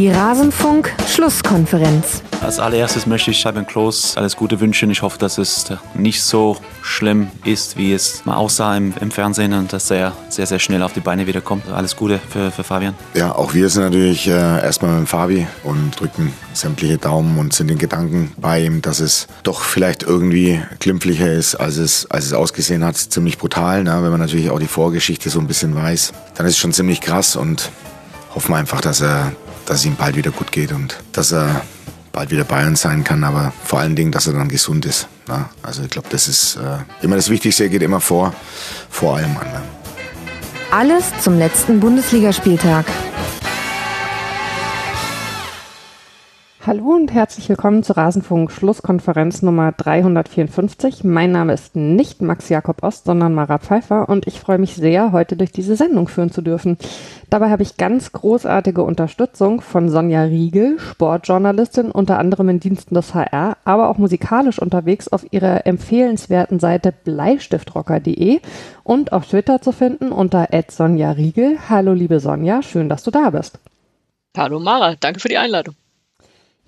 Die Rasenfunk-Schlusskonferenz. Als allererstes möchte ich Fabian Klos alles Gute wünschen. Ich hoffe, dass es nicht so schlimm ist, wie es mal aussah im, im Fernsehen und dass er sehr, sehr schnell auf die Beine wiederkommt. Alles Gute für, für Fabian. Ja, auch wir sind natürlich äh, erstmal mit Fabi und drücken sämtliche Daumen und sind den Gedanken bei ihm, dass es doch vielleicht irgendwie glimpflicher ist, als es, als es ausgesehen hat. Ziemlich brutal, ne? wenn man natürlich auch die Vorgeschichte so ein bisschen weiß. Dann ist es schon ziemlich krass und hoffen einfach, dass er, dass es ihm bald wieder gut geht und dass er bald wieder uns sein kann, aber vor allen Dingen, dass er dann gesund ist. Ne? Also ich glaube, das ist äh, immer das Wichtigste, geht immer vor, vor allem anderen. Alles zum letzten Bundesligaspieltag. Hallo und herzlich willkommen zur Rasenfunk Schlusskonferenz Nummer 354. Mein Name ist nicht Max Jakob Ost, sondern Mara Pfeiffer und ich freue mich sehr, heute durch diese Sendung führen zu dürfen. Dabei habe ich ganz großartige Unterstützung von Sonja Riegel, Sportjournalistin, unter anderem in Diensten des HR, aber auch musikalisch unterwegs auf ihrer empfehlenswerten Seite bleistiftrocker.de und auf Twitter zu finden unter Sonja Riegel. Hallo liebe Sonja, schön, dass du da bist. Hallo Mara, danke für die Einladung.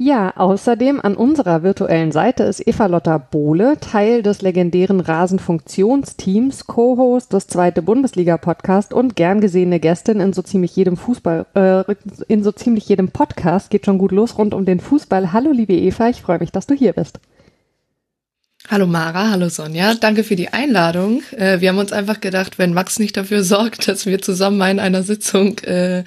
Ja, außerdem an unserer virtuellen Seite ist Eva Lotta Bohle, Teil des legendären Rasenfunktionsteams, Co-Host des zweite Bundesliga-Podcast und gern gesehene Gästin in so ziemlich jedem Fußball, äh, in so ziemlich jedem Podcast. Geht schon gut los rund um den Fußball. Hallo, liebe Eva, ich freue mich, dass du hier bist. Hallo Mara, hallo Sonja, danke für die Einladung. Äh, wir haben uns einfach gedacht, wenn Max nicht dafür sorgt, dass wir zusammen mal in einer Sitzung äh,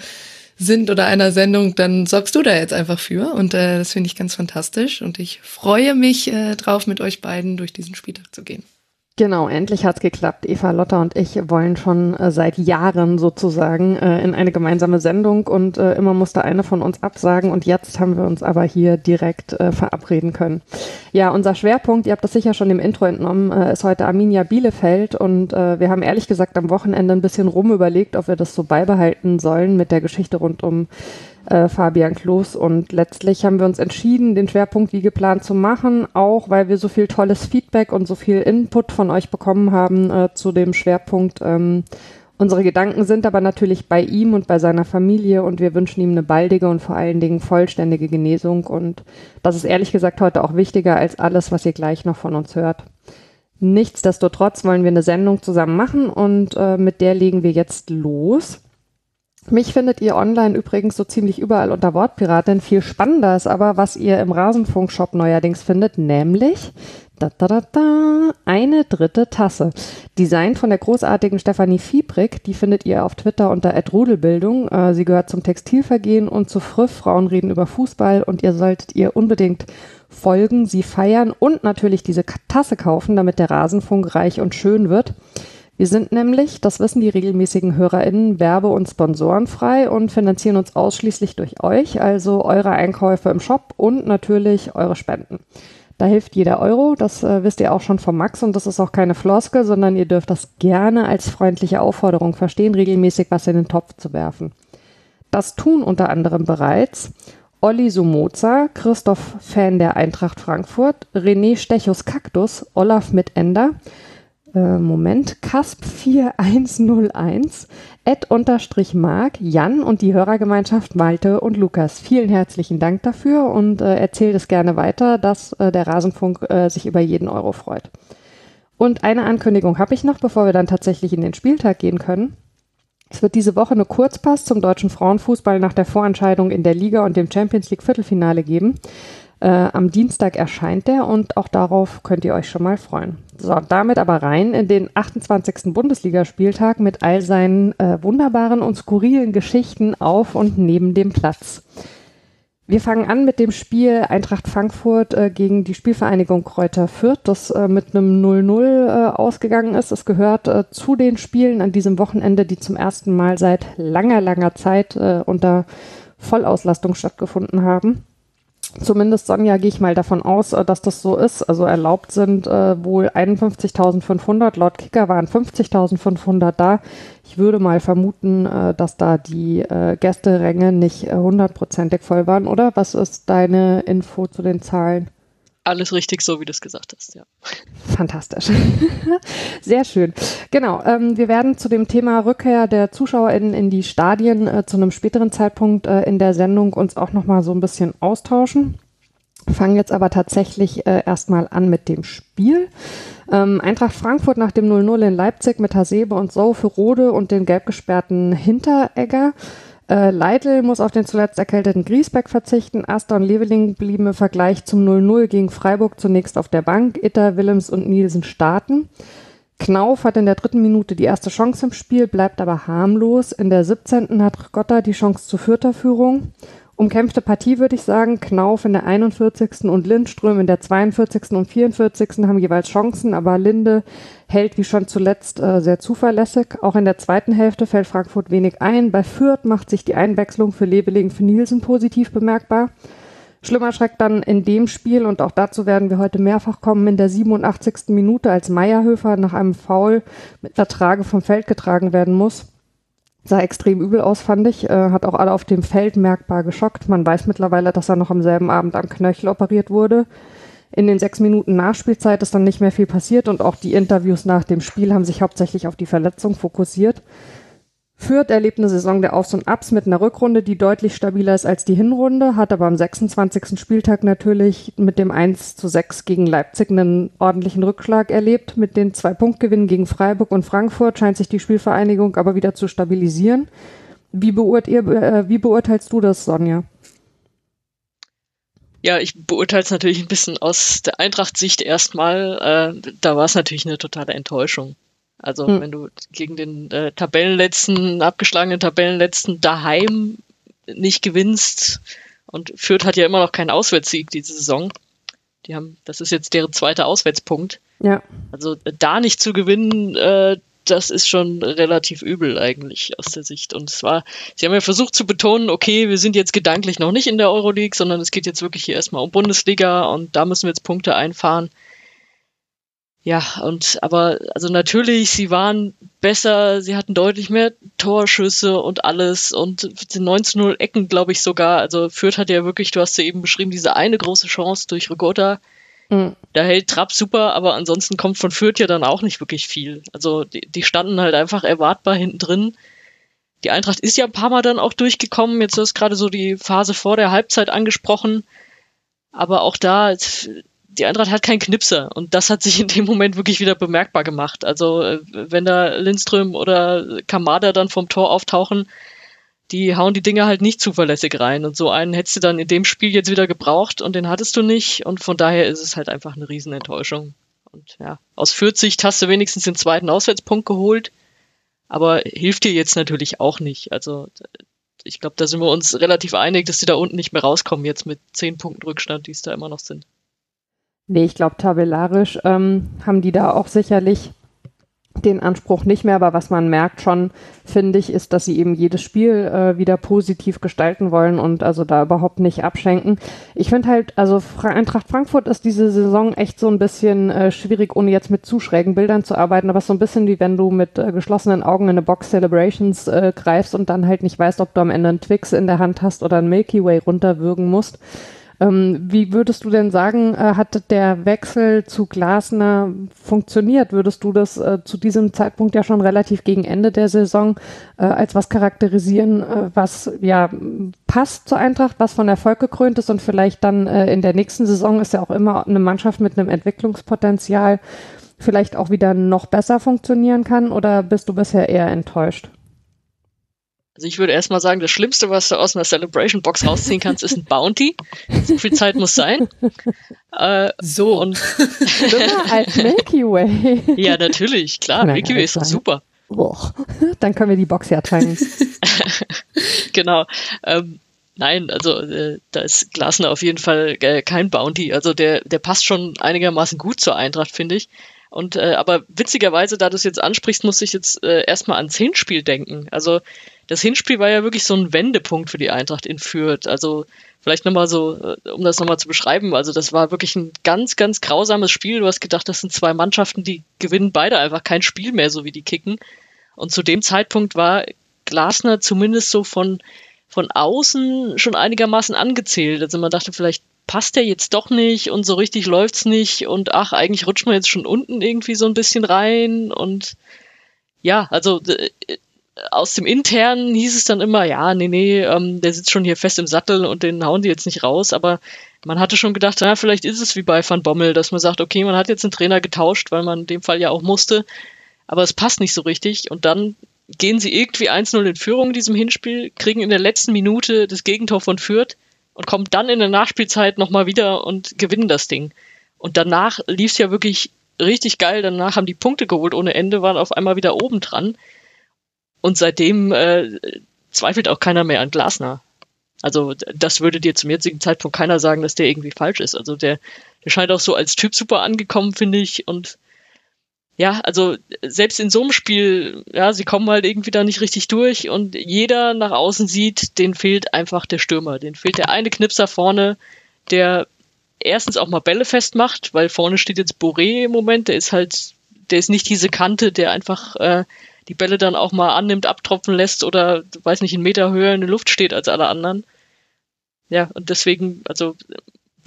sind oder einer Sendung, dann sorgst du da jetzt einfach für. Und äh, das finde ich ganz fantastisch. Und ich freue mich äh, drauf, mit euch beiden durch diesen Spieltag zu gehen. Genau, endlich hat's geklappt. Eva Lotta und ich wollen schon äh, seit Jahren sozusagen äh, in eine gemeinsame Sendung und äh, immer musste eine von uns absagen und jetzt haben wir uns aber hier direkt äh, verabreden können. Ja, unser Schwerpunkt, ihr habt das sicher schon im Intro entnommen, äh, ist heute Arminia Bielefeld und äh, wir haben ehrlich gesagt am Wochenende ein bisschen rum überlegt, ob wir das so beibehalten sollen mit der Geschichte rund um äh, Fabian Klos. Und letztlich haben wir uns entschieden, den Schwerpunkt wie geplant zu machen, auch weil wir so viel tolles Feedback und so viel Input von euch bekommen haben äh, zu dem Schwerpunkt. Ähm, unsere Gedanken sind aber natürlich bei ihm und bei seiner Familie und wir wünschen ihm eine baldige und vor allen Dingen vollständige Genesung. Und das ist ehrlich gesagt heute auch wichtiger als alles, was ihr gleich noch von uns hört. Nichtsdestotrotz wollen wir eine Sendung zusammen machen und äh, mit der legen wir jetzt los. Mich findet ihr online übrigens so ziemlich überall unter Wortpiratin. Viel spannender ist aber, was ihr im Rasenfunk-Shop neuerdings findet, nämlich da, da, da, da, eine dritte Tasse. Design von der großartigen Stefanie Fiebrig. Die findet ihr auf Twitter unter @rudelbildung. Äh, sie gehört zum Textilvergehen und zu Früff. Frauen reden über Fußball und ihr solltet ihr unbedingt folgen, sie feiern und natürlich diese Tasse kaufen, damit der Rasenfunk reich und schön wird. Wir sind nämlich, das wissen die regelmäßigen HörerInnen, werbe- und sponsorenfrei und finanzieren uns ausschließlich durch euch, also eure Einkäufe im Shop und natürlich eure Spenden. Da hilft jeder Euro, das äh, wisst ihr auch schon vom Max und das ist auch keine Floskel, sondern ihr dürft das gerne als freundliche Aufforderung verstehen, regelmäßig was in den Topf zu werfen. Das tun unter anderem bereits Olli Sumoza, Christoph Fan der Eintracht Frankfurt, René Stechus Kaktus, Olaf Mitender, äh, Moment, Kasp4101, Ed unterstrich Mark, Jan und die Hörergemeinschaft Malte und Lukas. Vielen herzlichen Dank dafür und äh, erzählt es gerne weiter, dass äh, der Rasenfunk äh, sich über jeden Euro freut. Und eine Ankündigung habe ich noch, bevor wir dann tatsächlich in den Spieltag gehen können. Es wird diese Woche eine Kurzpass zum deutschen Frauenfußball nach der Vorentscheidung in der Liga und dem Champions League Viertelfinale geben. Äh, am Dienstag erscheint der und auch darauf könnt ihr euch schon mal freuen. So, damit aber rein in den 28. Bundesligaspieltag mit all seinen äh, wunderbaren und skurrilen Geschichten auf und neben dem Platz. Wir fangen an mit dem Spiel Eintracht Frankfurt äh, gegen die Spielvereinigung Kräuter Fürth, das äh, mit einem 0-0 äh, ausgegangen ist. Es gehört äh, zu den Spielen an diesem Wochenende, die zum ersten Mal seit langer, langer Zeit äh, unter Vollauslastung stattgefunden haben. Zumindest Sonja gehe ich mal davon aus, äh, dass das so ist. Also erlaubt sind äh, wohl 51.500. Laut Kicker waren 50.500 da. Ich würde mal vermuten, äh, dass da die äh, Gästeränge nicht äh, hundertprozentig voll waren, oder? Was ist deine Info zu den Zahlen? Alles richtig, so wie du es gesagt hast, ja. Fantastisch. Sehr schön. Genau, ähm, wir werden zu dem Thema Rückkehr der ZuschauerInnen in die Stadien äh, zu einem späteren Zeitpunkt äh, in der Sendung uns auch nochmal so ein bisschen austauschen. Fangen jetzt aber tatsächlich äh, erstmal an mit dem Spiel. Ähm, Eintracht Frankfurt nach dem 0-0 in Leipzig mit Hasebe und So für Rode und den gelb gesperrten Hinteregger. Äh, Leitl muss auf den zuletzt erkälteten Griesbeck verzichten. Asta und Leveling blieben im Vergleich zum 0-0 gegen Freiburg zunächst auf der Bank. Itter, Willems und Nielsen starten. Knauf hat in der dritten Minute die erste Chance im Spiel, bleibt aber harmlos. In der 17. hat Gotta die Chance zur Führterführung. Umkämpfte Partie, würde ich sagen. Knauf in der 41. und Lindström in der 42. und 44. haben jeweils Chancen, aber Linde hält wie schon zuletzt äh, sehr zuverlässig. Auch in der zweiten Hälfte fällt Frankfurt wenig ein. Bei Fürth macht sich die Einwechslung für Leveling für Nielsen positiv bemerkbar. Schlimmer schreckt dann in dem Spiel, und auch dazu werden wir heute mehrfach kommen, in der 87. Minute, als Meierhöfer nach einem Foul mit einer Trage vom Feld getragen werden muss sah extrem übel aus, fand ich. Äh, hat auch alle auf dem Feld merkbar geschockt. Man weiß mittlerweile, dass er noch am selben Abend am Knöchel operiert wurde. In den sechs Minuten Nachspielzeit ist dann nicht mehr viel passiert und auch die Interviews nach dem Spiel haben sich hauptsächlich auf die Verletzung fokussiert. Fürth erlebt eine Saison der Aufs und Abs mit einer Rückrunde, die deutlich stabiler ist als die Hinrunde, hat aber am 26. Spieltag natürlich mit dem 1 zu 6 gegen Leipzig einen ordentlichen Rückschlag erlebt. Mit den zwei Punktgewinnen gegen Freiburg und Frankfurt scheint sich die Spielvereinigung aber wieder zu stabilisieren. Wie, beurt ihr, äh, wie beurteilst du das, Sonja? Ja, ich beurteile es natürlich ein bisschen aus der Eintracht-Sicht erstmal. Äh, da war es natürlich eine totale Enttäuschung. Also hm. wenn du gegen den äh, Tabellenletzten, abgeschlagenen Tabellenletzten daheim nicht gewinnst und Fürth hat ja immer noch keinen Auswärtssieg diese Saison. Die haben, das ist jetzt deren zweiter Auswärtspunkt. Ja. Also äh, da nicht zu gewinnen, äh, das ist schon relativ übel eigentlich aus der Sicht. Und zwar, sie haben ja versucht zu betonen, okay, wir sind jetzt gedanklich noch nicht in der Euroleague, sondern es geht jetzt wirklich hier erstmal um Bundesliga und da müssen wir jetzt Punkte einfahren. Ja, und aber also natürlich, sie waren besser, sie hatten deutlich mehr Torschüsse und alles und 19-0 Ecken, glaube ich sogar. Also Fürth hat ja wirklich, du hast ja eben beschrieben, diese eine große Chance durch Rigotta. Mhm. Da hält Trapp super, aber ansonsten kommt von Fürth ja dann auch nicht wirklich viel. Also die, die standen halt einfach erwartbar hinten drin. Die Eintracht ist ja ein paar Mal dann auch durchgekommen. Jetzt ist gerade so die Phase vor der Halbzeit angesprochen. Aber auch da, die Eintracht hat keinen Knipser und das hat sich in dem Moment wirklich wieder bemerkbar gemacht. Also äh, wenn da Lindström oder Kamada dann vom Tor auftauchen, die hauen die Dinge halt nicht zuverlässig rein und so einen hättest du dann in dem Spiel jetzt wieder gebraucht und den hattest du nicht und von daher ist es halt einfach eine Riesenenttäuschung. Und ja, aus 40 hast du wenigstens den zweiten Auswärtspunkt geholt, aber hilft dir jetzt natürlich auch nicht. Also ich glaube, da sind wir uns relativ einig, dass die da unten nicht mehr rauskommen jetzt mit zehn Punkten Rückstand, die es da immer noch sind. Nee, ich glaube, tabellarisch ähm, haben die da auch sicherlich den Anspruch nicht mehr, aber was man merkt schon, finde ich, ist, dass sie eben jedes Spiel äh, wieder positiv gestalten wollen und also da überhaupt nicht abschenken. Ich finde halt, also Eintracht Frankfurt ist diese Saison echt so ein bisschen äh, schwierig, ohne jetzt mit zu schrägen Bildern zu arbeiten, aber so ein bisschen wie wenn du mit äh, geschlossenen Augen in eine Box Celebrations äh, greifst und dann halt nicht weißt, ob du am Ende einen Twix in der Hand hast oder einen Milky Way runterwürgen musst. Ähm, wie würdest du denn sagen, äh, hat der Wechsel zu Glasner funktioniert? Würdest du das äh, zu diesem Zeitpunkt ja schon relativ gegen Ende der Saison äh, als was charakterisieren, äh, was ja passt zur Eintracht, was von Erfolg gekrönt ist und vielleicht dann äh, in der nächsten Saison ist ja auch immer eine Mannschaft mit einem Entwicklungspotenzial vielleicht auch wieder noch besser funktionieren kann oder bist du bisher eher enttäuscht? Also ich würde erstmal sagen, das Schlimmste, was du aus einer Celebration Box rausziehen kannst, ist ein Bounty. So viel Zeit muss sein. Äh, so. Und als Milky Way. ja, natürlich, klar. Milky Way ist doch super. Boah. Dann können wir die Box ja teilen. genau. Ähm, nein, also äh, da ist Glasner auf jeden Fall äh, kein Bounty. Also der, der passt schon einigermaßen gut zur Eintracht, finde ich. Und äh, aber witzigerweise, da du es jetzt ansprichst, muss ich jetzt äh, erstmal ans Hinspiel denken. Also das Hinspiel war ja wirklich so ein Wendepunkt für die Eintracht in Fürth. Also vielleicht nochmal so, äh, um das nochmal zu beschreiben, also das war wirklich ein ganz, ganz grausames Spiel. Du hast gedacht, das sind zwei Mannschaften, die gewinnen beide einfach kein Spiel mehr, so wie die kicken. Und zu dem Zeitpunkt war Glasner zumindest so von, von außen schon einigermaßen angezählt. Also man dachte vielleicht, passt der jetzt doch nicht und so richtig läuft's nicht und ach, eigentlich rutscht man jetzt schon unten irgendwie so ein bisschen rein und ja, also äh, aus dem internen hieß es dann immer, ja, nee, nee, ähm, der sitzt schon hier fest im Sattel und den hauen die jetzt nicht raus, aber man hatte schon gedacht, na, vielleicht ist es wie bei Van Bommel, dass man sagt, okay, man hat jetzt einen Trainer getauscht, weil man in dem Fall ja auch musste, aber es passt nicht so richtig und dann gehen sie irgendwie 1-0 in Führung in diesem Hinspiel, kriegen in der letzten Minute das Gegentor von Fürth und kommen dann in der Nachspielzeit nochmal wieder und gewinnen das Ding. Und danach lief es ja wirklich richtig geil. Danach haben die Punkte geholt ohne Ende, waren auf einmal wieder oben dran. Und seitdem äh, zweifelt auch keiner mehr an Glasner. Also das würde dir zum jetzigen Zeitpunkt keiner sagen, dass der irgendwie falsch ist. Also der, der scheint auch so als Typ super angekommen, finde ich. Und ja, also selbst in so einem Spiel, ja, sie kommen halt irgendwie da nicht richtig durch und jeder nach außen sieht, den fehlt einfach der Stürmer. Den fehlt der eine Knipser vorne, der erstens auch mal Bälle festmacht, weil vorne steht jetzt Boré im Moment, der ist halt, der ist nicht diese Kante, der einfach äh, die Bälle dann auch mal annimmt, abtropfen lässt oder, weiß nicht, einen Meter höher in der Luft steht als alle anderen. Ja, und deswegen, also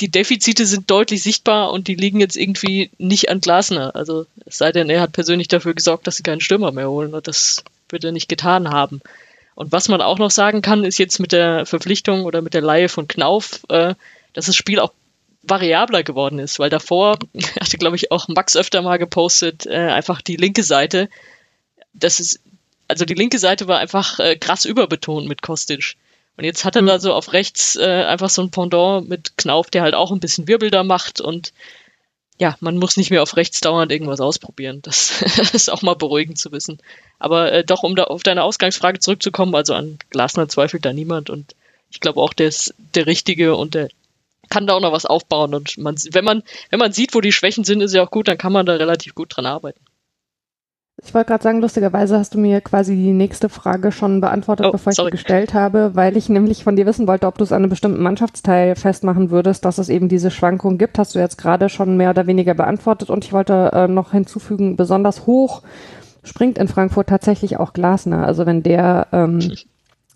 die Defizite sind deutlich sichtbar und die liegen jetzt irgendwie nicht an Glasner. Also es sei denn, er hat persönlich dafür gesorgt, dass sie keinen Stürmer mehr holen und das wird er nicht getan haben. Und was man auch noch sagen kann, ist jetzt mit der Verpflichtung oder mit der Laie von Knauf, äh, dass das Spiel auch variabler geworden ist, weil davor hatte, glaube ich, auch Max öfter mal gepostet, äh, einfach die linke Seite. Das ist, also die linke Seite war einfach äh, krass überbetont mit Kostic. Und jetzt hat er da so auf rechts äh, einfach so ein Pendant mit Knauf, der halt auch ein bisschen Wirbel da macht und ja, man muss nicht mehr auf rechts dauernd irgendwas ausprobieren. Das ist auch mal beruhigend zu wissen. Aber äh, doch, um da auf deine Ausgangsfrage zurückzukommen, also an Glasner zweifelt da niemand und ich glaube auch, der ist der Richtige und der kann da auch noch was aufbauen und man, wenn man, wenn man sieht, wo die Schwächen sind, ist ja auch gut, dann kann man da relativ gut dran arbeiten. Ich wollte gerade sagen, lustigerweise hast du mir quasi die nächste Frage schon beantwortet, oh, bevor ich sorry. die gestellt habe, weil ich nämlich von dir wissen wollte, ob du es an einem bestimmten Mannschaftsteil festmachen würdest, dass es eben diese Schwankungen gibt. Hast du jetzt gerade schon mehr oder weniger beantwortet und ich wollte äh, noch hinzufügen, besonders hoch springt in Frankfurt tatsächlich auch Glasner. Also wenn der ähm,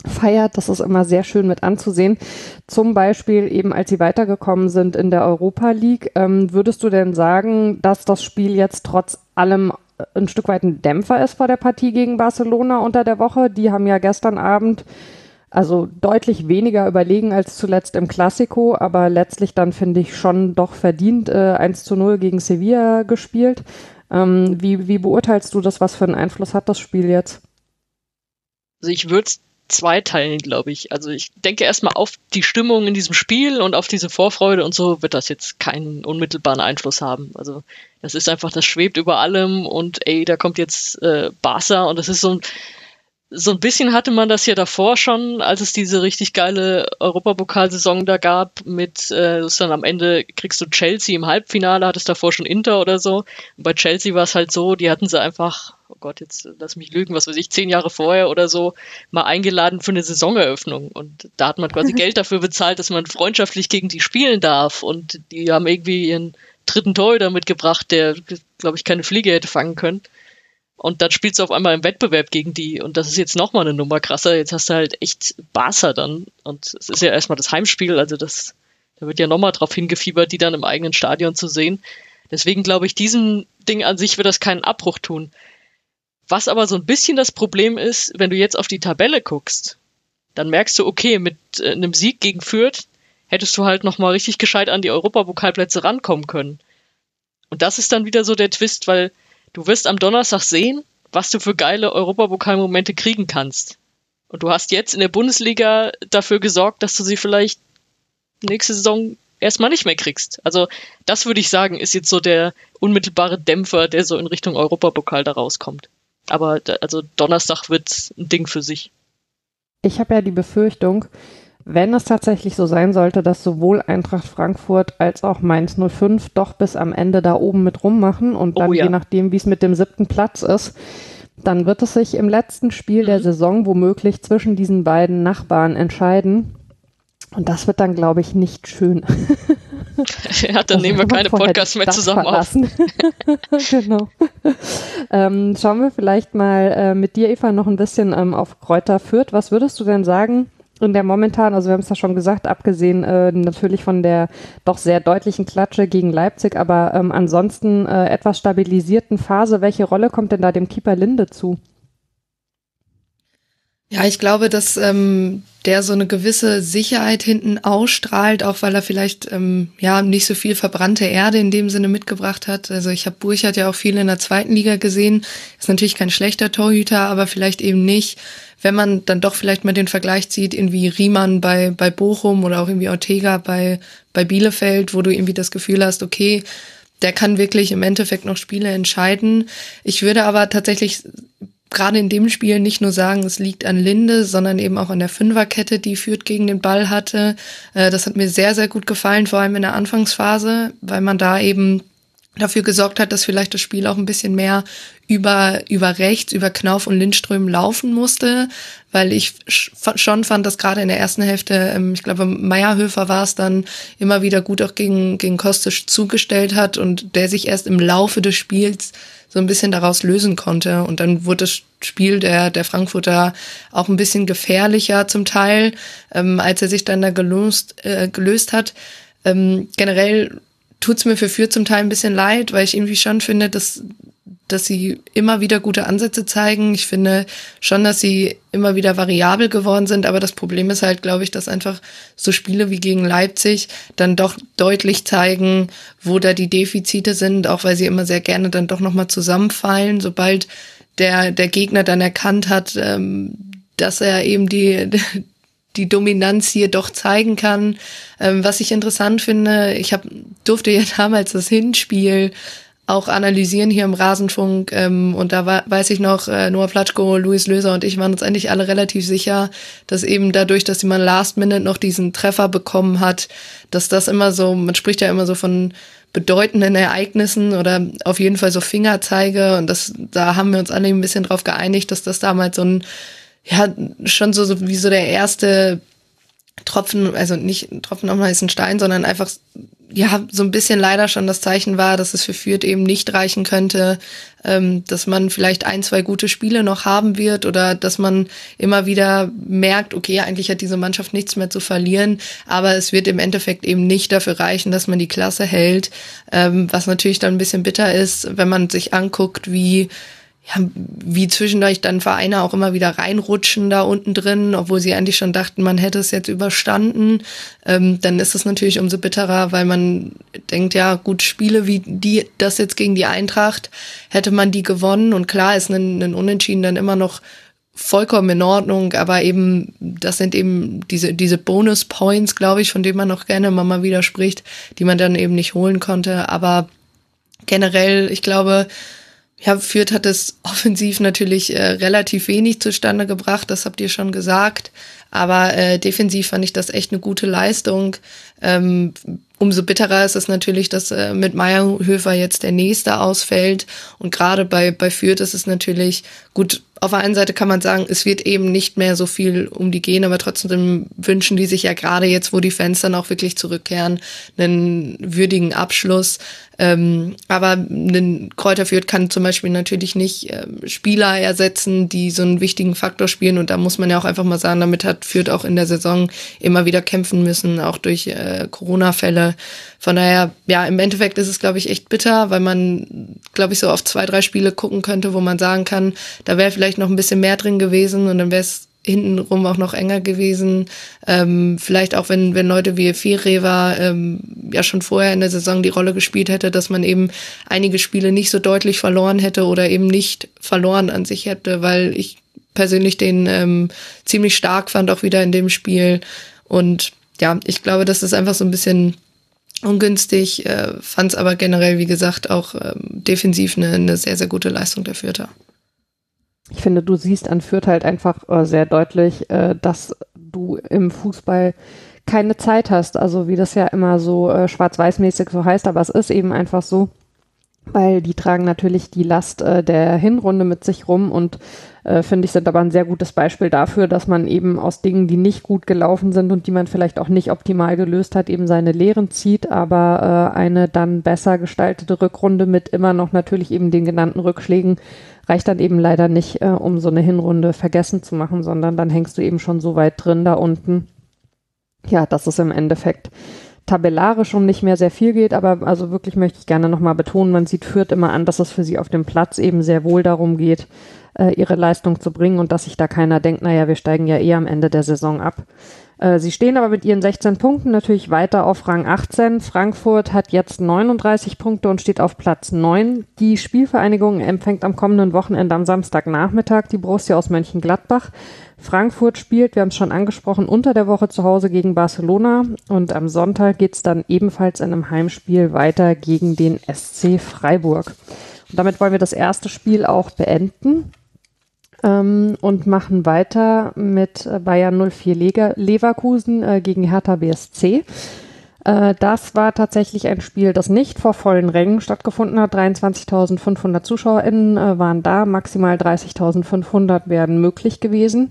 feiert, das ist immer sehr schön mit anzusehen. Zum Beispiel eben, als sie weitergekommen sind in der Europa League, ähm, würdest du denn sagen, dass das Spiel jetzt trotz allem ein Stück weit ein Dämpfer ist vor der Partie gegen Barcelona unter der Woche. Die haben ja gestern Abend also deutlich weniger überlegen als zuletzt im Classico, aber letztlich dann finde ich schon doch verdient äh, 1 zu 0 gegen Sevilla gespielt. Ähm, wie, wie beurteilst du das? Was für einen Einfluss hat das Spiel jetzt? Also ich würde es zweiteilen, glaube ich. Also ich denke erstmal auf die Stimmung in diesem Spiel und auf diese Vorfreude und so wird das jetzt keinen unmittelbaren Einfluss haben. Also das ist einfach, das schwebt über allem und ey, da kommt jetzt äh, Barca und das ist so ein so ein bisschen hatte man das ja davor schon, als es diese richtig geile Europapokalsaison da gab, mit äh, das dann am Ende kriegst du Chelsea im Halbfinale, hattest davor schon Inter oder so. Und bei Chelsea war es halt so, die hatten sie einfach, oh Gott, jetzt lass mich lügen, was weiß ich, zehn Jahre vorher oder so, mal eingeladen für eine Saisoneröffnung. Und da hat man quasi Geld dafür bezahlt, dass man freundschaftlich gegen die spielen darf. Und die haben irgendwie ihren dritten Torhüter mitgebracht, der, glaube ich, keine Fliege hätte fangen können. Und dann spielst du auf einmal im Wettbewerb gegen die. Und das ist jetzt nochmal eine Nummer krasser. Jetzt hast du halt echt Barca dann. Und es ist ja erstmal das Heimspiel. Also das, da wird ja nochmal drauf hingefiebert, die dann im eigenen Stadion zu sehen. Deswegen glaube ich, diesem Ding an sich wird das keinen Abbruch tun. Was aber so ein bisschen das Problem ist, wenn du jetzt auf die Tabelle guckst, dann merkst du, okay, mit äh, einem Sieg gegen Fürth hättest du halt nochmal richtig gescheit an die Europapokalplätze rankommen können. Und das ist dann wieder so der Twist, weil Du wirst am Donnerstag sehen, was du für geile Europapokalmomente kriegen kannst. Und du hast jetzt in der Bundesliga dafür gesorgt, dass du sie vielleicht nächste Saison erstmal nicht mehr kriegst. Also das würde ich sagen, ist jetzt so der unmittelbare Dämpfer, der so in Richtung Europapokal da rauskommt. Aber also Donnerstag wird ein Ding für sich. Ich habe ja die Befürchtung, wenn es tatsächlich so sein sollte, dass sowohl Eintracht Frankfurt als auch Mainz 05 doch bis am Ende da oben mit rummachen und dann oh, ja. je nachdem, wie es mit dem siebten Platz ist, dann wird es sich im letzten Spiel mhm. der Saison womöglich zwischen diesen beiden Nachbarn entscheiden. Und das wird dann, glaube ich, nicht schön. ja, dann nehmen wir keine Podcasts mehr zusammen verlassen. auf. genau. Ähm, schauen wir vielleicht mal äh, mit dir, Eva, noch ein bisschen ähm, auf Kräuter Fürth. Was würdest du denn sagen, in der momentan, also wir haben es ja schon gesagt, abgesehen äh, natürlich von der doch sehr deutlichen Klatsche gegen Leipzig, aber ähm, ansonsten äh, etwas stabilisierten Phase. Welche Rolle kommt denn da dem Keeper Linde zu? Ja, ich glaube, dass ähm, der so eine gewisse Sicherheit hinten ausstrahlt, auch weil er vielleicht ähm, ja nicht so viel verbrannte Erde in dem Sinne mitgebracht hat. Also ich habe Burchard ja auch viel in der zweiten Liga gesehen. Ist natürlich kein schlechter Torhüter, aber vielleicht eben nicht, wenn man dann doch vielleicht mal den Vergleich zieht, irgendwie Riemann bei bei Bochum oder auch irgendwie Ortega bei bei Bielefeld, wo du irgendwie das Gefühl hast, okay, der kann wirklich im Endeffekt noch Spiele entscheiden. Ich würde aber tatsächlich gerade in dem Spiel nicht nur sagen, es liegt an Linde, sondern eben auch an der Fünferkette, die führt gegen den Ball hatte. Äh, das hat mir sehr, sehr gut gefallen, vor allem in der Anfangsphase, weil man da eben dafür gesorgt hat, dass vielleicht das Spiel auch ein bisschen mehr über, über rechts, über Knauf und Lindström laufen musste, weil ich schon fand, dass gerade in der ersten Hälfte, ähm, ich glaube, Meierhöfer war es dann, immer wieder gut auch gegen, gegen Kostisch zugestellt hat und der sich erst im Laufe des Spiels so ein bisschen daraus lösen konnte. Und dann wurde das Spiel der, der Frankfurter auch ein bisschen gefährlicher zum Teil, ähm, als er sich dann da gelöst, äh, gelöst hat. Ähm, generell tut's mir für Fürth zum Teil ein bisschen leid, weil ich irgendwie schon finde, dass dass sie immer wieder gute Ansätze zeigen. Ich finde schon, dass sie immer wieder variabel geworden sind, aber das Problem ist halt, glaube ich, dass einfach so Spiele wie gegen Leipzig dann doch deutlich zeigen, wo da die Defizite sind, auch weil sie immer sehr gerne dann doch nochmal zusammenfallen, sobald der, der Gegner dann erkannt hat, ähm, dass er eben die, die Dominanz hier doch zeigen kann. Ähm, was ich interessant finde, ich hab, durfte ja damals das Hinspiel auch analysieren hier im Rasenfunk. Ähm, und da war, weiß ich noch, äh, Noah Platschko, Luis Löser und ich waren uns eigentlich alle relativ sicher, dass eben dadurch, dass man Last Minute noch diesen Treffer bekommen hat, dass das immer so, man spricht ja immer so von bedeutenden Ereignissen oder auf jeden Fall so Fingerzeige und das, da haben wir uns alle ein bisschen drauf geeinigt, dass das damals so ein, ja, schon so, so wie so der erste Tropfen, also nicht Tropfen auf heißen Stein, sondern einfach ja so ein bisschen leider schon das Zeichen war, dass es für Fürth eben nicht reichen könnte, ähm, dass man vielleicht ein, zwei gute Spiele noch haben wird oder dass man immer wieder merkt, okay, eigentlich hat diese Mannschaft nichts mehr zu verlieren, aber es wird im Endeffekt eben nicht dafür reichen, dass man die Klasse hält, ähm, was natürlich dann ein bisschen bitter ist, wenn man sich anguckt, wie ja, wie zwischendurch dann Vereine auch immer wieder reinrutschen da unten drin, obwohl sie eigentlich schon dachten, man hätte es jetzt überstanden, ähm, dann ist es natürlich umso bitterer, weil man denkt, ja, gut, Spiele wie die, das jetzt gegen die Eintracht, hätte man die gewonnen. Und klar ist ein, ein Unentschieden dann immer noch vollkommen in Ordnung, aber eben, das sind eben diese, diese Bonus-Points, glaube ich, von denen man noch gerne mal wieder spricht, die man dann eben nicht holen konnte, aber generell, ich glaube, ja, Fürth hat es offensiv natürlich äh, relativ wenig zustande gebracht, das habt ihr schon gesagt. Aber äh, defensiv fand ich das echt eine gute Leistung. Ähm, umso bitterer ist es natürlich, dass äh, mit Meierhöfer jetzt der nächste ausfällt. Und gerade bei, bei Fürth ist es natürlich gut, auf der einen Seite kann man sagen, es wird eben nicht mehr so viel um die gehen, aber trotzdem wünschen die sich ja gerade jetzt, wo die Fans dann auch wirklich zurückkehren, einen würdigen Abschluss. Ähm, aber ein Kräuter Fürth kann zum Beispiel natürlich nicht äh, Spieler ersetzen, die so einen wichtigen Faktor spielen. Und da muss man ja auch einfach mal sagen, damit hat Fürth auch in der Saison immer wieder kämpfen müssen, auch durch äh, Corona-Fälle. Von daher, ja, im Endeffekt ist es, glaube ich, echt bitter, weil man, glaube ich, so auf zwei, drei Spiele gucken könnte, wo man sagen kann, da wäre vielleicht noch ein bisschen mehr drin gewesen und dann wäre es hintenrum auch noch enger gewesen. Ähm, vielleicht auch, wenn, wenn Leute wie Fireva ähm, ja schon vorher in der Saison die Rolle gespielt hätte, dass man eben einige Spiele nicht so deutlich verloren hätte oder eben nicht verloren an sich hätte, weil ich persönlich den ähm, ziemlich stark fand, auch wieder in dem Spiel. Und ja, ich glaube, das ist einfach so ein bisschen ungünstig, äh, fand es aber generell, wie gesagt, auch ähm, defensiv eine, eine sehr, sehr gute Leistung der Fürther. Ich finde, du siehst an Fürth halt einfach äh, sehr deutlich, äh, dass du im Fußball keine Zeit hast. Also wie das ja immer so äh, schwarz-weiß-mäßig so heißt, aber es ist eben einfach so, weil die tragen natürlich die Last äh, der Hinrunde mit sich rum und äh, finde ich sind aber ein sehr gutes Beispiel dafür, dass man eben aus Dingen, die nicht gut gelaufen sind und die man vielleicht auch nicht optimal gelöst hat, eben seine Lehren zieht, aber äh, eine dann besser gestaltete Rückrunde mit immer noch natürlich eben den genannten Rückschlägen reicht dann eben leider nicht, äh, um so eine Hinrunde vergessen zu machen, sondern dann hängst du eben schon so weit drin da unten. Ja, dass es im Endeffekt tabellarisch um nicht mehr sehr viel geht, aber also wirklich möchte ich gerne nochmal betonen, man sieht Fürth immer an, dass es für sie auf dem Platz eben sehr wohl darum geht, äh, ihre Leistung zu bringen und dass sich da keiner denkt, naja, wir steigen ja eh am Ende der Saison ab. Äh, sie stehen aber mit ihren 16 Punkten natürlich weiter auf Rang 18. Frankfurt hat jetzt 39 Punkte und steht auf Platz 9. Die Spielvereinigung empfängt am kommenden Wochenende am Samstagnachmittag die Borussia aus Mönchengladbach. Frankfurt spielt, wir haben es schon angesprochen, unter der Woche zu Hause gegen Barcelona und am Sonntag geht es dann ebenfalls in einem Heimspiel weiter gegen den SC Freiburg. Und damit wollen wir das erste Spiel auch beenden ähm, und machen weiter mit Bayern 04 Leger Leverkusen äh, gegen Hertha BSC. Äh, das war tatsächlich ein Spiel, das nicht vor vollen Rängen stattgefunden hat. 23.500 ZuschauerInnen äh, waren da, maximal 30.500 wären möglich gewesen.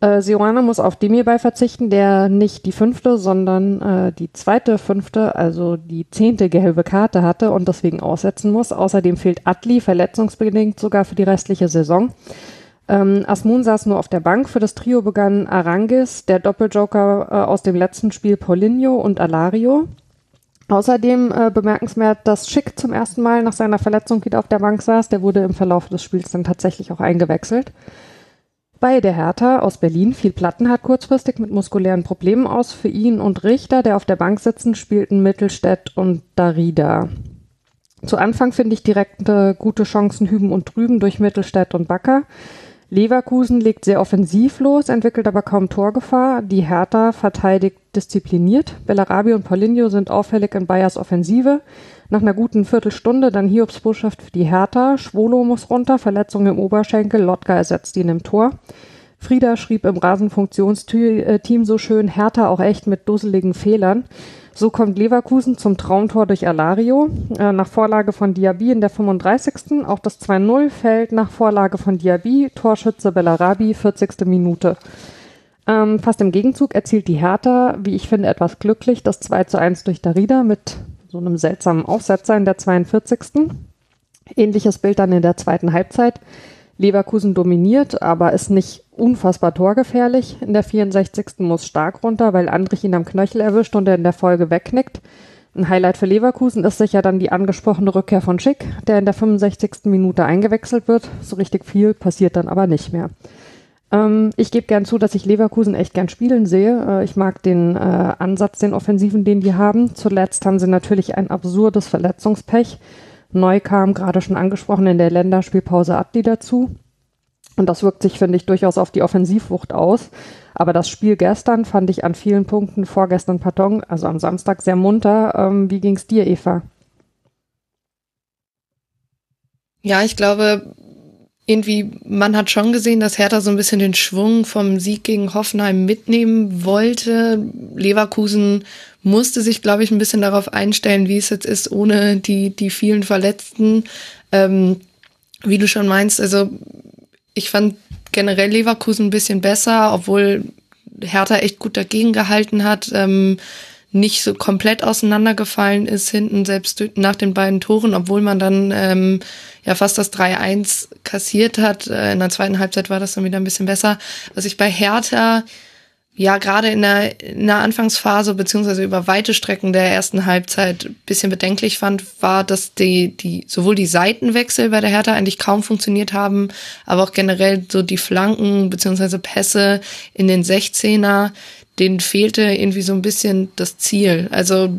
Äh, Sioane muss auf Demirbay verzichten, der nicht die fünfte, sondern äh, die zweite fünfte, also die zehnte gelbe Karte hatte und deswegen aussetzen muss. Außerdem fehlt Atli verletzungsbedingt sogar für die restliche Saison. Ähm, Asmun saß nur auf der Bank. Für das Trio begann Arangis, der Doppeljoker äh, aus dem letzten Spiel Paulinho und Alario. Außerdem äh, bemerkenswert, dass Schick zum ersten Mal nach seiner Verletzung wieder auf der Bank saß. Der wurde im Verlauf des Spiels dann tatsächlich auch eingewechselt. Bei der Hertha aus Berlin fiel Plattenhardt kurzfristig mit muskulären Problemen aus. Für ihn und Richter, der auf der Bank sitzen, spielten Mittelstädt und Darida. Zu Anfang finde ich direkt äh, gute Chancen hüben und drüben durch Mittelstädt und Backer. Leverkusen legt sehr offensiv los, entwickelt aber kaum Torgefahr. Die Hertha verteidigt diszipliniert. Bellarabi und Paulinho sind auffällig in Bayers Offensive. Nach einer guten Viertelstunde dann Hiobs Botschaft für die Hertha. Schwolo muss runter, Verletzung im Oberschenkel, Lotka ersetzt ihn im Tor. Frieda schrieb im Rasenfunktionsteam so schön, Hertha auch echt mit dusseligen Fehlern. So kommt Leverkusen zum Traumtor durch Alario äh, nach Vorlage von Diaby in der 35. Auch das 2-0 fällt nach Vorlage von Diaby, Torschütze Bellarabi, 40. Minute. Ähm, fast im Gegenzug erzielt die Hertha, wie ich finde, etwas glücklich das 2 1 durch Darida mit so einem seltsamen Aufsetzer in der 42. Ähnliches Bild dann in der zweiten Halbzeit. Leverkusen dominiert, aber ist nicht unfassbar torgefährlich. In der 64. muss stark runter, weil Andrich ihn am Knöchel erwischt und er in der Folge wegknickt. Ein Highlight für Leverkusen ist sicher dann die angesprochene Rückkehr von Schick, der in der 65. Minute eingewechselt wird. So richtig viel passiert dann aber nicht mehr. Ähm, ich gebe gern zu, dass ich Leverkusen echt gern spielen sehe. Äh, ich mag den äh, Ansatz, den Offensiven, den die haben. Zuletzt haben sie natürlich ein absurdes Verletzungspech. Neu kam, gerade schon angesprochen, in der Länderspielpause Adli dazu. Und das wirkt sich, finde ich, durchaus auf die Offensivwucht aus. Aber das Spiel gestern fand ich an vielen Punkten, vorgestern Pardon, also am Samstag sehr munter. Ähm, wie ging's dir, Eva? Ja, ich glaube, irgendwie, man hat schon gesehen, dass Hertha so ein bisschen den Schwung vom Sieg gegen Hoffenheim mitnehmen wollte. Leverkusen musste sich, glaube ich, ein bisschen darauf einstellen, wie es jetzt ist, ohne die, die vielen Verletzten. Ähm, wie du schon meinst, also ich fand generell Leverkusen ein bisschen besser, obwohl Hertha echt gut dagegen gehalten hat. Ähm, nicht so komplett auseinandergefallen ist hinten, selbst nach den beiden Toren, obwohl man dann ähm, ja fast das 3-1 kassiert hat. Äh, in der zweiten Halbzeit war das dann wieder ein bisschen besser. Was ich bei Hertha ja gerade in der, in der Anfangsphase beziehungsweise über weite Strecken der ersten Halbzeit bisschen bedenklich fand, war, dass die, die sowohl die Seitenwechsel bei der Hertha eigentlich kaum funktioniert haben, aber auch generell so die Flanken beziehungsweise Pässe in den 16er, denen fehlte irgendwie so ein bisschen das Ziel. Also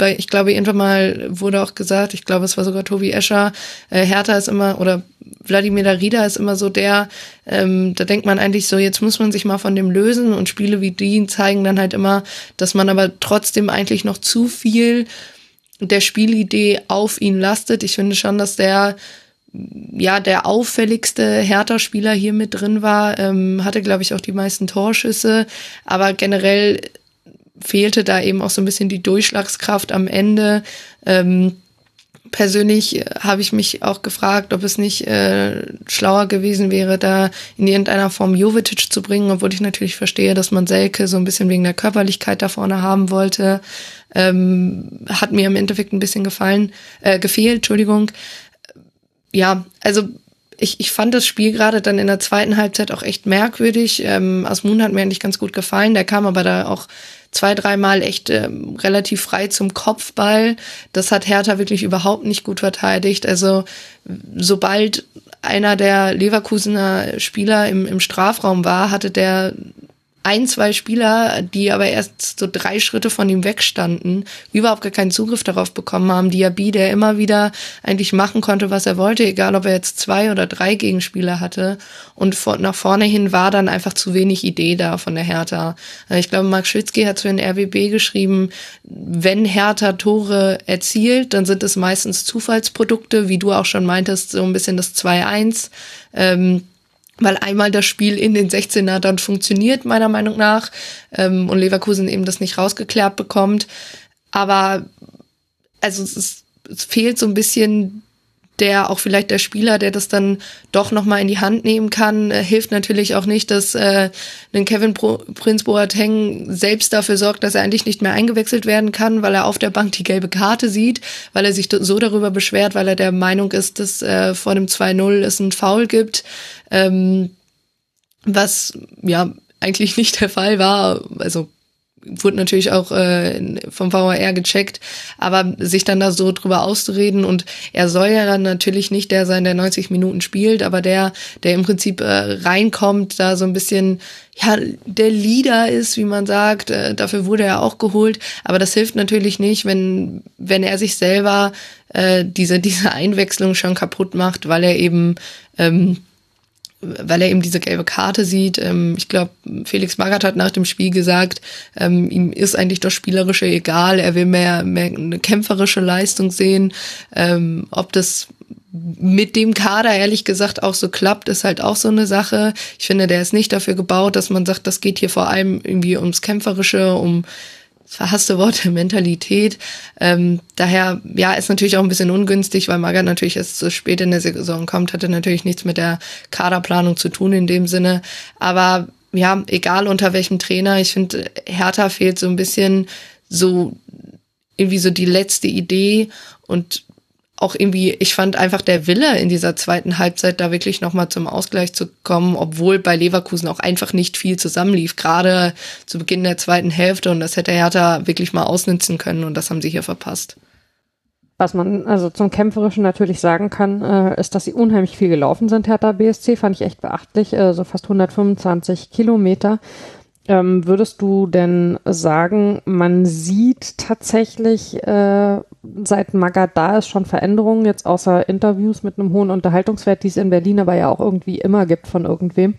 bei, ich glaube, irgendwann mal wurde auch gesagt, ich glaube, es war sogar Tobi Escher, äh, Hertha ist immer, oder Wladimir Darida ist immer so der, ähm, da denkt man eigentlich so, jetzt muss man sich mal von dem lösen und Spiele wie die zeigen dann halt immer, dass man aber trotzdem eigentlich noch zu viel der Spielidee auf ihn lastet. Ich finde schon, dass der ja, der auffälligste Hertha-Spieler hier mit drin war, ähm, hatte, glaube ich, auch die meisten Torschüsse, aber generell fehlte da eben auch so ein bisschen die Durchschlagskraft am Ende. Ähm, persönlich habe ich mich auch gefragt, ob es nicht äh, schlauer gewesen wäre, da in irgendeiner Form Jovetic zu bringen, obwohl ich natürlich verstehe, dass man Selke so ein bisschen wegen der Körperlichkeit da vorne haben wollte. Ähm, hat mir im Endeffekt ein bisschen gefallen, äh, gefehlt, Entschuldigung. Ja, also ich, ich fand das Spiel gerade dann in der zweiten Halbzeit auch echt merkwürdig. Ähm, Asmun hat mir eigentlich ganz gut gefallen. Der kam aber da auch zwei, dreimal echt ähm, relativ frei zum Kopfball. Das hat Hertha wirklich überhaupt nicht gut verteidigt. Also sobald einer der Leverkusener Spieler im, im Strafraum war, hatte der ein, zwei Spieler, die aber erst so drei Schritte von ihm wegstanden, überhaupt gar keinen Zugriff darauf bekommen haben. Diaby, der immer wieder eigentlich machen konnte, was er wollte, egal ob er jetzt zwei oder drei Gegenspieler hatte. Und nach vorne hin war dann einfach zu wenig Idee da von der Hertha. Ich glaube, Mark Schwitzky hat für den RWB geschrieben, wenn Hertha Tore erzielt, dann sind es meistens Zufallsprodukte, wie du auch schon meintest, so ein bisschen das 2-1. Ähm, weil einmal das Spiel in den 16er dann funktioniert, meiner Meinung nach, ähm, und Leverkusen eben das nicht rausgeklärt bekommt. Aber also es, ist, es fehlt so ein bisschen der auch vielleicht der Spieler, der das dann doch noch mal in die Hand nehmen kann, äh, hilft natürlich auch nicht, dass äh, ein Kevin Pro Prince Boateng selbst dafür sorgt, dass er eigentlich nicht mehr eingewechselt werden kann, weil er auf der Bank die gelbe Karte sieht, weil er sich so darüber beschwert, weil er der Meinung ist, dass äh, vor dem 2-0 es einen Foul gibt, ähm, was ja eigentlich nicht der Fall war. Also wurde natürlich auch äh, vom VAR gecheckt, aber sich dann da so drüber auszureden und er soll ja dann natürlich nicht der sein, der 90 Minuten spielt, aber der, der im Prinzip äh, reinkommt, da so ein bisschen ja der Leader ist, wie man sagt, äh, dafür wurde er auch geholt, aber das hilft natürlich nicht, wenn wenn er sich selber äh, diese diese Einwechslung schon kaputt macht, weil er eben ähm, weil er eben diese gelbe Karte sieht. Ähm, ich glaube, Felix Magath hat nach dem Spiel gesagt, ähm, ihm ist eigentlich das Spielerische egal, er will mehr, mehr eine kämpferische Leistung sehen. Ähm, ob das mit dem Kader ehrlich gesagt auch so klappt, ist halt auch so eine Sache. Ich finde, der ist nicht dafür gebaut, dass man sagt, das geht hier vor allem irgendwie ums Kämpferische, um verhasste Worte, Mentalität. Ähm, daher, ja, ist natürlich auch ein bisschen ungünstig, weil Magath natürlich erst so spät in der Saison kommt, hatte natürlich nichts mit der Kaderplanung zu tun in dem Sinne. Aber ja, egal unter welchem Trainer, ich finde, Hertha fehlt so ein bisschen so irgendwie so die letzte Idee und auch irgendwie, ich fand einfach der Wille in dieser zweiten Halbzeit da wirklich nochmal zum Ausgleich zu kommen, obwohl bei Leverkusen auch einfach nicht viel zusammenlief, gerade zu Beginn der zweiten Hälfte und das hätte Hertha wirklich mal ausnutzen können und das haben sie hier verpasst. Was man also zum Kämpferischen natürlich sagen kann, äh, ist, dass sie unheimlich viel gelaufen sind, Hertha BSC, fand ich echt beachtlich, äh, so fast 125 Kilometer. Ähm, würdest du denn sagen, man sieht tatsächlich äh, seit Magath da ist schon Veränderungen, jetzt außer Interviews mit einem hohen Unterhaltungswert, die es in Berlin aber ja auch irgendwie immer gibt von irgendwem?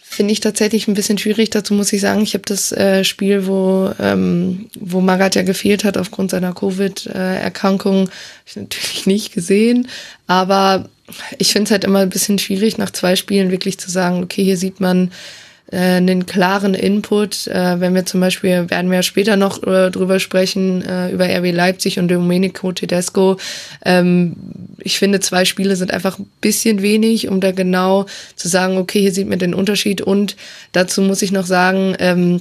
Finde ich tatsächlich ein bisschen schwierig. Dazu muss ich sagen, ich habe das äh, Spiel, wo, ähm, wo Magath ja gefehlt hat aufgrund seiner Covid-Erkrankung, natürlich nicht gesehen. Aber ich finde es halt immer ein bisschen schwierig, nach zwei Spielen wirklich zu sagen, okay, hier sieht man, äh, einen klaren Input. Äh, wenn wir zum Beispiel, werden wir später noch äh, drüber sprechen, äh, über RB Leipzig und Domenico Tedesco. Ähm, ich finde, zwei Spiele sind einfach ein bisschen wenig, um da genau zu sagen, okay, hier sieht man den Unterschied. Und dazu muss ich noch sagen, ähm,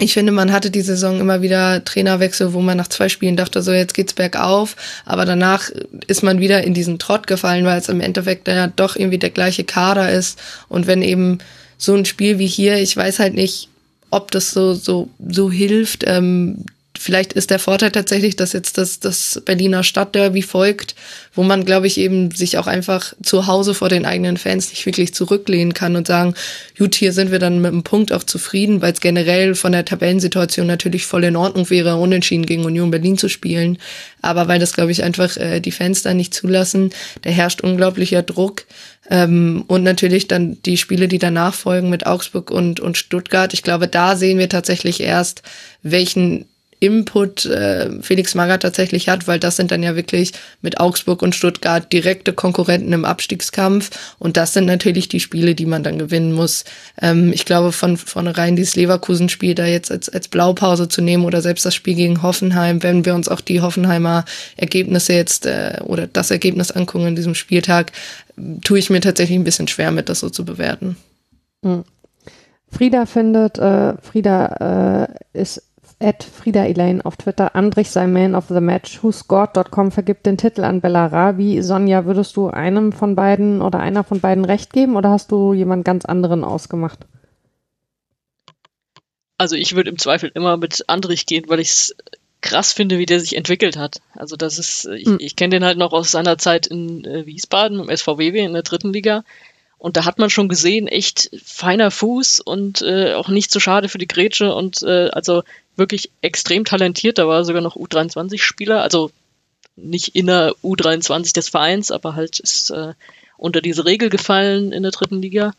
ich finde, man hatte die Saison immer wieder Trainerwechsel, wo man nach zwei Spielen dachte, so jetzt geht's bergauf, aber danach ist man wieder in diesen Trott gefallen, weil es im Endeffekt ja doch irgendwie der gleiche Kader ist und wenn eben so ein Spiel wie hier, ich weiß halt nicht, ob das so, so, so hilft. Ähm, vielleicht ist der Vorteil tatsächlich, dass jetzt das, das Berliner Stadtderby folgt, wo man, glaube ich, eben sich auch einfach zu Hause vor den eigenen Fans nicht wirklich zurücklehnen kann und sagen, gut, hier sind wir dann mit einem Punkt auch zufrieden, weil es generell von der Tabellensituation natürlich voll in Ordnung wäre, unentschieden gegen Union Berlin zu spielen. Aber weil das, glaube ich, einfach äh, die Fans da nicht zulassen, da herrscht unglaublicher Druck. Ähm, und natürlich dann die Spiele, die danach folgen mit Augsburg und, und Stuttgart. Ich glaube, da sehen wir tatsächlich erst, welchen Input äh, Felix Magath tatsächlich hat, weil das sind dann ja wirklich mit Augsburg und Stuttgart direkte Konkurrenten im Abstiegskampf und das sind natürlich die Spiele, die man dann gewinnen muss. Ähm, ich glaube von vornherein dieses Leverkusen-Spiel da jetzt als, als Blaupause zu nehmen oder selbst das Spiel gegen Hoffenheim, wenn wir uns auch die Hoffenheimer Ergebnisse jetzt äh, oder das Ergebnis angucken in diesem Spieltag, tue ich mir tatsächlich ein bisschen schwer mit, das so zu bewerten. Hm. Frieda findet, äh, Frieda äh, ist at Frieda Elaine auf Twitter. Andrich sei Man of the Match. WhoScored.com vergibt den Titel an Bellarabi. Sonja, würdest du einem von beiden oder einer von beiden recht geben oder hast du jemand ganz anderen ausgemacht? Also ich würde im Zweifel immer mit Andrich gehen, weil ich es krass finde, wie der sich entwickelt hat. Also das ist, ich, hm. ich kenne den halt noch aus seiner Zeit in äh, Wiesbaden im SVW in der dritten Liga. Und da hat man schon gesehen, echt feiner Fuß und äh, auch nicht so schade für die Grätsche und äh, also wirklich extrem talentiert. Da war sogar noch U23-Spieler, also nicht in der U23 des Vereins, aber halt ist äh, unter diese Regel gefallen in der dritten Liga.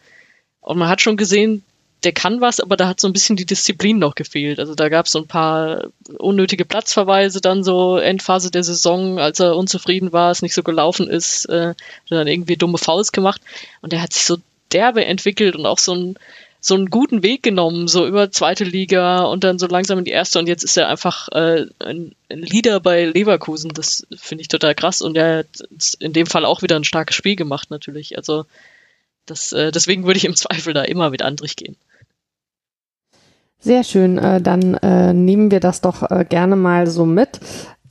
Und man hat schon gesehen, der kann was, aber da hat so ein bisschen die Disziplin noch gefehlt. Also da gab es so ein paar unnötige Platzverweise dann so Endphase der Saison, als er unzufrieden war, es nicht so gelaufen ist, äh, dann irgendwie dumme Fouls gemacht und er hat sich so derbe entwickelt und auch so ein so einen guten Weg genommen, so über zweite Liga und dann so langsam in die erste und jetzt ist er einfach äh, ein, ein Leader bei Leverkusen. Das finde ich total krass und er hat in dem Fall auch wieder ein starkes Spiel gemacht natürlich. Also das, äh, deswegen würde ich im Zweifel da immer mit Andrich gehen. Sehr schön, äh, dann äh, nehmen wir das doch äh, gerne mal so mit.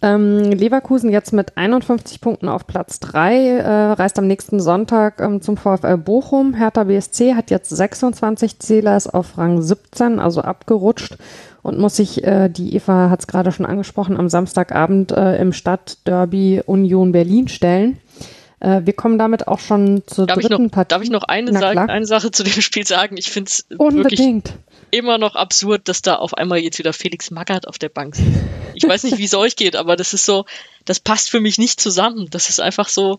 Ähm, Leverkusen jetzt mit 51 Punkten auf Platz 3, äh, reist am nächsten Sonntag ähm, zum VfL Bochum. Hertha BSC hat jetzt 26 Zähler, ist auf Rang 17, also abgerutscht und muss sich, äh, die Eva hat es gerade schon angesprochen, am Samstagabend äh, im Stadtderby Union Berlin stellen. Äh, wir kommen damit auch schon zur darf dritten ich noch, Partie. Darf ich noch eine, Sa eine Sache zu dem Spiel sagen? Ich finde es wirklich immer noch absurd, dass da auf einmal jetzt wieder Felix Magath auf der Bank sitzt. Ich weiß nicht, wie es euch geht, aber das ist so, das passt für mich nicht zusammen. Das ist einfach so,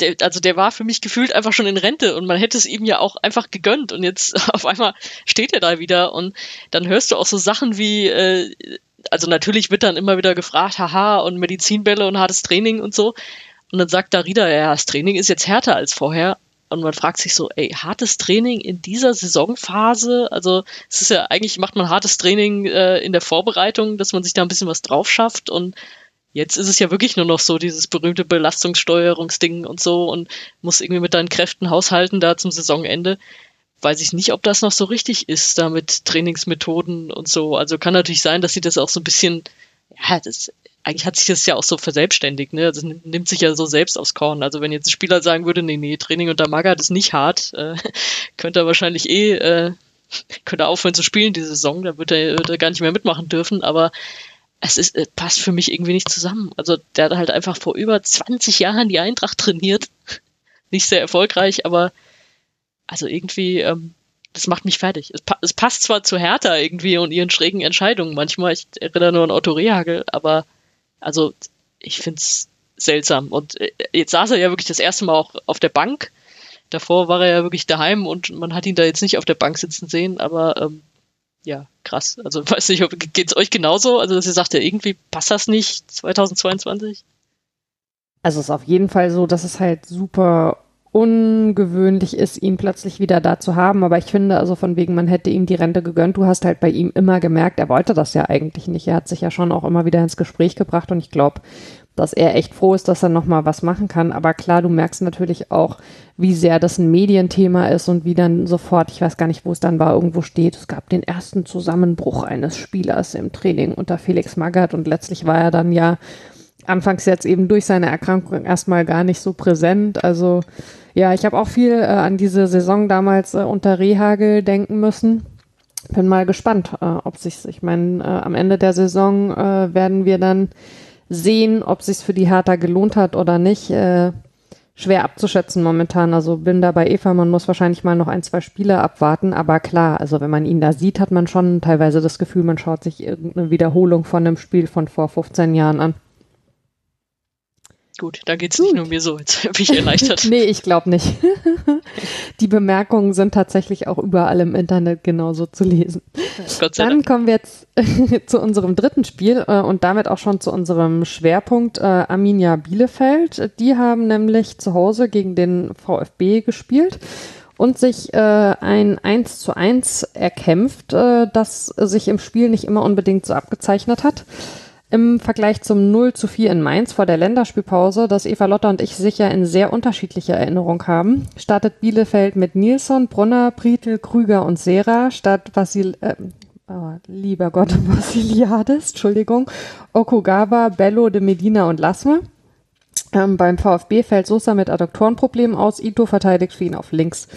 der, also der war für mich gefühlt einfach schon in Rente und man hätte es ihm ja auch einfach gegönnt und jetzt auf einmal steht er da wieder und dann hörst du auch so Sachen wie, äh, also natürlich wird dann immer wieder gefragt, haha, und Medizinbälle und hartes Training und so. Und dann sagt Darida, ja, das Training ist jetzt härter als vorher. Und man fragt sich so, ey, hartes Training in dieser Saisonphase? Also es ist ja eigentlich, macht man hartes Training äh, in der Vorbereitung, dass man sich da ein bisschen was drauf schafft. Und jetzt ist es ja wirklich nur noch so, dieses berühmte Belastungssteuerungsding und so und muss irgendwie mit deinen Kräften haushalten da zum Saisonende. Weiß ich nicht, ob das noch so richtig ist, da mit Trainingsmethoden und so. Also kann natürlich sein, dass sie das auch so ein bisschen, ja, das eigentlich hat sich das ja auch so verselbstständigt, ne? Das also nimmt sich ja so selbst aufs Korn. Also wenn jetzt ein Spieler sagen würde, nee, nee, Training unter Magath ist nicht hart, äh, könnte er wahrscheinlich eh, äh, könnte aufhören zu spielen diese Saison, da wird er, wird er gar nicht mehr mitmachen dürfen, aber es ist, äh, passt für mich irgendwie nicht zusammen. Also der hat halt einfach vor über 20 Jahren die Eintracht trainiert. nicht sehr erfolgreich, aber also irgendwie, ähm, das macht mich fertig. Es, pa es, passt zwar zu Hertha irgendwie und ihren schrägen Entscheidungen manchmal, ich erinnere nur an Otto Rehagel, aber also ich finde es seltsam. Und äh, jetzt saß er ja wirklich das erste Mal auch auf der Bank. Davor war er ja wirklich daheim und man hat ihn da jetzt nicht auf der Bank sitzen sehen, aber ähm, ja, krass. Also weiß nicht, geht es euch genauso? Also dass ihr sagt, ja, irgendwie passt das nicht 2022? Also es ist auf jeden Fall so, dass es halt super ungewöhnlich ist, ihn plötzlich wieder da zu haben. Aber ich finde, also von wegen, man hätte ihm die Rente gegönnt. Du hast halt bei ihm immer gemerkt, er wollte das ja eigentlich nicht. Er hat sich ja schon auch immer wieder ins Gespräch gebracht und ich glaube, dass er echt froh ist, dass er nochmal was machen kann. Aber klar, du merkst natürlich auch, wie sehr das ein Medienthema ist und wie dann sofort, ich weiß gar nicht, wo es dann war, irgendwo steht, es gab den ersten Zusammenbruch eines Spielers im Training unter Felix Magath und letztlich war er dann ja anfangs jetzt eben durch seine Erkrankung erstmal gar nicht so präsent. Also ja, ich habe auch viel äh, an diese Saison damals äh, unter Rehagel denken müssen. Bin mal gespannt, äh, ob sich, ich meine, äh, am Ende der Saison äh, werden wir dann sehen, ob sich für die Hertha gelohnt hat oder nicht. Äh, schwer abzuschätzen momentan. Also bin da bei Eva, man muss wahrscheinlich mal noch ein, zwei Spiele abwarten. Aber klar, also wenn man ihn da sieht, hat man schon teilweise das Gefühl, man schaut sich irgendeine Wiederholung von einem Spiel von vor 15 Jahren an. Gut, da geht's Gut. nicht nur mir so. Jetzt bin ich erleichtert. nee, ich glaube nicht. Die Bemerkungen sind tatsächlich auch überall im Internet genauso zu lesen. Gott sei Dann Dank. kommen wir jetzt zu unserem dritten Spiel äh, und damit auch schon zu unserem Schwerpunkt äh, Arminia Bielefeld. Die haben nämlich zu Hause gegen den VfB gespielt und sich äh, ein 1 zu 1 erkämpft, äh, das sich im Spiel nicht immer unbedingt so abgezeichnet hat im Vergleich zum 0 zu 4 in Mainz vor der Länderspielpause, das Eva Lotter und ich sicher in sehr unterschiedlicher Erinnerung haben, startet Bielefeld mit Nilsson, Brunner, Prietl, Krüger und Sera statt Vasil, äh, oh, lieber Gott, Vassiliades, Entschuldigung, Okugawa, Bello de Medina und Lasme. Ähm, beim VfB fällt Sosa mit Adduktorenproblemen aus. Ito verteidigt für ihn auf links.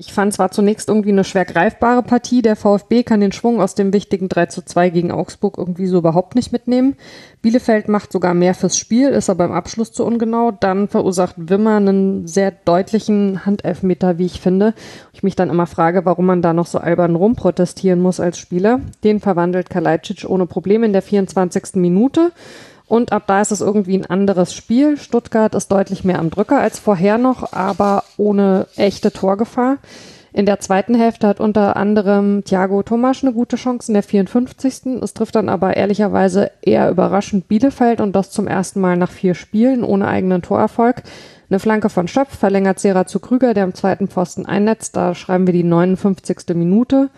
Ich fand zwar zunächst irgendwie eine schwer greifbare Partie. Der VfB kann den Schwung aus dem wichtigen 3 zu 2 gegen Augsburg irgendwie so überhaupt nicht mitnehmen. Bielefeld macht sogar mehr fürs Spiel, ist aber im Abschluss zu ungenau. Dann verursacht Wimmer einen sehr deutlichen Handelfmeter, wie ich finde. Ich mich dann immer frage, warum man da noch so albern rumprotestieren muss als Spieler. Den verwandelt Kalajdzic ohne Probleme in der 24. Minute. Und ab da ist es irgendwie ein anderes Spiel. Stuttgart ist deutlich mehr am Drücker als vorher noch, aber ohne echte Torgefahr. In der zweiten Hälfte hat unter anderem Thiago Tomasch eine gute Chance in der 54. Es trifft dann aber ehrlicherweise eher überraschend Bielefeld und das zum ersten Mal nach vier Spielen ohne eigenen Torerfolg. Eine Flanke von Schöpf verlängert Sera zu Krüger, der am zweiten Pfosten einnetzt. Da schreiben wir die 59. Minute.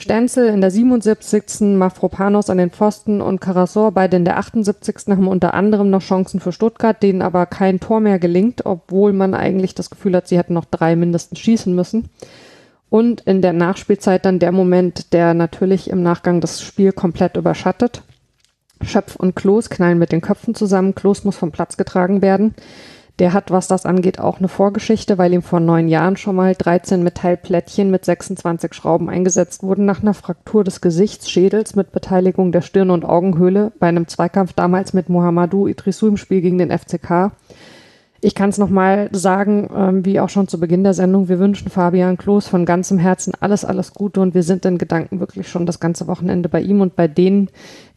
Stenzel in der 77. Mafropanos an den Pfosten und Karasor beide in der 78. haben unter anderem noch Chancen für Stuttgart, denen aber kein Tor mehr gelingt, obwohl man eigentlich das Gefühl hat, sie hätten noch drei mindestens schießen müssen. Und in der Nachspielzeit dann der Moment, der natürlich im Nachgang das Spiel komplett überschattet. Schöpf und Klos knallen mit den Köpfen zusammen. Klos muss vom Platz getragen werden. Der hat, was das angeht, auch eine Vorgeschichte, weil ihm vor neun Jahren schon mal 13 Metallplättchen mit 26 Schrauben eingesetzt wurden nach einer Fraktur des Gesichtsschädels mit Beteiligung der Stirn- und Augenhöhle bei einem Zweikampf damals mit Mohamedou Idrissou im Spiel gegen den FCK. Ich kann es nochmal sagen, ähm, wie auch schon zu Beginn der Sendung, wir wünschen Fabian Klos von ganzem Herzen alles, alles Gute und wir sind in Gedanken wirklich schon das ganze Wochenende bei ihm und bei denen,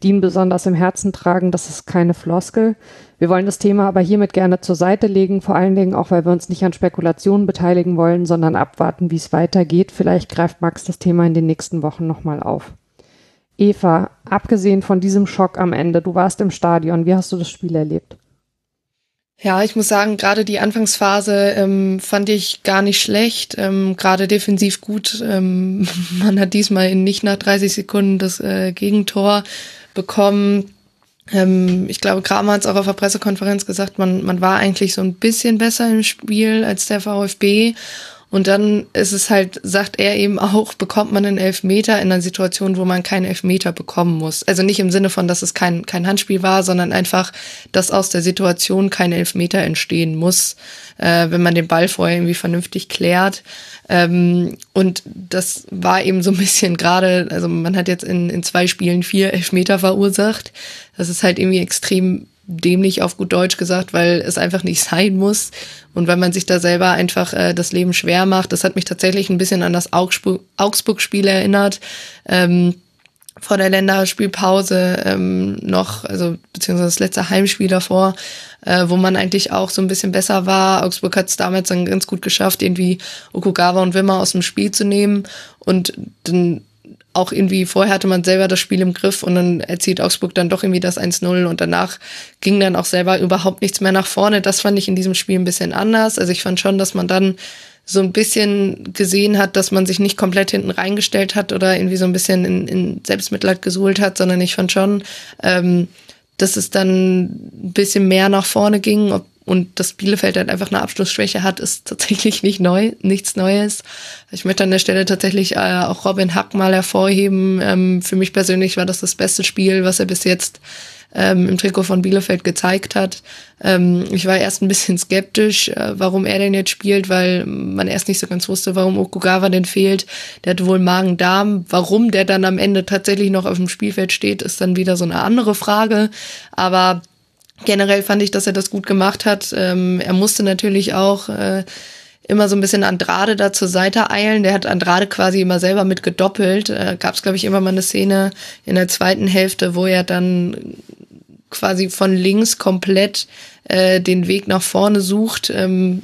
die ihn besonders im Herzen tragen. Das ist keine Floskel. Wir wollen das Thema aber hiermit gerne zur Seite legen, vor allen Dingen auch, weil wir uns nicht an Spekulationen beteiligen wollen, sondern abwarten, wie es weitergeht. Vielleicht greift Max das Thema in den nächsten Wochen nochmal auf. Eva, abgesehen von diesem Schock am Ende, du warst im Stadion, wie hast du das Spiel erlebt? Ja, ich muss sagen, gerade die Anfangsphase ähm, fand ich gar nicht schlecht, ähm, gerade defensiv gut. Ähm, man hat diesmal in nicht nach 30 Sekunden das äh, Gegentor bekommen. Ähm, ich glaube, Kramer hat es auch auf der Pressekonferenz gesagt, man, man war eigentlich so ein bisschen besser im Spiel als der VfB. Und dann ist es halt, sagt er eben auch, bekommt man einen Elfmeter in einer Situation, wo man keinen Elfmeter bekommen muss. Also nicht im Sinne von, dass es kein, kein Handspiel war, sondern einfach, dass aus der Situation kein Elfmeter entstehen muss, äh, wenn man den Ball vorher irgendwie vernünftig klärt. Ähm, und das war eben so ein bisschen gerade, also man hat jetzt in, in zwei Spielen vier Elfmeter verursacht. Das ist halt irgendwie extrem dämlich auf gut Deutsch gesagt, weil es einfach nicht sein muss und weil man sich da selber einfach äh, das Leben schwer macht. Das hat mich tatsächlich ein bisschen an das Augsburg-Spiel erinnert. Ähm, vor der Länderspielpause ähm, noch, also beziehungsweise das letzte Heimspiel davor, äh, wo man eigentlich auch so ein bisschen besser war. Augsburg hat es damals dann ganz gut geschafft, irgendwie Okugawa und Wimmer aus dem Spiel zu nehmen und dann auch irgendwie vorher hatte man selber das Spiel im Griff und dann erzielt Augsburg dann doch irgendwie das 1-0 und danach ging dann auch selber überhaupt nichts mehr nach vorne. Das fand ich in diesem Spiel ein bisschen anders. Also ich fand schon, dass man dann so ein bisschen gesehen hat, dass man sich nicht komplett hinten reingestellt hat oder irgendwie so ein bisschen in, in Selbstmitleid gesuhlt hat, sondern ich fand schon, ähm, dass es dann ein bisschen mehr nach vorne ging, ob und dass Bielefeld halt einfach eine Abschlussschwäche hat, ist tatsächlich nicht neu, nichts Neues. Ich möchte an der Stelle tatsächlich äh, auch Robin Hack mal hervorheben. Ähm, für mich persönlich war das das beste Spiel, was er bis jetzt ähm, im Trikot von Bielefeld gezeigt hat. Ähm, ich war erst ein bisschen skeptisch, äh, warum er denn jetzt spielt, weil man erst nicht so ganz wusste, warum Okugawa denn fehlt. Der hat wohl Magen-Darm. Warum der dann am Ende tatsächlich noch auf dem Spielfeld steht, ist dann wieder so eine andere Frage. Aber generell fand ich, dass er das gut gemacht hat. Ähm, er musste natürlich auch äh, immer so ein bisschen Andrade da zur Seite eilen. Der hat Andrade quasi immer selber mit gedoppelt. Äh, Gab es, glaube ich, immer mal eine Szene in der zweiten Hälfte, wo er dann quasi von links komplett äh, den Weg nach vorne sucht, ähm,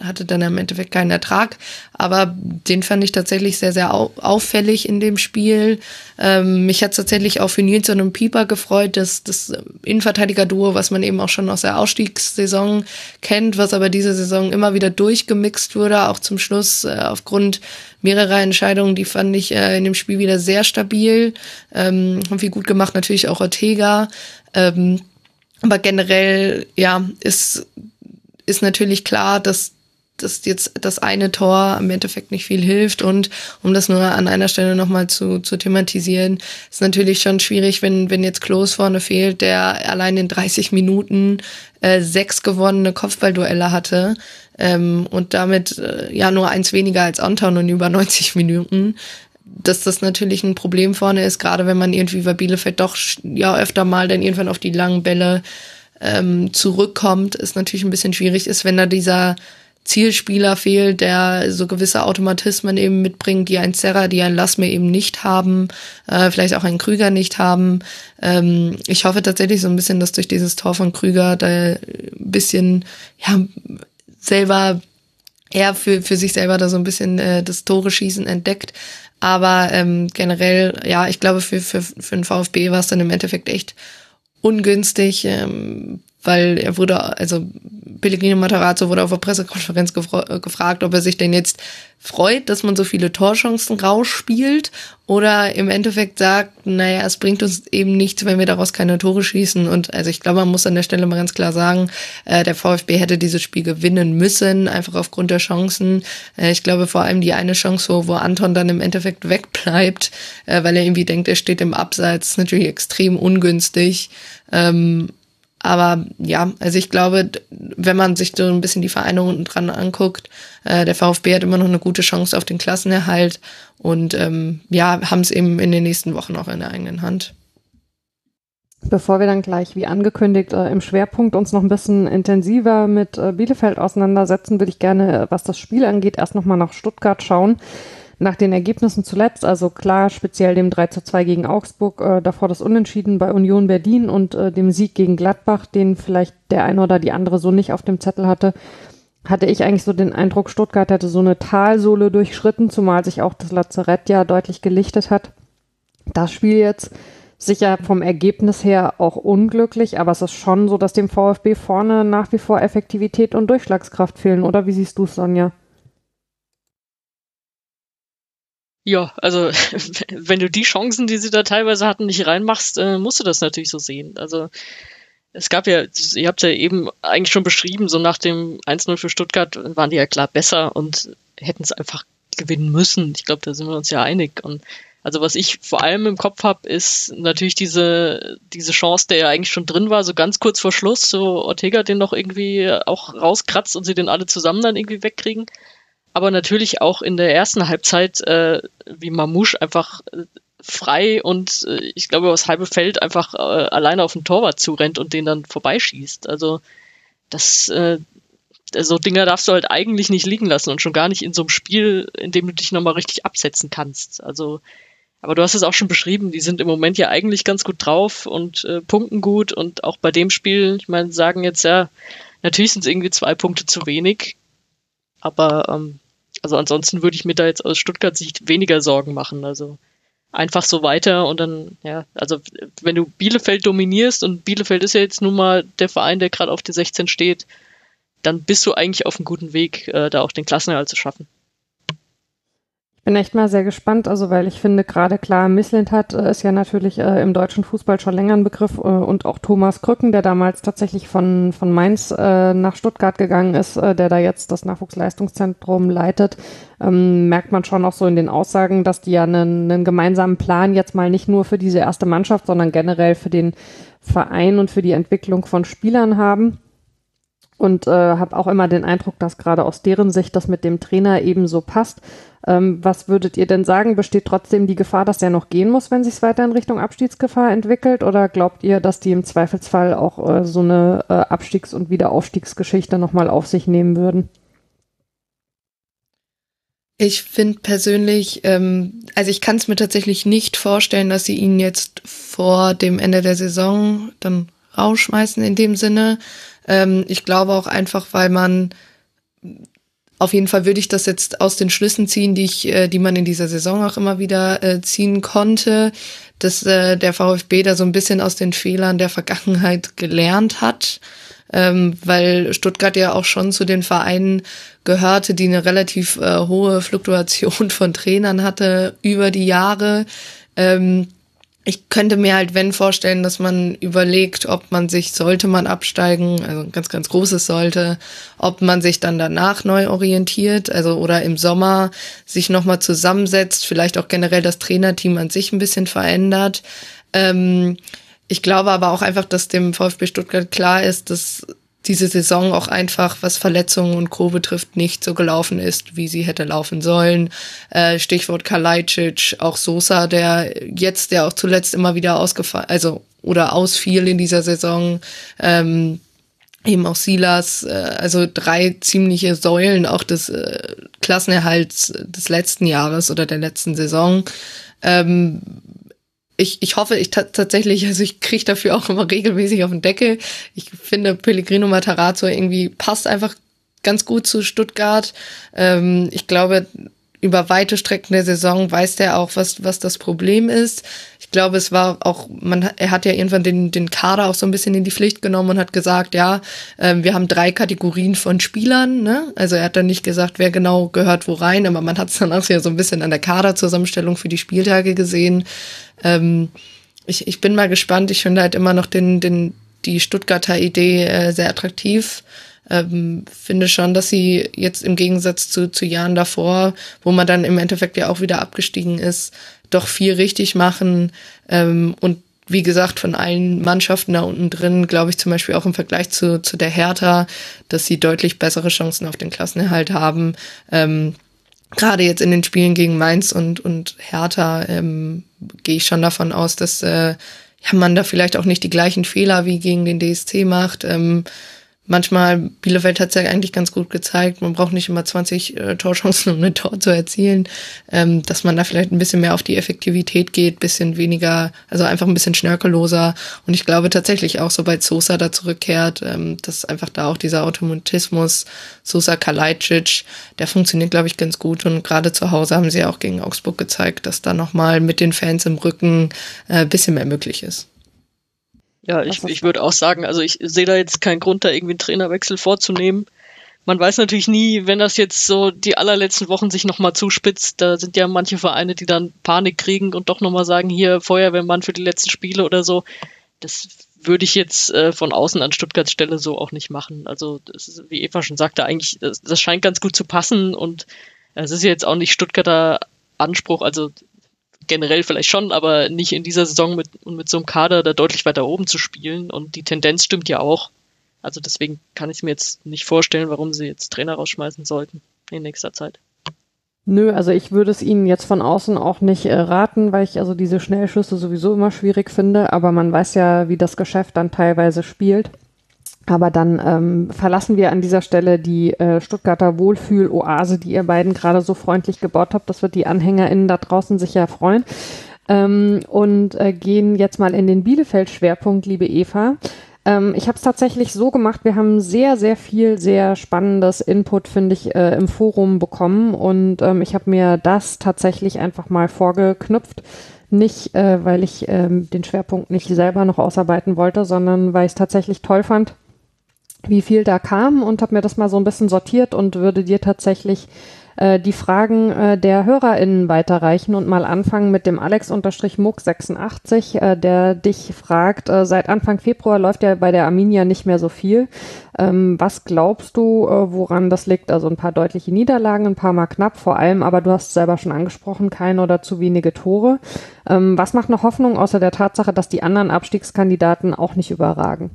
hatte dann im Endeffekt keinen Ertrag. Aber den fand ich tatsächlich sehr, sehr au auffällig in dem Spiel. Ähm, mich hat tatsächlich auch für Nilsson und Pieper gefreut, dass das Innenverteidiger-Duo, was man eben auch schon aus der Ausstiegssaison kennt, was aber diese Saison immer wieder durchgemixt wurde, auch zum Schluss äh, aufgrund mehrerer Entscheidungen, die fand ich äh, in dem Spiel wieder sehr stabil. Ähm, und wie gut gemacht natürlich auch Ortega. Ähm, aber generell, ja, ist, ist natürlich klar, dass dass jetzt das eine Tor im Endeffekt nicht viel hilft. Und um das nur an einer Stelle nochmal zu, zu thematisieren, ist natürlich schon schwierig, wenn, wenn jetzt Klos vorne fehlt, der allein in 30 Minuten äh, sechs gewonnene Kopfballduelle hatte ähm, und damit äh, ja nur eins weniger als Anton und über 90 Minuten dass das natürlich ein Problem vorne ist, gerade wenn man irgendwie bei Bielefeld doch ja öfter mal dann irgendwann auf die langen Bälle ähm, zurückkommt, ist natürlich ein bisschen schwierig ist, wenn da dieser Zielspieler fehlt, der so gewisse Automatismen eben mitbringt, die ein Serra, die ein Lassme eben nicht haben, äh, vielleicht auch ein Krüger nicht haben. Ähm, ich hoffe tatsächlich so ein bisschen, dass durch dieses Tor von Krüger da ein bisschen ja selber er für, für sich selber da so ein bisschen äh, das Tore schießen entdeckt. Aber ähm, generell, ja, ich glaube, für, für, für den VfB war es dann im Endeffekt echt ungünstig, ähm, weil er wurde, also Pellegrino Matarazzo wurde auf der Pressekonferenz äh, gefragt, ob er sich denn jetzt freut, dass man so viele Torchancen rausspielt oder im Endeffekt sagt, naja, es bringt uns eben nichts, wenn wir daraus keine Tore schießen. Und also ich glaube, man muss an der Stelle mal ganz klar sagen, äh, der VfB hätte dieses Spiel gewinnen müssen, einfach aufgrund der Chancen. Äh, ich glaube vor allem die eine Chance, wo, wo Anton dann im Endeffekt wegbleibt, äh, weil er irgendwie denkt, er steht im Abseits, ist natürlich extrem ungünstig. Ähm, aber ja, also ich glaube, wenn man sich so ein bisschen die Vereine unten dran anguckt, äh, der VfB hat immer noch eine gute Chance auf den Klassenerhalt und ähm, ja, haben es eben in den nächsten Wochen auch in der eigenen Hand. Bevor wir dann gleich, wie angekündigt, äh, im Schwerpunkt uns noch ein bisschen intensiver mit äh, Bielefeld auseinandersetzen, würde ich gerne, äh, was das Spiel angeht, erst nochmal nach Stuttgart schauen nach den Ergebnissen zuletzt, also klar, speziell dem 3 zu 2 gegen Augsburg, äh, davor das Unentschieden bei Union Berlin und äh, dem Sieg gegen Gladbach, den vielleicht der eine oder die andere so nicht auf dem Zettel hatte, hatte ich eigentlich so den Eindruck, Stuttgart hätte so eine Talsohle durchschritten, zumal sich auch das Lazarett ja deutlich gelichtet hat. Das Spiel jetzt sicher vom Ergebnis her auch unglücklich, aber es ist schon so, dass dem VfB vorne nach wie vor Effektivität und Durchschlagskraft fehlen, oder wie siehst du es, Sonja? Ja, also wenn du die Chancen, die sie da teilweise hatten, nicht reinmachst, äh, musst du das natürlich so sehen. Also es gab ja, ihr habt ja eben eigentlich schon beschrieben, so nach dem 1-0 für Stuttgart waren die ja klar besser und hätten es einfach gewinnen müssen. Ich glaube, da sind wir uns ja einig. Und also was ich vor allem im Kopf habe, ist natürlich diese, diese Chance, der ja eigentlich schon drin war, so ganz kurz vor Schluss, so Ortega den noch irgendwie auch rauskratzt und sie den alle zusammen dann irgendwie wegkriegen aber natürlich auch in der ersten Halbzeit, äh, wie Mamouche einfach äh, frei und äh, ich glaube aus halbe Feld einfach äh, alleine auf den Torwart zurennt und den dann vorbeischießt. Also das äh, so Dinger darfst du halt eigentlich nicht liegen lassen und schon gar nicht in so einem Spiel, in dem du dich nochmal richtig absetzen kannst. Also, aber du hast es auch schon beschrieben, die sind im Moment ja eigentlich ganz gut drauf und äh, punkten gut und auch bei dem Spiel, ich meine, sagen jetzt ja, natürlich sind es irgendwie zwei Punkte zu wenig, aber ähm, also ansonsten würde ich mir da jetzt aus Stuttgart Sicht weniger Sorgen machen. Also einfach so weiter und dann, ja, also wenn du Bielefeld dominierst und Bielefeld ist ja jetzt nun mal der Verein, der gerade auf die 16 steht, dann bist du eigentlich auf einem guten Weg, äh, da auch den Klassenerhalt zu schaffen bin echt mal sehr gespannt, also weil ich finde, gerade klar, Misslintat äh, ist ja natürlich äh, im deutschen Fußball schon länger ein Begriff äh, und auch Thomas Krücken, der damals tatsächlich von, von Mainz äh, nach Stuttgart gegangen ist, äh, der da jetzt das Nachwuchsleistungszentrum leitet, ähm, merkt man schon auch so in den Aussagen, dass die ja einen gemeinsamen Plan jetzt mal nicht nur für diese erste Mannschaft, sondern generell für den Verein und für die Entwicklung von Spielern haben und äh, habe auch immer den Eindruck, dass gerade aus deren Sicht das mit dem Trainer ebenso passt. Ähm, was würdet ihr denn sagen? Besteht trotzdem die Gefahr, dass er noch gehen muss, wenn sich es weiter in Richtung Abstiegsgefahr entwickelt? Oder glaubt ihr, dass die im Zweifelsfall auch äh, so eine äh, Abstiegs- und Wiederaufstiegsgeschichte nochmal auf sich nehmen würden? Ich finde persönlich, ähm, also ich kann es mir tatsächlich nicht vorstellen, dass sie ihn jetzt vor dem Ende der Saison dann rausschmeißen in dem Sinne. Ähm, ich glaube auch einfach, weil man auf jeden Fall würde ich das jetzt aus den Schlüssen ziehen, die ich, äh, die man in dieser Saison auch immer wieder äh, ziehen konnte, dass äh, der VfB da so ein bisschen aus den Fehlern der Vergangenheit gelernt hat, ähm, weil Stuttgart ja auch schon zu den Vereinen gehörte, die eine relativ äh, hohe Fluktuation von Trainern hatte über die Jahre. Ähm, ich könnte mir halt, wenn vorstellen, dass man überlegt, ob man sich, sollte man absteigen, also ganz, ganz großes sollte, ob man sich dann danach neu orientiert, also oder im Sommer sich nochmal zusammensetzt, vielleicht auch generell das Trainerteam an sich ein bisschen verändert. Ähm, ich glaube aber auch einfach, dass dem VfB Stuttgart klar ist, dass diese Saison auch einfach, was Verletzungen und Co. betrifft, nicht so gelaufen ist, wie sie hätte laufen sollen. Äh, Stichwort Kalajdzic, auch Sosa, der jetzt, der auch zuletzt immer wieder ausgefallen, also oder ausfiel in dieser Saison. Ähm, eben auch Silas, äh, also drei ziemliche Säulen auch des äh, Klassenerhalts des letzten Jahres oder der letzten Saison. Ähm, ich, ich hoffe, ich tatsächlich, also ich kriege dafür auch immer regelmäßig auf den Deckel. Ich finde, Pellegrino Matarazzo irgendwie passt einfach ganz gut zu Stuttgart. Ähm, ich glaube, über weite Strecken der Saison weiß der auch, was, was das Problem ist. Ich glaube, es war auch, man, er hat ja irgendwann den, den Kader auch so ein bisschen in die Pflicht genommen und hat gesagt, ja, äh, wir haben drei Kategorien von Spielern, ne? Also er hat dann nicht gesagt, wer genau gehört wo rein, aber man hat es dann auch ja so ein bisschen an der Kaderzusammenstellung für die Spieltage gesehen. Ähm, ich, ich bin mal gespannt. Ich finde halt immer noch den, den, die Stuttgarter Idee äh, sehr attraktiv ähm, finde schon, dass sie jetzt im Gegensatz zu, zu Jahren davor, wo man dann im Endeffekt ja auch wieder abgestiegen ist, doch viel richtig machen ähm, und wie gesagt, von allen Mannschaften da unten drin, glaube ich zum Beispiel auch im Vergleich zu, zu der Hertha, dass sie deutlich bessere Chancen auf den Klassenerhalt haben. Ähm, Gerade jetzt in den Spielen gegen Mainz und, und Hertha ähm, gehe ich schon davon aus, dass äh, ja, man da vielleicht auch nicht die gleichen Fehler wie gegen den DSC macht. Ähm, manchmal, Bielefeld hat es ja eigentlich ganz gut gezeigt, man braucht nicht immer 20 äh, Torchancen, um ein Tor zu erzielen, ähm, dass man da vielleicht ein bisschen mehr auf die Effektivität geht, bisschen weniger, also einfach ein bisschen schnörkelloser. Und ich glaube tatsächlich auch, sobald Sosa da zurückkehrt, ähm, dass einfach da auch dieser Automatismus, Sosa Kalajdzic, der funktioniert, glaube ich, ganz gut. Und gerade zu Hause haben sie auch gegen Augsburg gezeigt, dass da nochmal mit den Fans im Rücken äh, bisschen mehr möglich ist. Ja, ich, ich würde auch sagen, also ich sehe da jetzt keinen Grund, da irgendwie einen Trainerwechsel vorzunehmen. Man weiß natürlich nie, wenn das jetzt so die allerletzten Wochen sich nochmal zuspitzt, da sind ja manche Vereine, die dann Panik kriegen und doch nochmal sagen, hier Feuerwehrmann für die letzten Spiele oder so. Das würde ich jetzt äh, von außen an Stuttgarts Stelle so auch nicht machen. Also, das ist, wie Eva schon sagte, eigentlich, das, das scheint ganz gut zu passen und es ist jetzt auch nicht Stuttgarter Anspruch, also generell vielleicht schon, aber nicht in dieser Saison mit, mit so einem Kader da deutlich weiter oben zu spielen. Und die Tendenz stimmt ja auch. Also deswegen kann ich mir jetzt nicht vorstellen, warum sie jetzt Trainer rausschmeißen sollten in nächster Zeit. Nö, also ich würde es Ihnen jetzt von außen auch nicht äh, raten, weil ich also diese Schnellschüsse sowieso immer schwierig finde, aber man weiß ja, wie das Geschäft dann teilweise spielt. Aber dann ähm, verlassen wir an dieser Stelle die äh, Stuttgarter Wohlfühl-Oase, die ihr beiden gerade so freundlich gebaut habt. Das wird die AnhängerInnen da draußen sicher freuen. Ähm, und äh, gehen jetzt mal in den Bielefeld-Schwerpunkt, liebe Eva. Ähm, ich habe es tatsächlich so gemacht, wir haben sehr, sehr viel, sehr spannendes Input, finde ich, äh, im Forum bekommen. Und ähm, ich habe mir das tatsächlich einfach mal vorgeknüpft nicht, äh, weil ich ähm, den Schwerpunkt nicht selber noch ausarbeiten wollte, sondern weil ich es tatsächlich toll fand, wie viel da kam und habe mir das mal so ein bisschen sortiert und würde dir tatsächlich äh, die Fragen äh, der HörerInnen weiterreichen und mal anfangen mit dem Alex-Muck86, äh, der dich fragt, äh, seit Anfang Februar läuft ja bei der Arminia nicht mehr so viel. Ähm, was glaubst du, äh, woran das liegt? Also ein paar deutliche Niederlagen, ein paar mal knapp, vor allem, aber du hast selber schon angesprochen, keine oder zu wenige Tore. Ähm, was macht noch Hoffnung, außer der Tatsache, dass die anderen Abstiegskandidaten auch nicht überragen?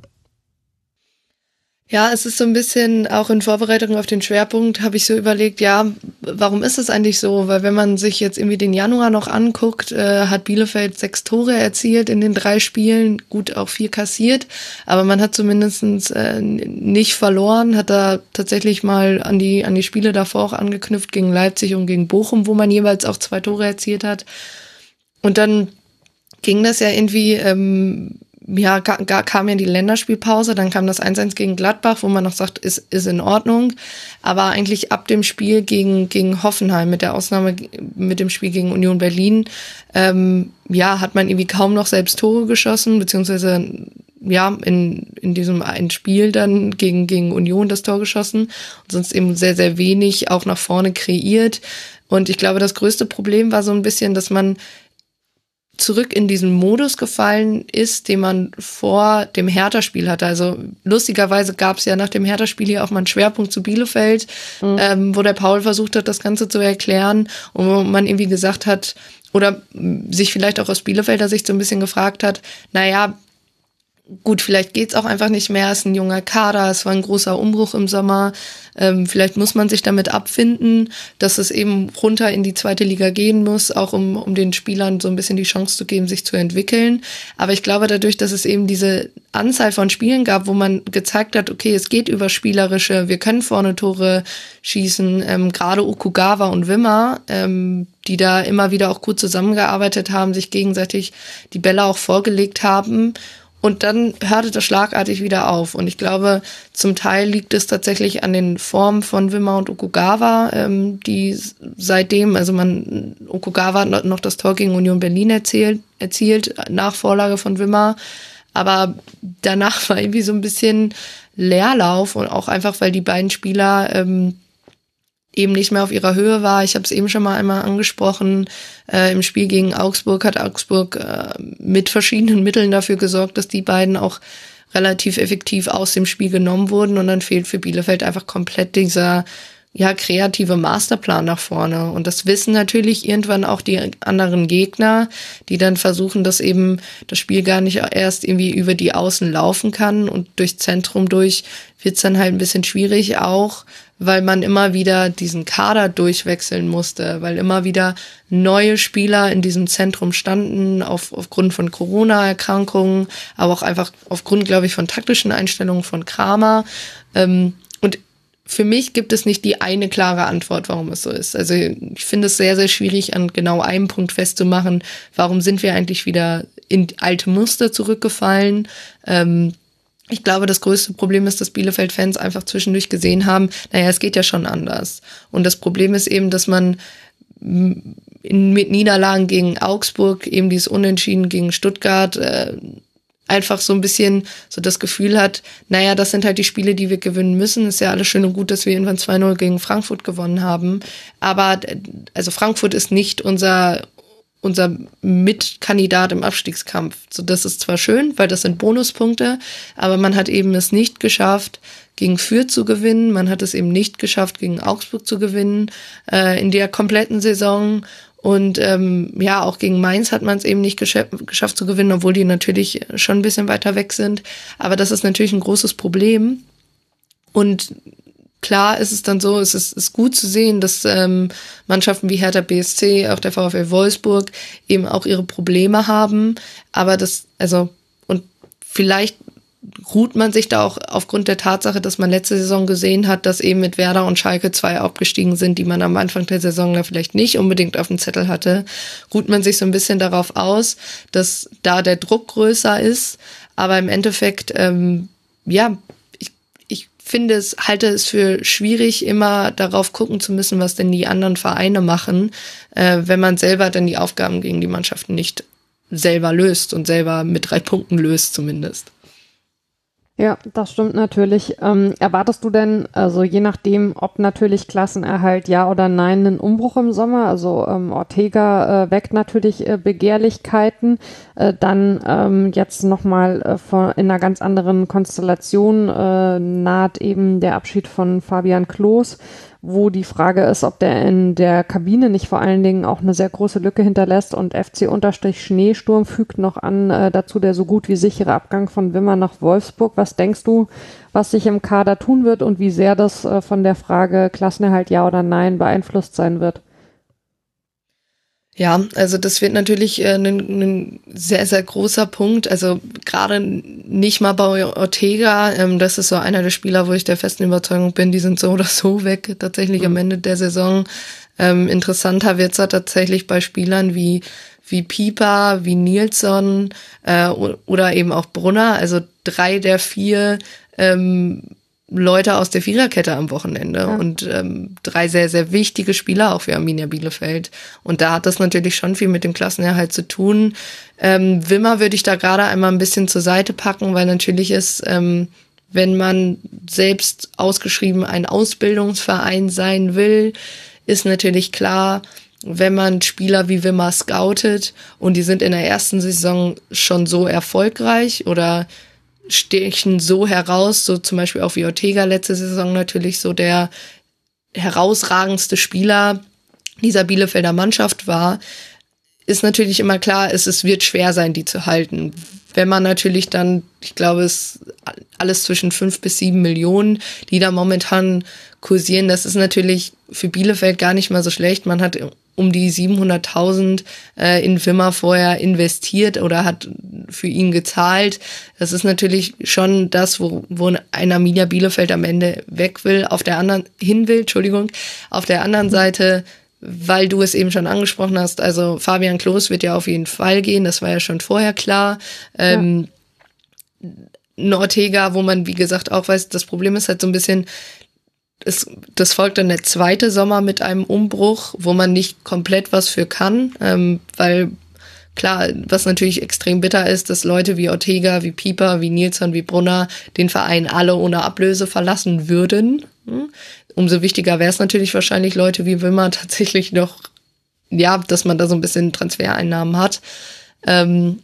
Ja, es ist so ein bisschen auch in Vorbereitung auf den Schwerpunkt habe ich so überlegt, ja, warum ist es eigentlich so? Weil wenn man sich jetzt irgendwie den Januar noch anguckt, äh, hat Bielefeld sechs Tore erzielt in den drei Spielen, gut auch vier kassiert, aber man hat zumindestens äh, nicht verloren, hat da tatsächlich mal an die an die Spiele davor auch angeknüpft gegen Leipzig und gegen Bochum, wo man jeweils auch zwei Tore erzielt hat. Und dann ging das ja irgendwie ähm, ja, kam ja die Länderspielpause, dann kam das 1-1 gegen Gladbach, wo man noch sagt, ist, ist in Ordnung. Aber eigentlich ab dem Spiel gegen, gegen Hoffenheim, mit der Ausnahme mit dem Spiel gegen Union Berlin, ähm, ja, hat man irgendwie kaum noch selbst Tore geschossen, beziehungsweise ja, in, in diesem einen Spiel dann gegen, gegen Union das Tor geschossen und sonst eben sehr, sehr wenig auch nach vorne kreiert. Und ich glaube, das größte Problem war so ein bisschen, dass man zurück in diesen Modus gefallen ist, den man vor dem Hertha-Spiel hatte. Also lustigerweise gab es ja nach dem Hertha-Spiel hier auch mal einen Schwerpunkt zu Bielefeld, mhm. ähm, wo der Paul versucht hat, das Ganze zu erklären und wo man irgendwie gesagt hat, oder sich vielleicht auch aus Bielefelder Sicht so ein bisschen gefragt hat, naja, gut, vielleicht geht's auch einfach nicht mehr, es ist ein junger Kader, es war ein großer Umbruch im Sommer, ähm, vielleicht muss man sich damit abfinden, dass es eben runter in die zweite Liga gehen muss, auch um, um den Spielern so ein bisschen die Chance zu geben, sich zu entwickeln. Aber ich glaube, dadurch, dass es eben diese Anzahl von Spielen gab, wo man gezeigt hat, okay, es geht über Spielerische, wir können vorne Tore schießen, ähm, gerade Okugawa und Wimmer, ähm, die da immer wieder auch gut zusammengearbeitet haben, sich gegenseitig die Bälle auch vorgelegt haben und dann hörte das schlagartig wieder auf. Und ich glaube, zum Teil liegt es tatsächlich an den Formen von Wimmer und Okugawa, ähm, die seitdem, also man, Okugawa hat noch das Tor gegen Union Berlin erzielt, erzielt nach Vorlage von Wimmer. Aber danach war irgendwie so ein bisschen Leerlauf und auch einfach, weil die beiden Spieler ähm, eben nicht mehr auf ihrer Höhe war. Ich habe es eben schon mal einmal angesprochen. Äh, Im Spiel gegen Augsburg hat Augsburg äh, mit verschiedenen Mitteln dafür gesorgt, dass die beiden auch relativ effektiv aus dem Spiel genommen wurden. Und dann fehlt für Bielefeld einfach komplett dieser ja, kreative Masterplan nach vorne. Und das wissen natürlich irgendwann auch die anderen Gegner, die dann versuchen, dass eben das Spiel gar nicht erst irgendwie über die Außen laufen kann und durch Zentrum durch wird's dann halt ein bisschen schwierig auch, weil man immer wieder diesen Kader durchwechseln musste, weil immer wieder neue Spieler in diesem Zentrum standen, auf, aufgrund von Corona-Erkrankungen, aber auch einfach aufgrund, glaube ich, von taktischen Einstellungen von Kramer. Ähm, für mich gibt es nicht die eine klare Antwort, warum es so ist. Also ich finde es sehr, sehr schwierig, an genau einem Punkt festzumachen, warum sind wir eigentlich wieder in alte Muster zurückgefallen. Ähm, ich glaube, das größte Problem ist, dass Bielefeld-Fans einfach zwischendurch gesehen haben, naja, es geht ja schon anders. Und das Problem ist eben, dass man mit Niederlagen gegen Augsburg, eben dieses Unentschieden gegen Stuttgart, äh, einfach so ein bisschen so das Gefühl hat, naja, das sind halt die Spiele, die wir gewinnen müssen. Ist ja alles schön und gut, dass wir irgendwann 2-0 gegen Frankfurt gewonnen haben. Aber also Frankfurt ist nicht unser, unser Mitkandidat im Abstiegskampf. So, das ist zwar schön, weil das sind Bonuspunkte, aber man hat eben es nicht geschafft, gegen Fürth zu gewinnen. Man hat es eben nicht geschafft, gegen Augsburg zu gewinnen äh, in der kompletten Saison. Und ähm, ja, auch gegen Mainz hat man es eben nicht geschafft, geschafft zu gewinnen, obwohl die natürlich schon ein bisschen weiter weg sind. Aber das ist natürlich ein großes Problem. Und klar ist es dann so, es ist, ist gut zu sehen, dass ähm, Mannschaften wie Hertha BSC, auch der VfL Wolfsburg eben auch ihre Probleme haben. Aber das, also, und vielleicht ruht man sich da auch aufgrund der Tatsache, dass man letzte Saison gesehen hat, dass eben mit Werder und Schalke zwei abgestiegen sind, die man am Anfang der Saison da vielleicht nicht unbedingt auf dem Zettel hatte, ruht man sich so ein bisschen darauf aus, dass da der Druck größer ist. Aber im Endeffekt, ähm, ja, finde es, halte es für schwierig, immer darauf gucken zu müssen, was denn die anderen Vereine machen, äh, wenn man selber dann die Aufgaben gegen die Mannschaften nicht selber löst und selber mit drei Punkten löst zumindest. Ja, das stimmt natürlich. Ähm, erwartest du denn, also je nachdem, ob natürlich Klassenerhalt ja oder nein, einen Umbruch im Sommer? Also ähm, Ortega äh, weckt natürlich äh, Begehrlichkeiten. Äh, dann ähm, jetzt nochmal äh, in einer ganz anderen Konstellation äh, naht eben der Abschied von Fabian Klos wo die Frage ist, ob der in der Kabine nicht vor allen Dingen auch eine sehr große Lücke hinterlässt und FC-Schneesturm fügt noch an äh, dazu der so gut wie sichere Abgang von Wimmer nach Wolfsburg. Was denkst du, was sich im Kader tun wird und wie sehr das äh, von der Frage Klassenerhalt ja oder nein beeinflusst sein wird? Ja, also das wird natürlich äh, ein, ein sehr, sehr großer Punkt. Also gerade nicht mal bei Ortega, ähm, das ist so einer der Spieler, wo ich der festen Überzeugung bin, die sind so oder so weg, tatsächlich mhm. am Ende der Saison. Ähm, interessanter wird's ja tatsächlich bei Spielern wie wie Pieper, wie Nilsson äh, oder eben auch Brunner, also drei der vier ähm, Leute aus der Viererkette am Wochenende ja. und ähm, drei sehr, sehr wichtige Spieler auch für Arminia Bielefeld. Und da hat das natürlich schon viel mit dem Klassenerhalt zu tun. Ähm, Wimmer würde ich da gerade einmal ein bisschen zur Seite packen, weil natürlich ist, ähm, wenn man selbst ausgeschrieben ein Ausbildungsverein sein will, ist natürlich klar, wenn man Spieler wie Wimmer scoutet und die sind in der ersten Saison schon so erfolgreich oder stechen so heraus, so zum Beispiel auch wie Ortega letzte Saison natürlich so der herausragendste Spieler dieser Bielefelder Mannschaft war, ist natürlich immer klar, es, es wird schwer sein, die zu halten. Wenn man natürlich dann, ich glaube, es alles zwischen fünf bis sieben Millionen, die da momentan kursieren, das ist natürlich für Bielefeld gar nicht mal so schlecht. Man hat um die 700.000 äh, in Firma vorher investiert oder hat für ihn gezahlt. Das ist natürlich schon das, wo, wo ein Arminia Bielefeld am Ende weg will, auf der anderen hin will, Entschuldigung. Auf der anderen Seite weil du es eben schon angesprochen hast, also Fabian Klos wird ja auf jeden Fall gehen, das war ja schon vorher klar. Ähm, ja. Ortega, wo man, wie gesagt, auch weiß, das Problem ist halt so ein bisschen, es, das folgt dann der zweite Sommer mit einem Umbruch, wo man nicht komplett was für kann, ähm, weil klar, was natürlich extrem bitter ist, dass Leute wie Ortega, wie Pieper, wie Nilsson, wie Brunner den Verein alle ohne Ablöse verlassen würden. Hm? Umso wichtiger wäre es natürlich wahrscheinlich Leute wie Wimmer tatsächlich noch, ja, dass man da so ein bisschen Transfereinnahmen hat. Ähm,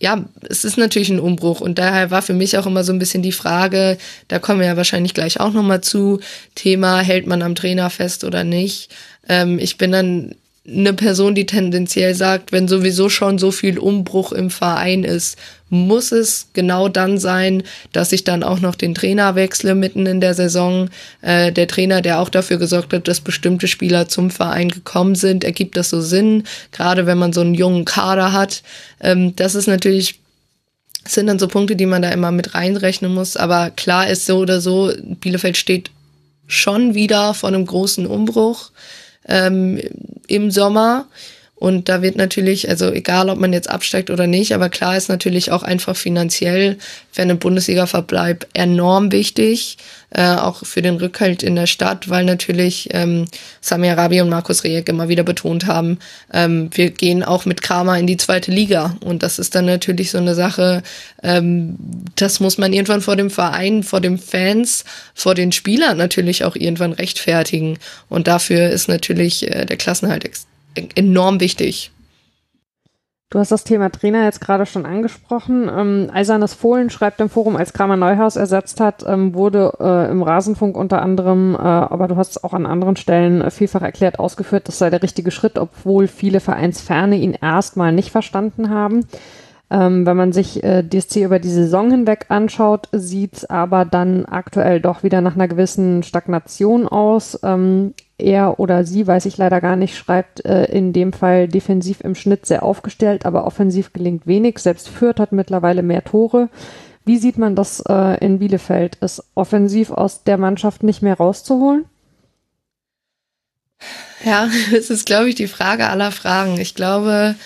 ja, es ist natürlich ein Umbruch und daher war für mich auch immer so ein bisschen die Frage, da kommen wir ja wahrscheinlich gleich auch nochmal zu, Thema, hält man am Trainer fest oder nicht. Ähm, ich bin dann eine Person, die tendenziell sagt, wenn sowieso schon so viel Umbruch im Verein ist, muss es genau dann sein, dass ich dann auch noch den Trainer wechsle mitten in der Saison. Äh, der Trainer, der auch dafür gesorgt hat, dass bestimmte Spieler zum Verein gekommen sind, ergibt das so Sinn, gerade wenn man so einen jungen Kader hat. Ähm, das ist natürlich das sind dann so Punkte, die man da immer mit reinrechnen muss. Aber klar ist so oder so, Bielefeld steht schon wieder vor einem großen Umbruch ähm, im Sommer. Und da wird natürlich, also egal ob man jetzt absteigt oder nicht, aber klar ist natürlich auch einfach finanziell für einen Bundesliga-Verbleib enorm wichtig, äh, auch für den Rückhalt in der Stadt, weil natürlich ähm, Sami Arabi und Markus Rejek immer wieder betont haben, ähm, wir gehen auch mit Kramer in die zweite Liga. Und das ist dann natürlich so eine Sache, ähm, das muss man irgendwann vor dem Verein, vor den Fans, vor den Spielern natürlich auch irgendwann rechtfertigen. Und dafür ist natürlich äh, der Klassenhalt extrem enorm wichtig. Du hast das Thema Trainer jetzt gerade schon angesprochen. Ähm, Eisernes Fohlen schreibt im Forum, als Kramer Neuhaus ersetzt hat, ähm, wurde äh, im Rasenfunk unter anderem, äh, aber du hast es auch an anderen Stellen äh, vielfach erklärt, ausgeführt, das sei der richtige Schritt, obwohl viele Vereinsferne ihn erstmal nicht verstanden haben. Ähm, wenn man sich äh, DSC über die Saison hinweg anschaut, sieht aber dann aktuell doch wieder nach einer gewissen Stagnation aus. Ähm, er oder sie, weiß ich leider gar nicht, schreibt äh, in dem Fall defensiv im Schnitt sehr aufgestellt, aber offensiv gelingt wenig. Selbst Fürth hat mittlerweile mehr Tore. Wie sieht man das äh, in Bielefeld? Ist offensiv aus der Mannschaft nicht mehr rauszuholen? Ja, es ist, glaube ich, die Frage aller Fragen. Ich glaube,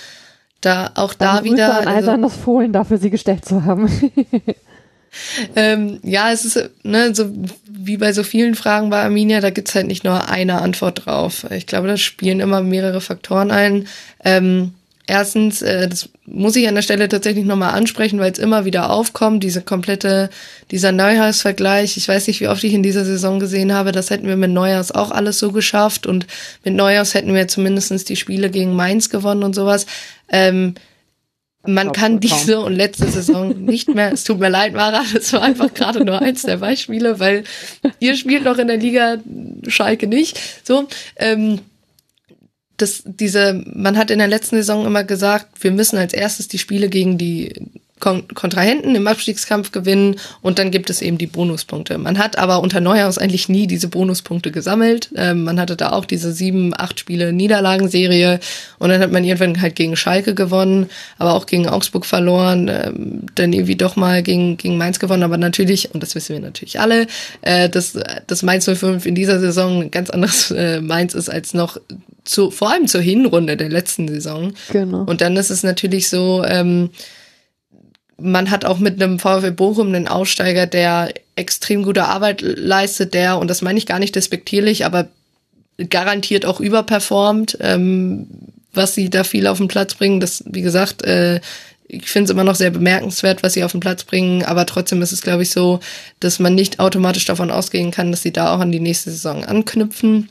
da auch Dann da wieder. An also, das Fohlen dafür, sie gestellt zu haben. ähm, ja, es ist ne, so wie bei so vielen Fragen bei Arminia, da gibt's halt nicht nur eine Antwort drauf. Ich glaube, da spielen immer mehrere Faktoren ein. Ähm, erstens, äh, das muss ich an der Stelle tatsächlich nochmal ansprechen, weil es immer wieder aufkommt, diese komplette, dieser Neujahrsvergleich. Ich weiß nicht, wie oft ich in dieser Saison gesehen habe, das hätten wir mit Neujahrs auch alles so geschafft und mit Neujahrs hätten wir zumindestens die Spiele gegen Mainz gewonnen und sowas. Ähm, man kann diese und letzte Saison nicht mehr, es tut mir leid, Mara, das war einfach gerade nur eins der Beispiele, weil ihr spielt noch in der Liga, Schalke nicht. So, ähm, das, diese, man hat in der letzten Saison immer gesagt, wir müssen als erstes die Spiele gegen die Kon Kontrahenten im Abstiegskampf gewinnen und dann gibt es eben die Bonuspunkte. Man hat aber unter Neuhaus eigentlich nie diese Bonuspunkte gesammelt. Ähm, man hatte da auch diese sieben, acht Spiele Niederlagenserie und dann hat man irgendwann halt gegen Schalke gewonnen, aber auch gegen Augsburg verloren, ähm, dann irgendwie doch mal gegen, gegen Mainz gewonnen, aber natürlich, und das wissen wir natürlich alle, äh, dass, dass Mainz 05 in dieser Saison ein ganz anderes äh, Mainz ist als noch zu, vor allem zur Hinrunde der letzten Saison. Genau. Und dann ist es natürlich so, ähm, man hat auch mit einem VfL Bochum einen Aussteiger, der extrem gute Arbeit leistet, der, und das meine ich gar nicht despektierlich, aber garantiert auch überperformt, ähm, was sie da viel auf den Platz bringen. Das, wie gesagt, äh, ich finde es immer noch sehr bemerkenswert, was sie auf den Platz bringen, aber trotzdem ist es, glaube ich, so, dass man nicht automatisch davon ausgehen kann, dass sie da auch an die nächste Saison anknüpfen.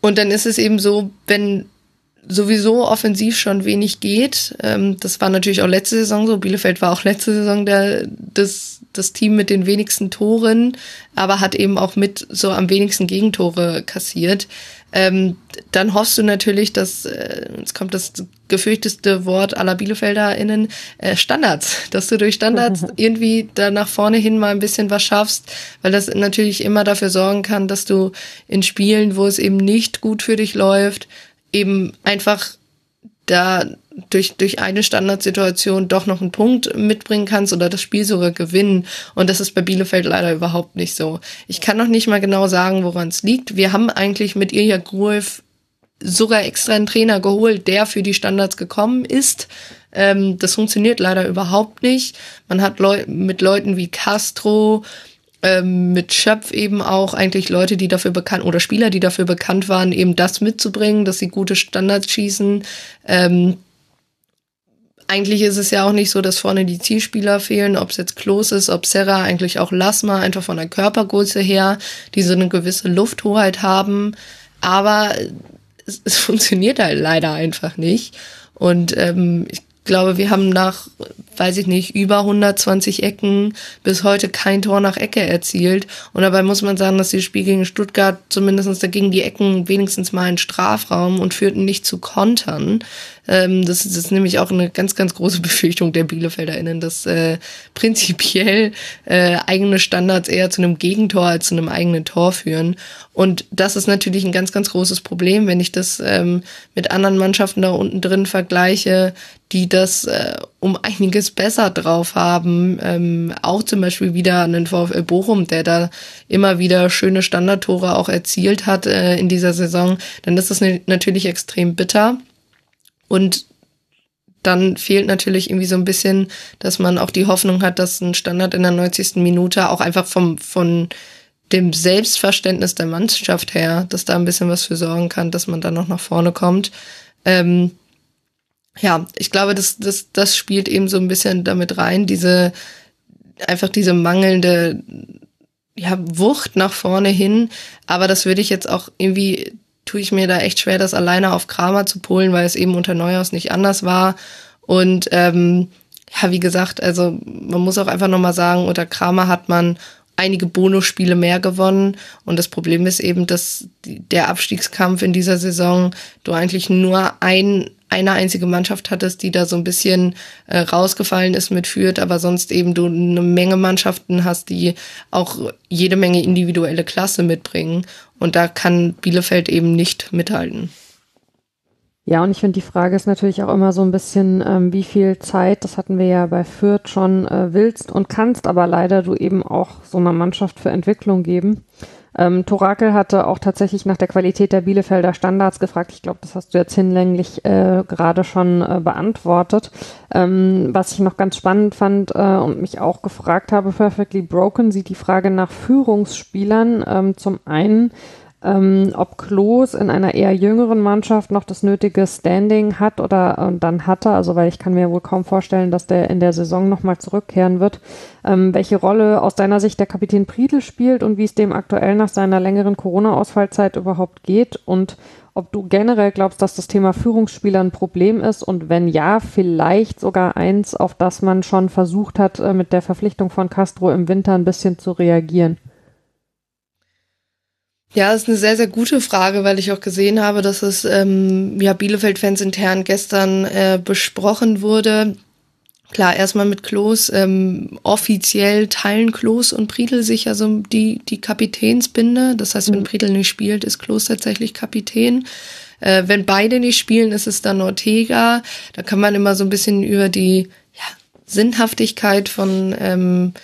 Und dann ist es eben so, wenn sowieso offensiv schon wenig geht. Ähm, das war natürlich auch letzte Saison so. Bielefeld war auch letzte Saison der, das, das Team mit den wenigsten Toren, aber hat eben auch mit so am wenigsten Gegentore kassiert. Ähm, dann hoffst du natürlich, dass, äh, jetzt kommt das gefürchteste Wort aller BielefelderInnen, äh, Standards, dass du durch Standards irgendwie da nach vorne hin mal ein bisschen was schaffst, weil das natürlich immer dafür sorgen kann, dass du in Spielen, wo es eben nicht gut für dich läuft, eben einfach da durch, durch eine Standardsituation doch noch einen Punkt mitbringen kannst oder das Spiel sogar gewinnen. Und das ist bei Bielefeld leider überhaupt nicht so. Ich kann noch nicht mal genau sagen, woran es liegt. Wir haben eigentlich mit Ilja Gruev sogar extra einen Trainer geholt, der für die Standards gekommen ist. Ähm, das funktioniert leider überhaupt nicht. Man hat Leu mit Leuten wie Castro, ähm, mit Schöpf eben auch eigentlich Leute, die dafür bekannt oder Spieler, die dafür bekannt waren, eben das mitzubringen, dass sie gute Standards schießen. Ähm, eigentlich ist es ja auch nicht so, dass vorne die Zielspieler fehlen, ob es jetzt Klos ist, ob Serra, eigentlich auch Lasma, einfach von der Körpergröße her, die so eine gewisse Lufthoheit haben. Aber es, es funktioniert halt leider einfach nicht. Und ähm, ich glaube, wir haben nach, weiß ich nicht, über 120 Ecken bis heute kein Tor nach Ecke erzielt. Und dabei muss man sagen, dass die Spiel gegen Stuttgart zumindest dagegen die Ecken wenigstens mal in Strafraum und führten nicht zu Kontern. Ähm, das, das, ist nämlich auch eine ganz, ganz große Befürchtung der BielefelderInnen, dass äh, prinzipiell äh, eigene Standards eher zu einem Gegentor als zu einem eigenen Tor führen. Und das ist natürlich ein ganz, ganz großes Problem, wenn ich das ähm, mit anderen Mannschaften da unten drin vergleiche, die das äh, um einiges besser drauf haben. Ähm, auch zum Beispiel wieder einen VfL Bochum, der da immer wieder schöne Standardtore auch erzielt hat äh, in dieser Saison. Dann ist das natürlich extrem bitter. Und dann fehlt natürlich irgendwie so ein bisschen, dass man auch die Hoffnung hat, dass ein Standard in der 90. Minute auch einfach vom, von dem Selbstverständnis der Mannschaft her, dass da ein bisschen was für sorgen kann, dass man dann noch nach vorne kommt. Ähm, ja, ich glaube, das, das, das spielt eben so ein bisschen damit rein, diese, einfach diese mangelnde, ja, Wucht nach vorne hin. Aber das würde ich jetzt auch irgendwie tue ich mir da echt schwer, das alleine auf Kramer zu polen, weil es eben unter Neuhaus nicht anders war. Und ähm, ja, wie gesagt, also man muss auch einfach nochmal sagen, unter Kramer hat man einige Bonusspiele mehr gewonnen. Und das Problem ist eben, dass der Abstiegskampf in dieser Saison du eigentlich nur ein eine einzige Mannschaft hattest, die da so ein bisschen äh, rausgefallen ist mit Fürth, aber sonst eben du eine Menge Mannschaften hast, die auch jede Menge individuelle Klasse mitbringen. Und da kann Bielefeld eben nicht mithalten. Ja, und ich finde, die Frage ist natürlich auch immer so ein bisschen, ähm, wie viel Zeit, das hatten wir ja bei Fürth schon, äh, willst und kannst aber leider du eben auch so einer Mannschaft für Entwicklung geben. Ähm, Torakel hatte auch tatsächlich nach der Qualität der Bielefelder Standards gefragt. Ich glaube, das hast du jetzt hinlänglich äh, gerade schon äh, beantwortet. Ähm, was ich noch ganz spannend fand äh, und mich auch gefragt habe, Perfectly Broken sieht die Frage nach Führungsspielern ähm, zum einen ähm, ob Klos in einer eher jüngeren Mannschaft noch das nötige Standing hat oder äh, dann hatte, also weil ich kann mir wohl kaum vorstellen, dass der in der Saison nochmal zurückkehren wird, ähm, welche Rolle aus deiner Sicht der Kapitän Priedel spielt und wie es dem aktuell nach seiner längeren Corona-Ausfallzeit überhaupt geht und ob du generell glaubst, dass das Thema Führungsspieler ein Problem ist und wenn ja, vielleicht sogar eins, auf das man schon versucht hat, äh, mit der Verpflichtung von Castro im Winter ein bisschen zu reagieren. Ja, das ist eine sehr, sehr gute Frage, weil ich auch gesehen habe, dass es ähm, ja Bielefeld-Fans intern gestern äh, besprochen wurde. Klar, erstmal mit Klos. Ähm, offiziell teilen Klos und Priedel sich also die, die Kapitänsbinde. Das heißt, wenn mhm. Priedel nicht spielt, ist Klos tatsächlich Kapitän. Äh, wenn beide nicht spielen, ist es dann Ortega. Da kann man immer so ein bisschen über die ja, Sinnhaftigkeit von ähm,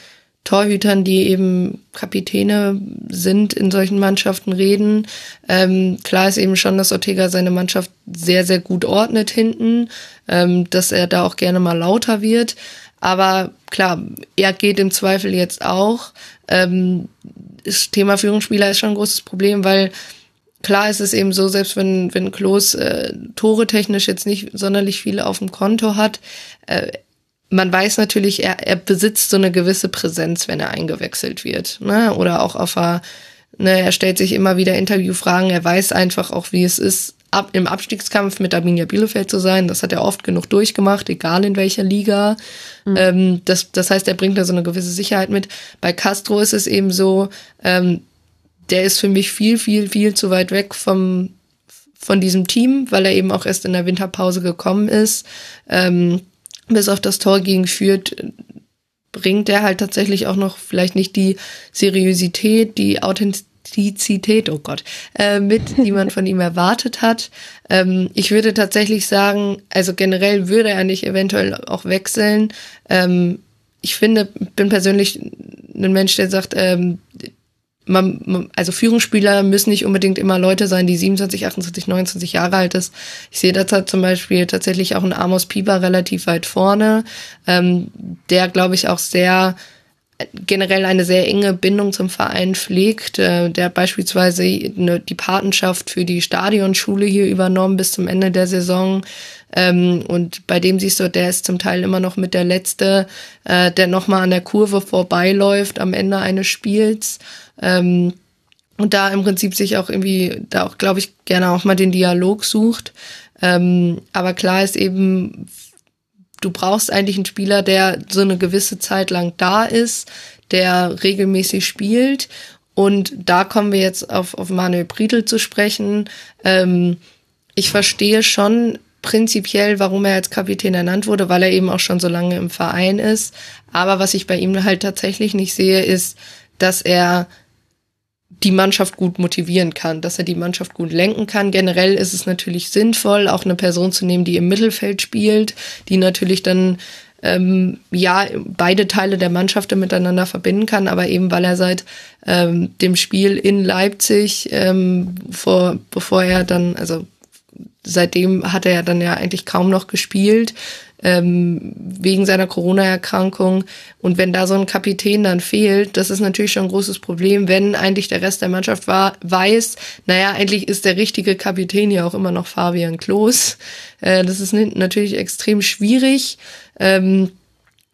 Torhütern, die eben Kapitäne sind in solchen Mannschaften reden. Ähm, klar ist eben schon, dass Ortega seine Mannschaft sehr, sehr gut ordnet hinten, ähm, dass er da auch gerne mal lauter wird. Aber klar, er geht im Zweifel jetzt auch. Ähm, das Thema Führungsspieler ist schon ein großes Problem, weil klar ist es eben so, selbst wenn, wenn Klos äh, Tore technisch jetzt nicht sonderlich viele auf dem Konto hat, äh, man weiß natürlich, er, er besitzt so eine gewisse Präsenz, wenn er eingewechselt wird. Ne? Oder auch auf der Ne, er stellt sich immer wieder Interviewfragen. Er weiß einfach auch, wie es ist, ab, im Abstiegskampf mit Arminia Bielefeld zu sein. Das hat er oft genug durchgemacht, egal in welcher Liga. Mhm. Ähm, das, das heißt, er bringt da so eine gewisse Sicherheit mit. Bei Castro ist es eben so, ähm, der ist für mich viel, viel, viel zu weit weg vom, von diesem Team, weil er eben auch erst in der Winterpause gekommen ist. Ähm, bis auf das Tor gegen führt, bringt er halt tatsächlich auch noch vielleicht nicht die Seriosität, die Authentizität, oh Gott, äh, mit, die man von ihm erwartet hat. Ähm, ich würde tatsächlich sagen, also generell würde er nicht eventuell auch wechseln. Ähm, ich finde, bin persönlich ein Mensch, der sagt, ähm, man, also Führungsspieler müssen nicht unbedingt immer Leute sein, die 27, 28, 29 Jahre alt ist. Ich sehe da zum Beispiel tatsächlich auch einen Amos Pieper relativ weit vorne, ähm, der, glaube ich, auch sehr generell eine sehr enge Bindung zum Verein pflegt. Äh, der hat beispielsweise eine, die Patenschaft für die Stadionschule hier übernommen bis zum Ende der Saison. Ähm, und bei dem siehst du, der ist zum Teil immer noch mit der Letzte, äh, der nochmal an der Kurve vorbeiläuft am Ende eines Spiels. Ähm, und da im Prinzip sich auch irgendwie, da auch, glaube ich, gerne auch mal den Dialog sucht. Ähm, aber klar ist eben, du brauchst eigentlich einen Spieler, der so eine gewisse Zeit lang da ist, der regelmäßig spielt. Und da kommen wir jetzt auf, auf Manuel Briedel zu sprechen. Ähm, ich verstehe schon prinzipiell, warum er als Kapitän ernannt wurde, weil er eben auch schon so lange im Verein ist. Aber was ich bei ihm halt tatsächlich nicht sehe, ist, dass er die Mannschaft gut motivieren kann, dass er die Mannschaft gut lenken kann. Generell ist es natürlich sinnvoll, auch eine Person zu nehmen, die im Mittelfeld spielt, die natürlich dann ähm, ja beide Teile der Mannschaft miteinander verbinden kann, aber eben weil er seit ähm, dem Spiel in Leipzig ähm, vor bevor er dann also seitdem hat er ja dann ja eigentlich kaum noch gespielt ähm, wegen seiner Corona-Erkrankung. Und wenn da so ein Kapitän dann fehlt, das ist natürlich schon ein großes Problem, wenn eigentlich der Rest der Mannschaft war, weiß, naja, eigentlich ist der richtige Kapitän ja auch immer noch Fabian Klos. Äh, das ist natürlich extrem schwierig. Ähm,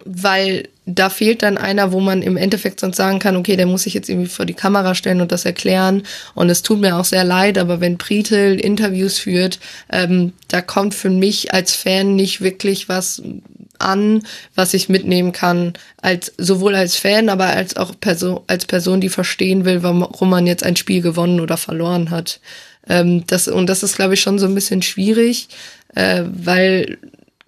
weil da fehlt dann einer, wo man im Endeffekt sonst sagen kann, okay, der muss sich jetzt irgendwie vor die Kamera stellen und das erklären. Und es tut mir auch sehr leid, aber wenn Pritel Interviews führt, ähm, da kommt für mich als Fan nicht wirklich was an, was ich mitnehmen kann, als sowohl als Fan, aber als auch Person, als Person, die verstehen will, warum man jetzt ein Spiel gewonnen oder verloren hat. Ähm, das, und das ist, glaube ich, schon so ein bisschen schwierig, äh, weil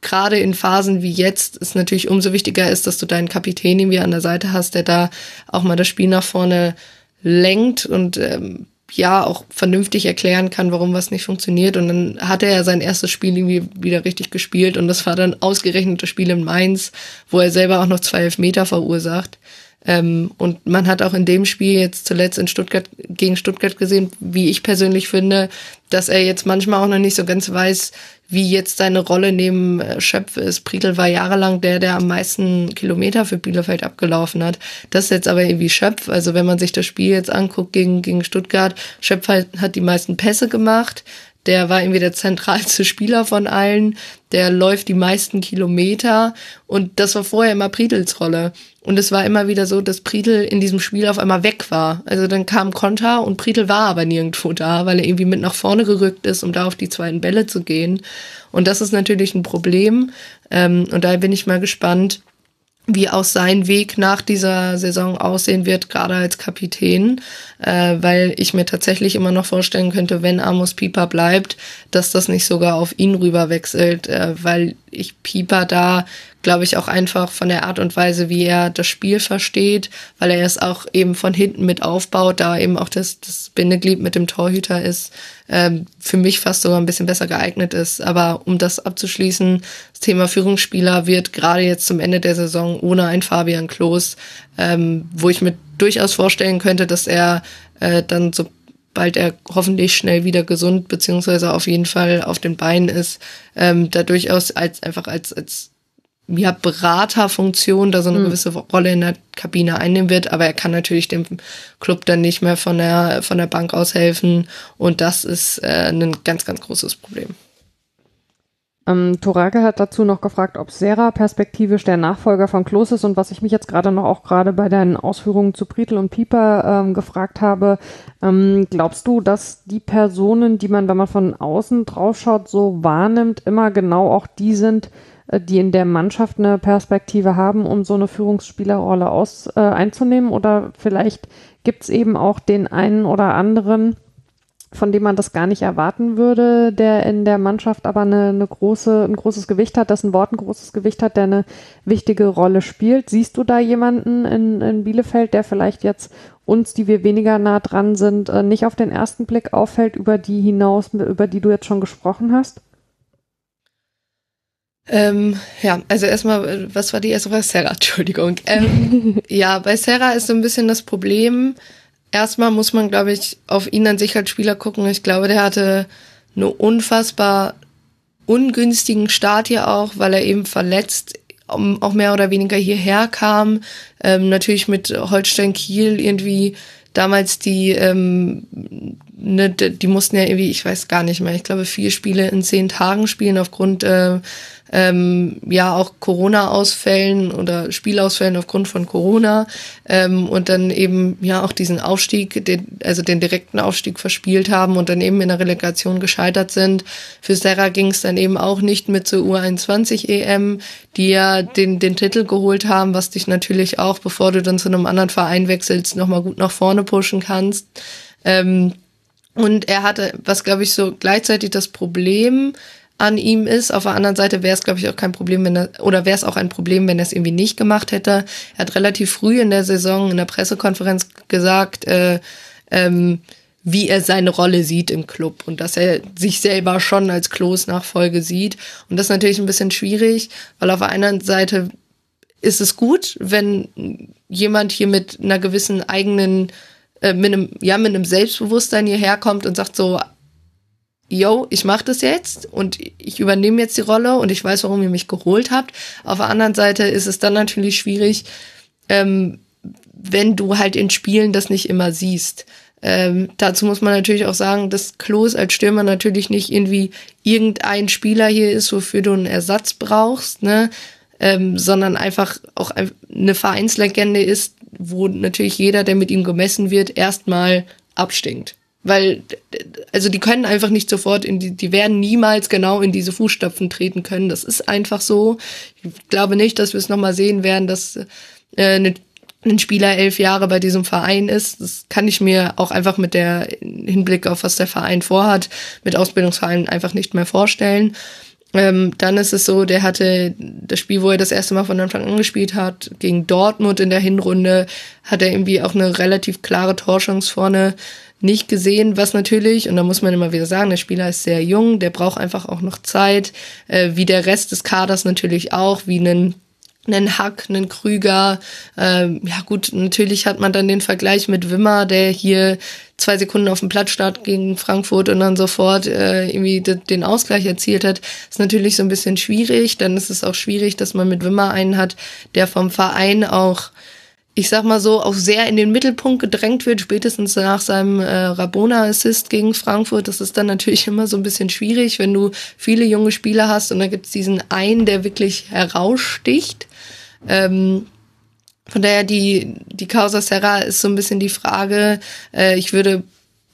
gerade in Phasen wie jetzt es natürlich umso wichtiger ist, dass du deinen Kapitän irgendwie an der Seite hast, der da auch mal das Spiel nach vorne lenkt und ähm, ja auch vernünftig erklären kann, warum was nicht funktioniert. Und dann hat er ja sein erstes Spiel irgendwie wieder richtig gespielt und das war dann ausgerechnet das Spiel in Mainz, wo er selber auch noch zwei Elfmeter verursacht. Ähm, und man hat auch in dem Spiel jetzt zuletzt in Stuttgart gegen Stuttgart gesehen, wie ich persönlich finde, dass er jetzt manchmal auch noch nicht so ganz weiß, wie jetzt seine Rolle neben äh, Schöpf ist. Priedel war jahrelang der, der am meisten Kilometer für Bielefeld abgelaufen hat. Das ist jetzt aber irgendwie Schöpf. Also wenn man sich das Spiel jetzt anguckt gegen, gegen Stuttgart, Schöpf hat, hat die meisten Pässe gemacht. Der war irgendwie der zentralste Spieler von allen. Der läuft die meisten Kilometer. Und das war vorher immer Priedels Rolle. Und es war immer wieder so, dass Priedel in diesem Spiel auf einmal weg war. Also dann kam Konter und Priedel war aber nirgendwo da, weil er irgendwie mit nach vorne gerückt ist, um da auf die zweiten Bälle zu gehen. Und das ist natürlich ein Problem. Ähm, und da bin ich mal gespannt, wie auch sein Weg nach dieser Saison aussehen wird, gerade als Kapitän, äh, weil ich mir tatsächlich immer noch vorstellen könnte, wenn Amos Pieper bleibt, dass das nicht sogar auf ihn rüber wechselt, äh, weil ich Pieper da glaube ich, auch einfach von der Art und Weise, wie er das Spiel versteht, weil er es auch eben von hinten mit aufbaut, da eben auch das, das Bindeglied mit dem Torhüter ist, ähm, für mich fast sogar ein bisschen besser geeignet ist. Aber um das abzuschließen, das Thema Führungsspieler wird gerade jetzt zum Ende der Saison ohne ein Fabian Klos, ähm, wo ich mir durchaus vorstellen könnte, dass er äh, dann so bald er hoffentlich schnell wieder gesund beziehungsweise auf jeden Fall auf den Beinen ist, ähm, da durchaus als einfach als als ja, Beraterfunktion da so eine mhm. gewisse Rolle in der Kabine einnehmen wird, aber er kann natürlich dem Club dann nicht mehr von der, von der Bank aus helfen und das ist äh, ein ganz, ganz großes Problem. Ähm, Torage hat dazu noch gefragt, ob Serra perspektivisch der Nachfolger von Klos ist und was ich mich jetzt gerade noch auch gerade bei deinen Ausführungen zu Prietl und Pieper ähm, gefragt habe, ähm, glaubst du, dass die Personen, die man, wenn man von außen draufschaut, so wahrnimmt, immer genau auch die sind, äh, die in der Mannschaft eine Perspektive haben, um so eine Führungsspielerrolle aus, äh, einzunehmen? Oder vielleicht gibt es eben auch den einen oder anderen, von dem man das gar nicht erwarten würde, der in der Mannschaft aber eine, eine große, ein großes Gewicht hat, dessen Wort ein großes Gewicht hat, der eine wichtige Rolle spielt. Siehst du da jemanden in, in Bielefeld, der vielleicht jetzt uns, die wir weniger nah dran sind, äh, nicht auf den ersten Blick auffällt, über die hinaus, über die du jetzt schon gesprochen hast? Ähm, ja, also erstmal, was war die erste Frage? Sarah, Entschuldigung. Ähm, ja, bei Sarah ist so ein bisschen das Problem, erstmal muss man, glaube ich, auf ihn an sich als Spieler gucken. Ich glaube, der hatte eine unfassbar ungünstigen Start hier auch, weil er eben verletzt auch mehr oder weniger hierher kam. Ähm, natürlich mit Holstein Kiel irgendwie damals die, ähm, ne, die mussten ja irgendwie, ich weiß gar nicht mehr, ich glaube vier Spiele in zehn Tagen spielen aufgrund äh, ähm, ja auch Corona-Ausfällen oder Spielausfällen aufgrund von Corona ähm, und dann eben ja auch diesen Aufstieg, den, also den direkten Aufstieg verspielt haben und dann eben in der Relegation gescheitert sind. Für Serra ging es dann eben auch nicht mit zur U21 EM, die ja den, den Titel geholt haben, was dich natürlich auch, bevor du dann zu einem anderen Verein wechselst, nochmal gut nach vorne pushen kannst. Ähm, und er hatte, was glaube ich so gleichzeitig das Problem, an ihm ist. Auf der anderen Seite wäre es, glaube ich, auch kein Problem, wenn er, oder wäre es auch ein Problem, wenn er es irgendwie nicht gemacht hätte. Er hat relativ früh in der Saison in der Pressekonferenz gesagt, äh, ähm, wie er seine Rolle sieht im Club und dass er sich selber schon als Klos-Nachfolge sieht. Und das ist natürlich ein bisschen schwierig, weil auf der einen Seite ist es gut, wenn jemand hier mit einer gewissen eigenen, äh, mit einem, ja, mit einem Selbstbewusstsein hierher kommt und sagt so, yo, ich mache das jetzt und ich übernehme jetzt die Rolle und ich weiß, warum ihr mich geholt habt. Auf der anderen Seite ist es dann natürlich schwierig, ähm, wenn du halt in Spielen das nicht immer siehst. Ähm, dazu muss man natürlich auch sagen, dass Klos als Stürmer natürlich nicht irgendwie irgendein Spieler hier ist, wofür du einen Ersatz brauchst, ne? Ähm, sondern einfach auch eine Vereinslegende ist, wo natürlich jeder, der mit ihm gemessen wird, erstmal abstinkt. Weil, also die können einfach nicht sofort in die, die werden niemals genau in diese Fußstapfen treten können. Das ist einfach so. Ich glaube nicht, dass wir es nochmal sehen werden, dass äh, ein Spieler elf Jahre bei diesem Verein ist. Das kann ich mir auch einfach mit der Hinblick auf was der Verein vorhat, mit Ausbildungsvereinen einfach nicht mehr vorstellen. Ähm, dann ist es so, der hatte das Spiel, wo er das erste Mal von Anfang an gespielt hat, gegen Dortmund in der Hinrunde, hat er irgendwie auch eine relativ klare Torchance vorne nicht gesehen, was natürlich, und da muss man immer wieder sagen, der Spieler ist sehr jung, der braucht einfach auch noch Zeit, äh, wie der Rest des Kaders natürlich auch, wie einen einen Hack, einen Krüger. Ähm, ja gut, natürlich hat man dann den Vergleich mit Wimmer, der hier zwei Sekunden auf dem Platz startet gegen Frankfurt und dann sofort äh, irgendwie den Ausgleich erzielt hat. Ist natürlich so ein bisschen schwierig. Dann ist es auch schwierig, dass man mit Wimmer einen hat, der vom Verein auch ich sag mal so, auch sehr in den Mittelpunkt gedrängt wird, spätestens nach seinem äh, Rabona-Assist gegen Frankfurt. Das ist dann natürlich immer so ein bisschen schwierig, wenn du viele junge Spieler hast und da gibt es diesen einen, der wirklich heraussticht. Ähm, von daher die, die Causa Serra ist so ein bisschen die Frage. Äh, ich würde,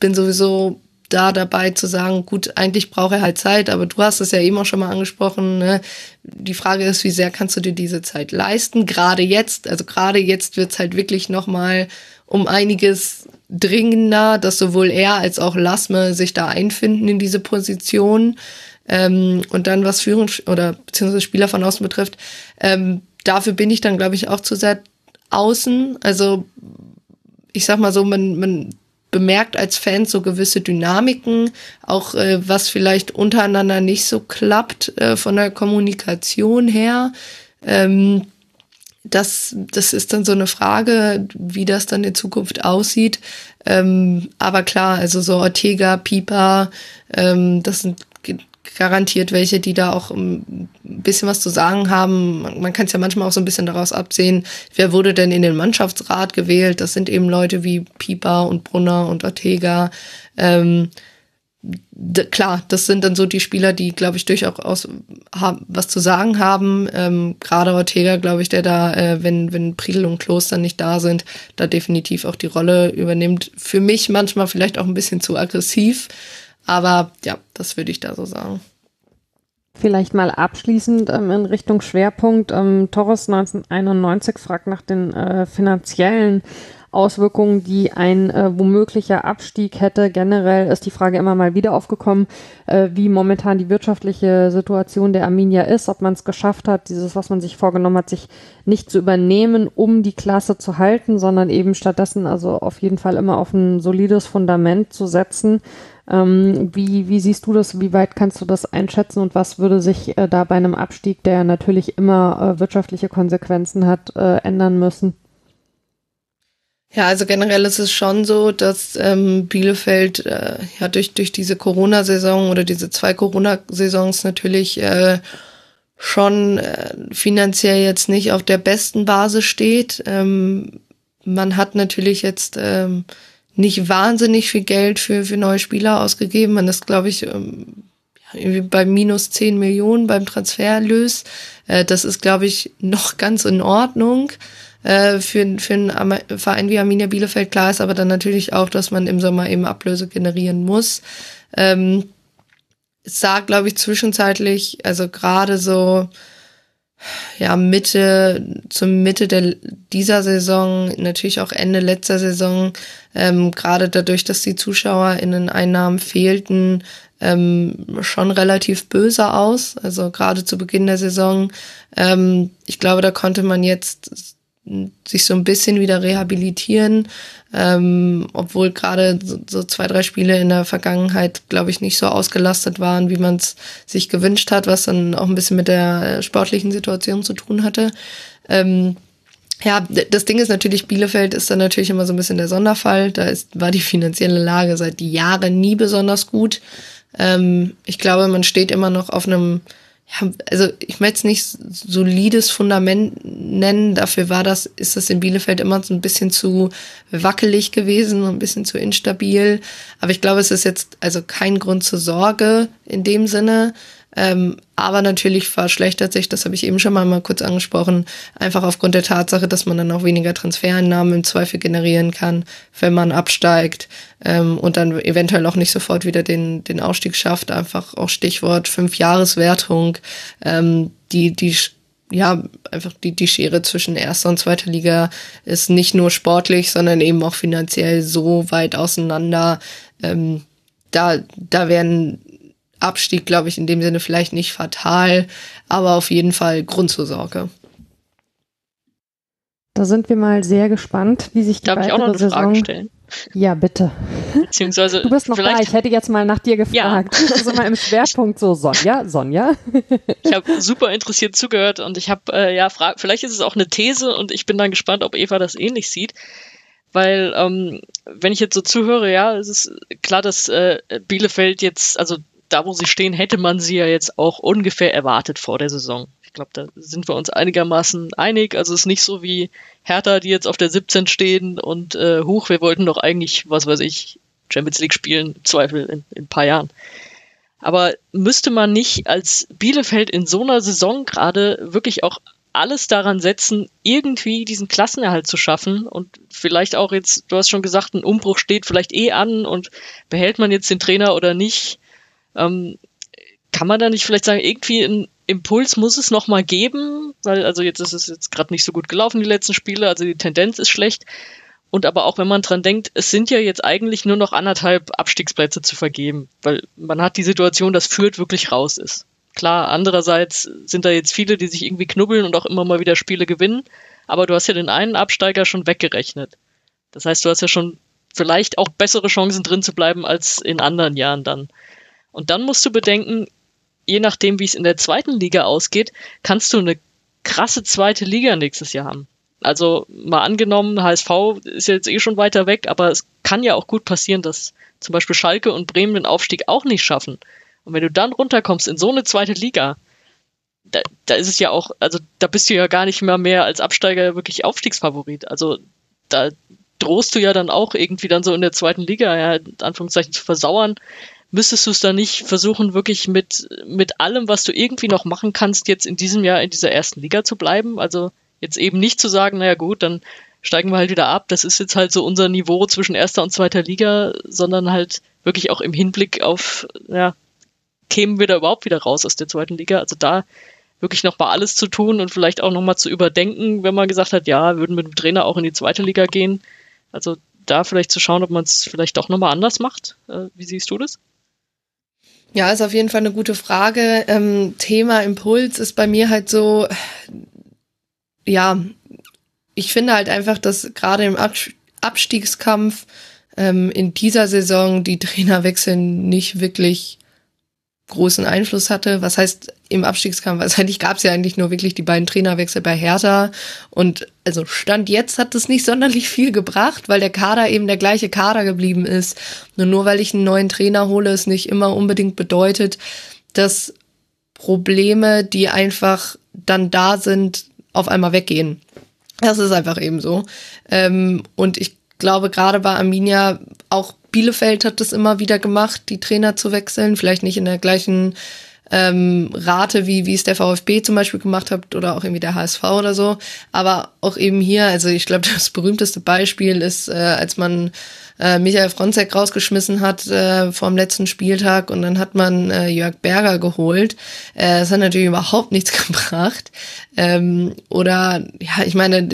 bin sowieso da dabei zu sagen, gut, eigentlich braucht er halt Zeit, aber du hast es ja eben auch schon mal angesprochen. Ne? Die Frage ist, wie sehr kannst du dir diese Zeit leisten? Gerade jetzt, also gerade jetzt wird's halt wirklich nochmal um einiges dringender, dass sowohl er als auch Lasme sich da einfinden in diese Position. Ähm, und dann, was Führung oder beziehungsweise Spieler von außen betrifft, ähm, dafür bin ich dann, glaube ich, auch zu sehr außen. Also ich sag mal so, man, man bemerkt als Fan so gewisse Dynamiken, auch äh, was vielleicht untereinander nicht so klappt äh, von der Kommunikation her. Ähm, das, das ist dann so eine Frage, wie das dann in Zukunft aussieht. Ähm, aber klar, also so Ortega, Pieper, ähm, das sind garantiert welche, die da auch ein bisschen was zu sagen haben. Man, man kann es ja manchmal auch so ein bisschen daraus absehen, wer wurde denn in den Mannschaftsrat gewählt. Das sind eben Leute wie Pieper und Brunner und Ortega. Ähm, klar, das sind dann so die Spieler, die, glaube ich, durchaus was zu sagen haben. Ähm, Gerade Ortega, glaube ich, der da, äh, wenn, wenn Priedel und Kloster nicht da sind, da definitiv auch die Rolle übernimmt. Für mich manchmal vielleicht auch ein bisschen zu aggressiv. Aber ja, das würde ich da so sagen. Vielleicht mal abschließend ähm, in Richtung Schwerpunkt. Ähm, Torres 1991 fragt nach den äh, finanziellen Auswirkungen, die ein äh, womöglicher Abstieg hätte. Generell ist die Frage immer mal wieder aufgekommen, äh, wie momentan die wirtschaftliche Situation der Arminia ist, ob man es geschafft hat, dieses, was man sich vorgenommen hat, sich nicht zu übernehmen, um die Klasse zu halten, sondern eben stattdessen also auf jeden Fall immer auf ein solides Fundament zu setzen. Ähm, wie, wie siehst du das? Wie weit kannst du das einschätzen und was würde sich äh, da bei einem Abstieg, der natürlich immer äh, wirtschaftliche Konsequenzen hat, äh, ändern müssen? Ja, also generell ist es schon so, dass ähm, Bielefeld äh, ja durch, durch diese Corona-Saison oder diese zwei Corona-Saisons natürlich äh, schon äh, finanziell jetzt nicht auf der besten Basis steht. Ähm, man hat natürlich jetzt ähm, nicht wahnsinnig viel Geld für, für neue Spieler ausgegeben. Man ist, glaube ich, ähm, irgendwie bei minus 10 Millionen beim Transfererlös. Äh, das ist, glaube ich, noch ganz in Ordnung äh, für, für einen Verein wie Arminia Bielefeld. Klar ist aber dann natürlich auch, dass man im Sommer eben Ablöse generieren muss. Ähm, es sah, glaube ich, zwischenzeitlich, also gerade so ja, Mitte, zum Mitte der, dieser Saison, natürlich auch Ende letzter Saison, ähm, gerade dadurch, dass die Zuschauer in den Einnahmen fehlten, ähm, schon relativ böse aus. Also gerade zu Beginn der Saison. Ähm, ich glaube, da konnte man jetzt sich so ein bisschen wieder rehabilitieren, ähm, obwohl gerade so, so, zwei, drei Spiele in der Vergangenheit, glaube ich, nicht so ausgelastet waren, wie man es sich gewünscht hat, was dann auch ein bisschen mit der sportlichen Situation zu tun hatte. Ähm, ja, das Ding ist natürlich, Bielefeld ist dann natürlich immer so ein bisschen der Sonderfall. Da ist, war die finanzielle Lage seit Jahren nie besonders gut. Ähm, ich glaube, man steht immer noch auf einem ja, also ich möchte es nicht solides Fundament nennen, dafür war das, ist das in Bielefeld immer so ein bisschen zu wackelig gewesen, ein bisschen zu instabil. Aber ich glaube, es ist jetzt also kein Grund zur Sorge in dem Sinne. Ähm, aber natürlich verschlechtert sich, das habe ich eben schon mal, mal kurz angesprochen, einfach aufgrund der Tatsache, dass man dann auch weniger Transfereinnahmen im Zweifel generieren kann, wenn man absteigt ähm, und dann eventuell auch nicht sofort wieder den, den Ausstieg schafft. Einfach auch Stichwort Fünfjahreswertung, ähm, die, die ja, einfach die, die Schere zwischen erster und zweiter Liga ist nicht nur sportlich, sondern eben auch finanziell so weit auseinander. Ähm, da, da werden Abstieg, glaube ich, in dem Sinne vielleicht nicht fatal, aber auf jeden Fall Grund zur Sorge. Da sind wir mal sehr gespannt, wie sich die Darf weitere ich auch noch eine Saison Frage stellen? Ja, bitte. Beziehungsweise Du bist noch da. Ich hätte jetzt mal nach dir gefragt. Du bist immer im Schwerpunkt so Sonja, Sonja. ich habe super interessiert zugehört und ich habe äh, ja frag, vielleicht ist es auch eine These und ich bin dann gespannt, ob Eva das ähnlich sieht. Weil, ähm, wenn ich jetzt so zuhöre, ja, es ist klar, dass äh, Bielefeld jetzt, also da, wo sie stehen, hätte man sie ja jetzt auch ungefähr erwartet vor der Saison. Ich glaube, da sind wir uns einigermaßen einig. Also es ist nicht so wie Hertha, die jetzt auf der 17 stehen und äh, hoch, wir wollten doch eigentlich, was weiß ich, Champions League spielen, Zweifel in, in ein paar Jahren. Aber müsste man nicht als Bielefeld in so einer Saison gerade wirklich auch alles daran setzen, irgendwie diesen Klassenerhalt zu schaffen und vielleicht auch jetzt, du hast schon gesagt, ein Umbruch steht vielleicht eh an und behält man jetzt den Trainer oder nicht, ähm, kann man da nicht vielleicht sagen, irgendwie ein Impuls muss es noch mal geben, weil also jetzt ist es jetzt gerade nicht so gut gelaufen die letzten Spiele, also die Tendenz ist schlecht. Und aber auch wenn man dran denkt, es sind ja jetzt eigentlich nur noch anderthalb Abstiegsplätze zu vergeben, weil man hat die Situation, dass Fürth wirklich raus ist. Klar, andererseits sind da jetzt viele, die sich irgendwie knubbeln und auch immer mal wieder Spiele gewinnen, aber du hast ja den einen Absteiger schon weggerechnet. Das heißt, du hast ja schon vielleicht auch bessere Chancen drin zu bleiben als in anderen Jahren dann. Und dann musst du bedenken, je nachdem, wie es in der zweiten Liga ausgeht, kannst du eine krasse zweite Liga nächstes Jahr haben. Also mal angenommen, HSV ist jetzt eh schon weiter weg, aber es kann ja auch gut passieren, dass zum Beispiel Schalke und Bremen den Aufstieg auch nicht schaffen. Und wenn du dann runterkommst in so eine zweite Liga, da, da ist es ja auch, also da bist du ja gar nicht mehr mehr als Absteiger wirklich Aufstiegsfavorit. Also da drohst du ja dann auch irgendwie dann so in der zweiten Liga, ja, in Anführungszeichen zu versauern müsstest du es da nicht versuchen, wirklich mit, mit allem, was du irgendwie noch machen kannst, jetzt in diesem Jahr in dieser ersten Liga zu bleiben? Also jetzt eben nicht zu sagen, naja gut, dann steigen wir halt wieder ab. Das ist jetzt halt so unser Niveau zwischen erster und zweiter Liga, sondern halt wirklich auch im Hinblick auf, ja, kämen wir da überhaupt wieder raus aus der zweiten Liga? Also da wirklich nochmal alles zu tun und vielleicht auch nochmal zu überdenken, wenn man gesagt hat, ja, würden mit dem Trainer auch in die zweite Liga gehen. Also da vielleicht zu schauen, ob man es vielleicht doch nochmal anders macht. Äh, wie siehst du das? Ja, ist auf jeden Fall eine gute Frage. Ähm, Thema Impuls ist bei mir halt so, ja, ich finde halt einfach, dass gerade im Abstiegskampf ähm, in dieser Saison die Trainerwechsel nicht wirklich großen Einfluss hatte. Was heißt im Abstiegskampf? Also eigentlich gab es ja eigentlich nur wirklich die beiden Trainerwechsel bei Hertha. Und also Stand jetzt hat das nicht sonderlich viel gebracht, weil der Kader eben der gleiche Kader geblieben ist. Und nur weil ich einen neuen Trainer hole, es nicht immer unbedingt bedeutet, dass Probleme, die einfach dann da sind, auf einmal weggehen. Das ist einfach eben so. Ähm, und ich glaube, gerade bei Arminia, auch Bielefeld hat das immer wieder gemacht, die Trainer zu wechseln. Vielleicht nicht in der gleichen ähm, Rate, wie, wie es der VfB zum Beispiel gemacht hat oder auch irgendwie der HSV oder so. Aber auch eben hier, also ich glaube, das berühmteste Beispiel ist, äh, als man äh, Michael Fronzek rausgeschmissen hat äh, vom letzten Spieltag und dann hat man äh, Jörg Berger geholt. Äh, das hat natürlich überhaupt nichts gebracht. Ähm, oder ja, ich meine,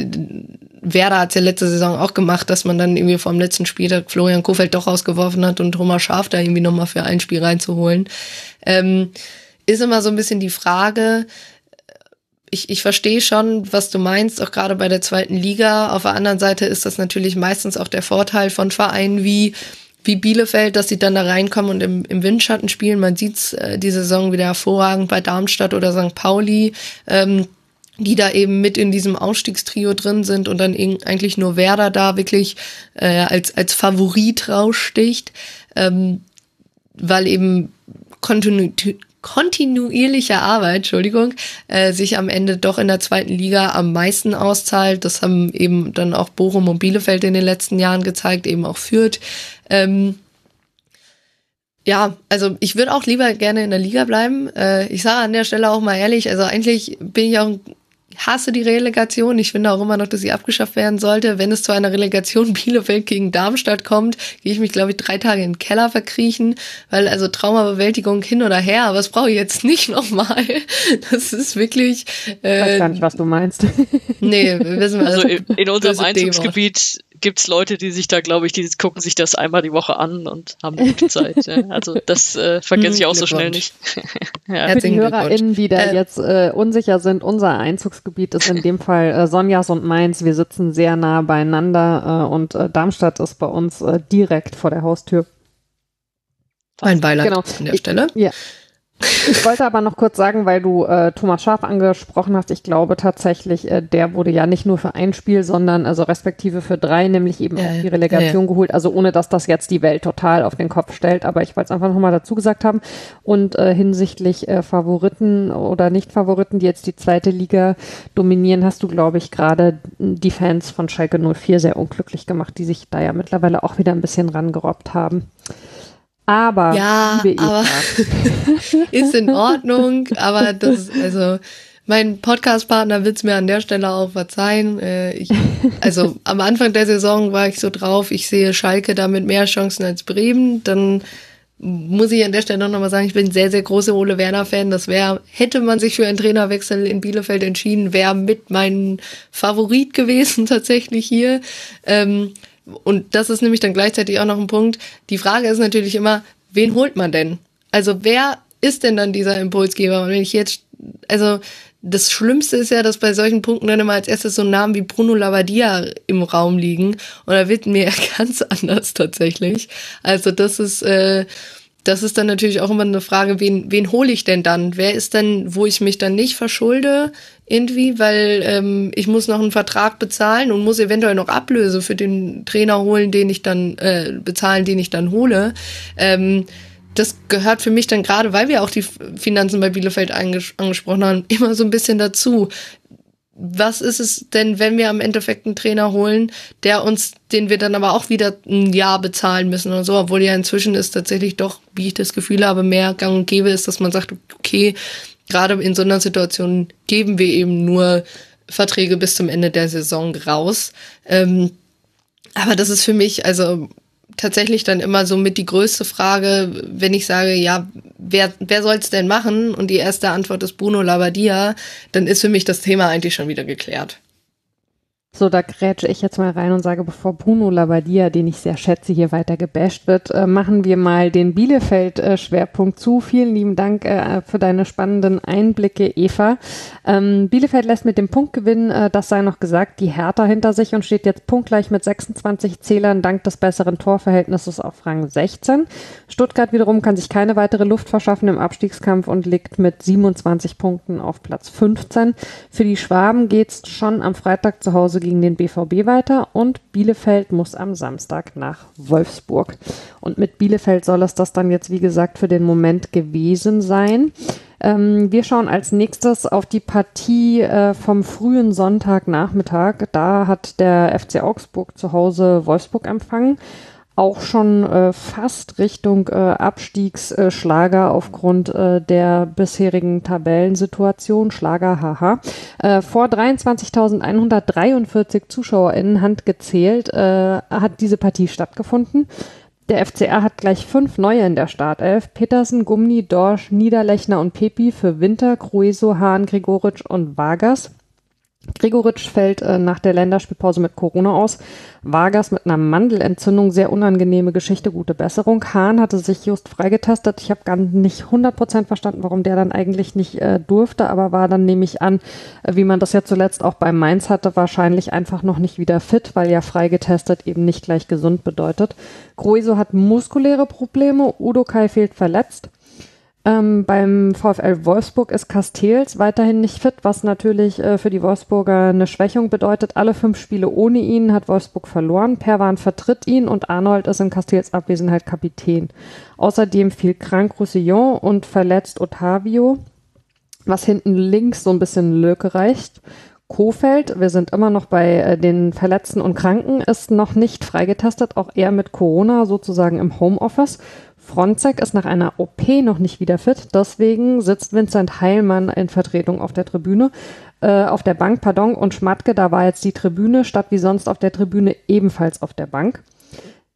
Werder hat ja letzte Saison auch gemacht, dass man dann irgendwie vom letzten Spieltag Florian Kofeld doch rausgeworfen hat und Thomas Schaf da irgendwie nochmal für ein Spiel reinzuholen. Ähm, ist immer so ein bisschen die Frage, ich, ich verstehe schon, was du meinst, auch gerade bei der zweiten Liga. Auf der anderen Seite ist das natürlich meistens auch der Vorteil von Vereinen wie, wie Bielefeld, dass sie dann da reinkommen und im, im Windschatten spielen. Man sieht äh, die Saison wieder hervorragend bei Darmstadt oder St. Pauli, ähm, die da eben mit in diesem Ausstiegstrio drin sind und dann eigentlich nur Werder da wirklich äh, als, als Favorit raussticht, ähm, weil eben Kontinuität kontinuierliche Arbeit, Entschuldigung, äh, sich am Ende doch in der zweiten Liga am meisten auszahlt. Das haben eben dann auch Bochum und Bielefeld in den letzten Jahren gezeigt, eben auch Fürth. Ähm, ja, also ich würde auch lieber gerne in der Liga bleiben. Äh, ich sage an der Stelle auch mal ehrlich, also eigentlich bin ich auch ein hasse die Relegation. Ich finde auch immer noch, dass sie abgeschafft werden sollte. Wenn es zu einer Relegation Bielefeld gegen Darmstadt kommt, gehe ich mich, glaube ich, drei Tage in den Keller verkriechen, weil also Traumabewältigung hin oder her, aber das brauche ich jetzt nicht nochmal. Das ist wirklich. Äh, ich weiß gar nicht, was du meinst. Nee, wissen wir. Also in, in unserem Einzugsgebiet gibt's Leute, die sich da, glaube ich, die gucken sich das einmal die Woche an und haben eine gute Zeit. Ja. Also das äh, vergesse ich auch so schnell nicht. ja. Für die HörerInnen, die da äh, jetzt äh, unsicher sind, unser Einzugsgebiet ist in dem Fall äh, Sonjas und Mainz. Wir sitzen sehr nah beieinander äh, und äh, Darmstadt ist bei uns äh, direkt vor der Haustür. Ein Beileid genau. an der Stelle. Ich, ja. Ich wollte aber noch kurz sagen, weil du äh, Thomas Schaf angesprochen hast, ich glaube tatsächlich, äh, der wurde ja nicht nur für ein Spiel, sondern also respektive für drei, nämlich eben ja, auch die Relegation ja, ja. geholt. Also ohne, dass das jetzt die Welt total auf den Kopf stellt, aber ich wollte es einfach nochmal dazu gesagt haben. Und äh, hinsichtlich äh, Favoriten oder Nicht-Favoriten, die jetzt die zweite Liga dominieren, hast du, glaube ich, gerade die Fans von Schalke 04 sehr unglücklich gemacht, die sich da ja mittlerweile auch wieder ein bisschen rangerobbt haben. Aber, ja, aber ist in Ordnung, aber das, also, mein Podcast-Partner wird es mir an der Stelle auch verzeihen. Äh, ich, also am Anfang der Saison war ich so drauf, ich sehe Schalke da mit mehr Chancen als Bremen. Dann muss ich an der Stelle noch mal sagen, ich bin sehr, sehr großer Ole Werner-Fan. Das wäre, hätte man sich für einen Trainerwechsel in Bielefeld entschieden, wäre mit mein Favorit gewesen tatsächlich hier. Ähm, und das ist nämlich dann gleichzeitig auch noch ein Punkt. Die Frage ist natürlich immer, wen holt man denn? Also wer ist denn dann dieser Impulsgeber? Und wenn ich jetzt, also das Schlimmste ist ja, dass bei solchen Punkten dann immer als erstes so Namen wie Bruno Lavadia im Raum liegen. Und da wird mir ganz anders tatsächlich. Also das ist, äh, das ist dann natürlich auch immer eine Frage, wen, wen hole ich denn dann? Wer ist denn, wo ich mich dann nicht verschulde irgendwie, weil ähm, ich muss noch einen Vertrag bezahlen und muss eventuell noch Ablöse für den Trainer holen, den ich dann äh, bezahlen, den ich dann hole. Ähm, das gehört für mich dann gerade, weil wir auch die Finanzen bei Bielefeld anges angesprochen haben, immer so ein bisschen dazu was ist es denn, wenn wir am Endeffekt einen Trainer holen, der uns, den wir dann aber auch wieder ein Jahr bezahlen müssen oder so, obwohl ja inzwischen ist tatsächlich doch, wie ich das Gefühl habe, mehr gang und gäbe ist, dass man sagt, okay, gerade in so einer Situation geben wir eben nur Verträge bis zum Ende der Saison raus. Ähm, aber das ist für mich, also tatsächlich dann immer so mit die größte Frage, wenn ich sage, ja, wer, wer soll es denn machen? Und die erste Antwort ist Bruno Labbadia, dann ist für mich das Thema eigentlich schon wieder geklärt. So, da grätsche ich jetzt mal rein und sage, bevor Bruno Labbadia, den ich sehr schätze, hier weiter gebasht wird, äh, machen wir mal den Bielefeld-Schwerpunkt äh, zu. Vielen lieben Dank äh, für deine spannenden Einblicke, Eva. Ähm, Bielefeld lässt mit dem Punktgewinn, äh, das sei noch gesagt, die Hertha hinter sich und steht jetzt punktgleich mit 26 Zählern dank des besseren Torverhältnisses auf Rang 16. Stuttgart wiederum kann sich keine weitere Luft verschaffen im Abstiegskampf und liegt mit 27 Punkten auf Platz 15. Für die Schwaben geht's schon am Freitag zu Hause gegen den BVB weiter und Bielefeld muss am Samstag nach Wolfsburg. Und mit Bielefeld soll es das dann jetzt, wie gesagt, für den Moment gewesen sein. Ähm, wir schauen als nächstes auf die Partie äh, vom frühen Sonntagnachmittag. Da hat der FC Augsburg zu Hause Wolfsburg empfangen auch schon äh, fast Richtung äh, Abstiegsschlager aufgrund äh, der bisherigen Tabellensituation. Schlager, haha. Äh, vor 23.143 ZuschauerInnen handgezählt äh, hat diese Partie stattgefunden. Der FCR hat gleich fünf neue in der Startelf. Petersen, Gumni, Dorsch, Niederlechner und Pepi für Winter, Crueso, Hahn, Gregoritsch und Vargas. Gregoritsch fällt äh, nach der Länderspielpause mit Corona aus. Vargas mit einer Mandelentzündung, sehr unangenehme Geschichte, gute Besserung. Hahn hatte sich just freigetestet. Ich habe gar nicht 100% verstanden, warum der dann eigentlich nicht äh, durfte, aber war dann, nehme ich an, äh, wie man das ja zuletzt auch bei Mainz hatte, wahrscheinlich einfach noch nicht wieder fit, weil ja freigetestet eben nicht gleich gesund bedeutet. Gruiso hat muskuläre Probleme, Udo Kai fehlt verletzt. Ähm, beim VfL Wolfsburg ist Castells weiterhin nicht fit, was natürlich äh, für die Wolfsburger eine Schwächung bedeutet. Alle fünf Spiele ohne ihn hat Wolfsburg verloren. Perwan vertritt ihn und Arnold ist in Castells Abwesenheit Kapitän. Außerdem fiel krank Roussillon und verletzt Ottavio, was hinten links so ein bisschen Lücke reicht. Kofeld, wir sind immer noch bei äh, den Verletzten und Kranken, ist noch nicht freigetestet, auch er mit Corona sozusagen im Homeoffice. Fronzek ist nach einer OP noch nicht wieder fit, deswegen sitzt Vincent Heilmann in Vertretung auf der Tribüne, äh, auf der Bank, pardon, und Schmatke, da war jetzt die Tribüne, statt wie sonst auf der Tribüne ebenfalls auf der Bank.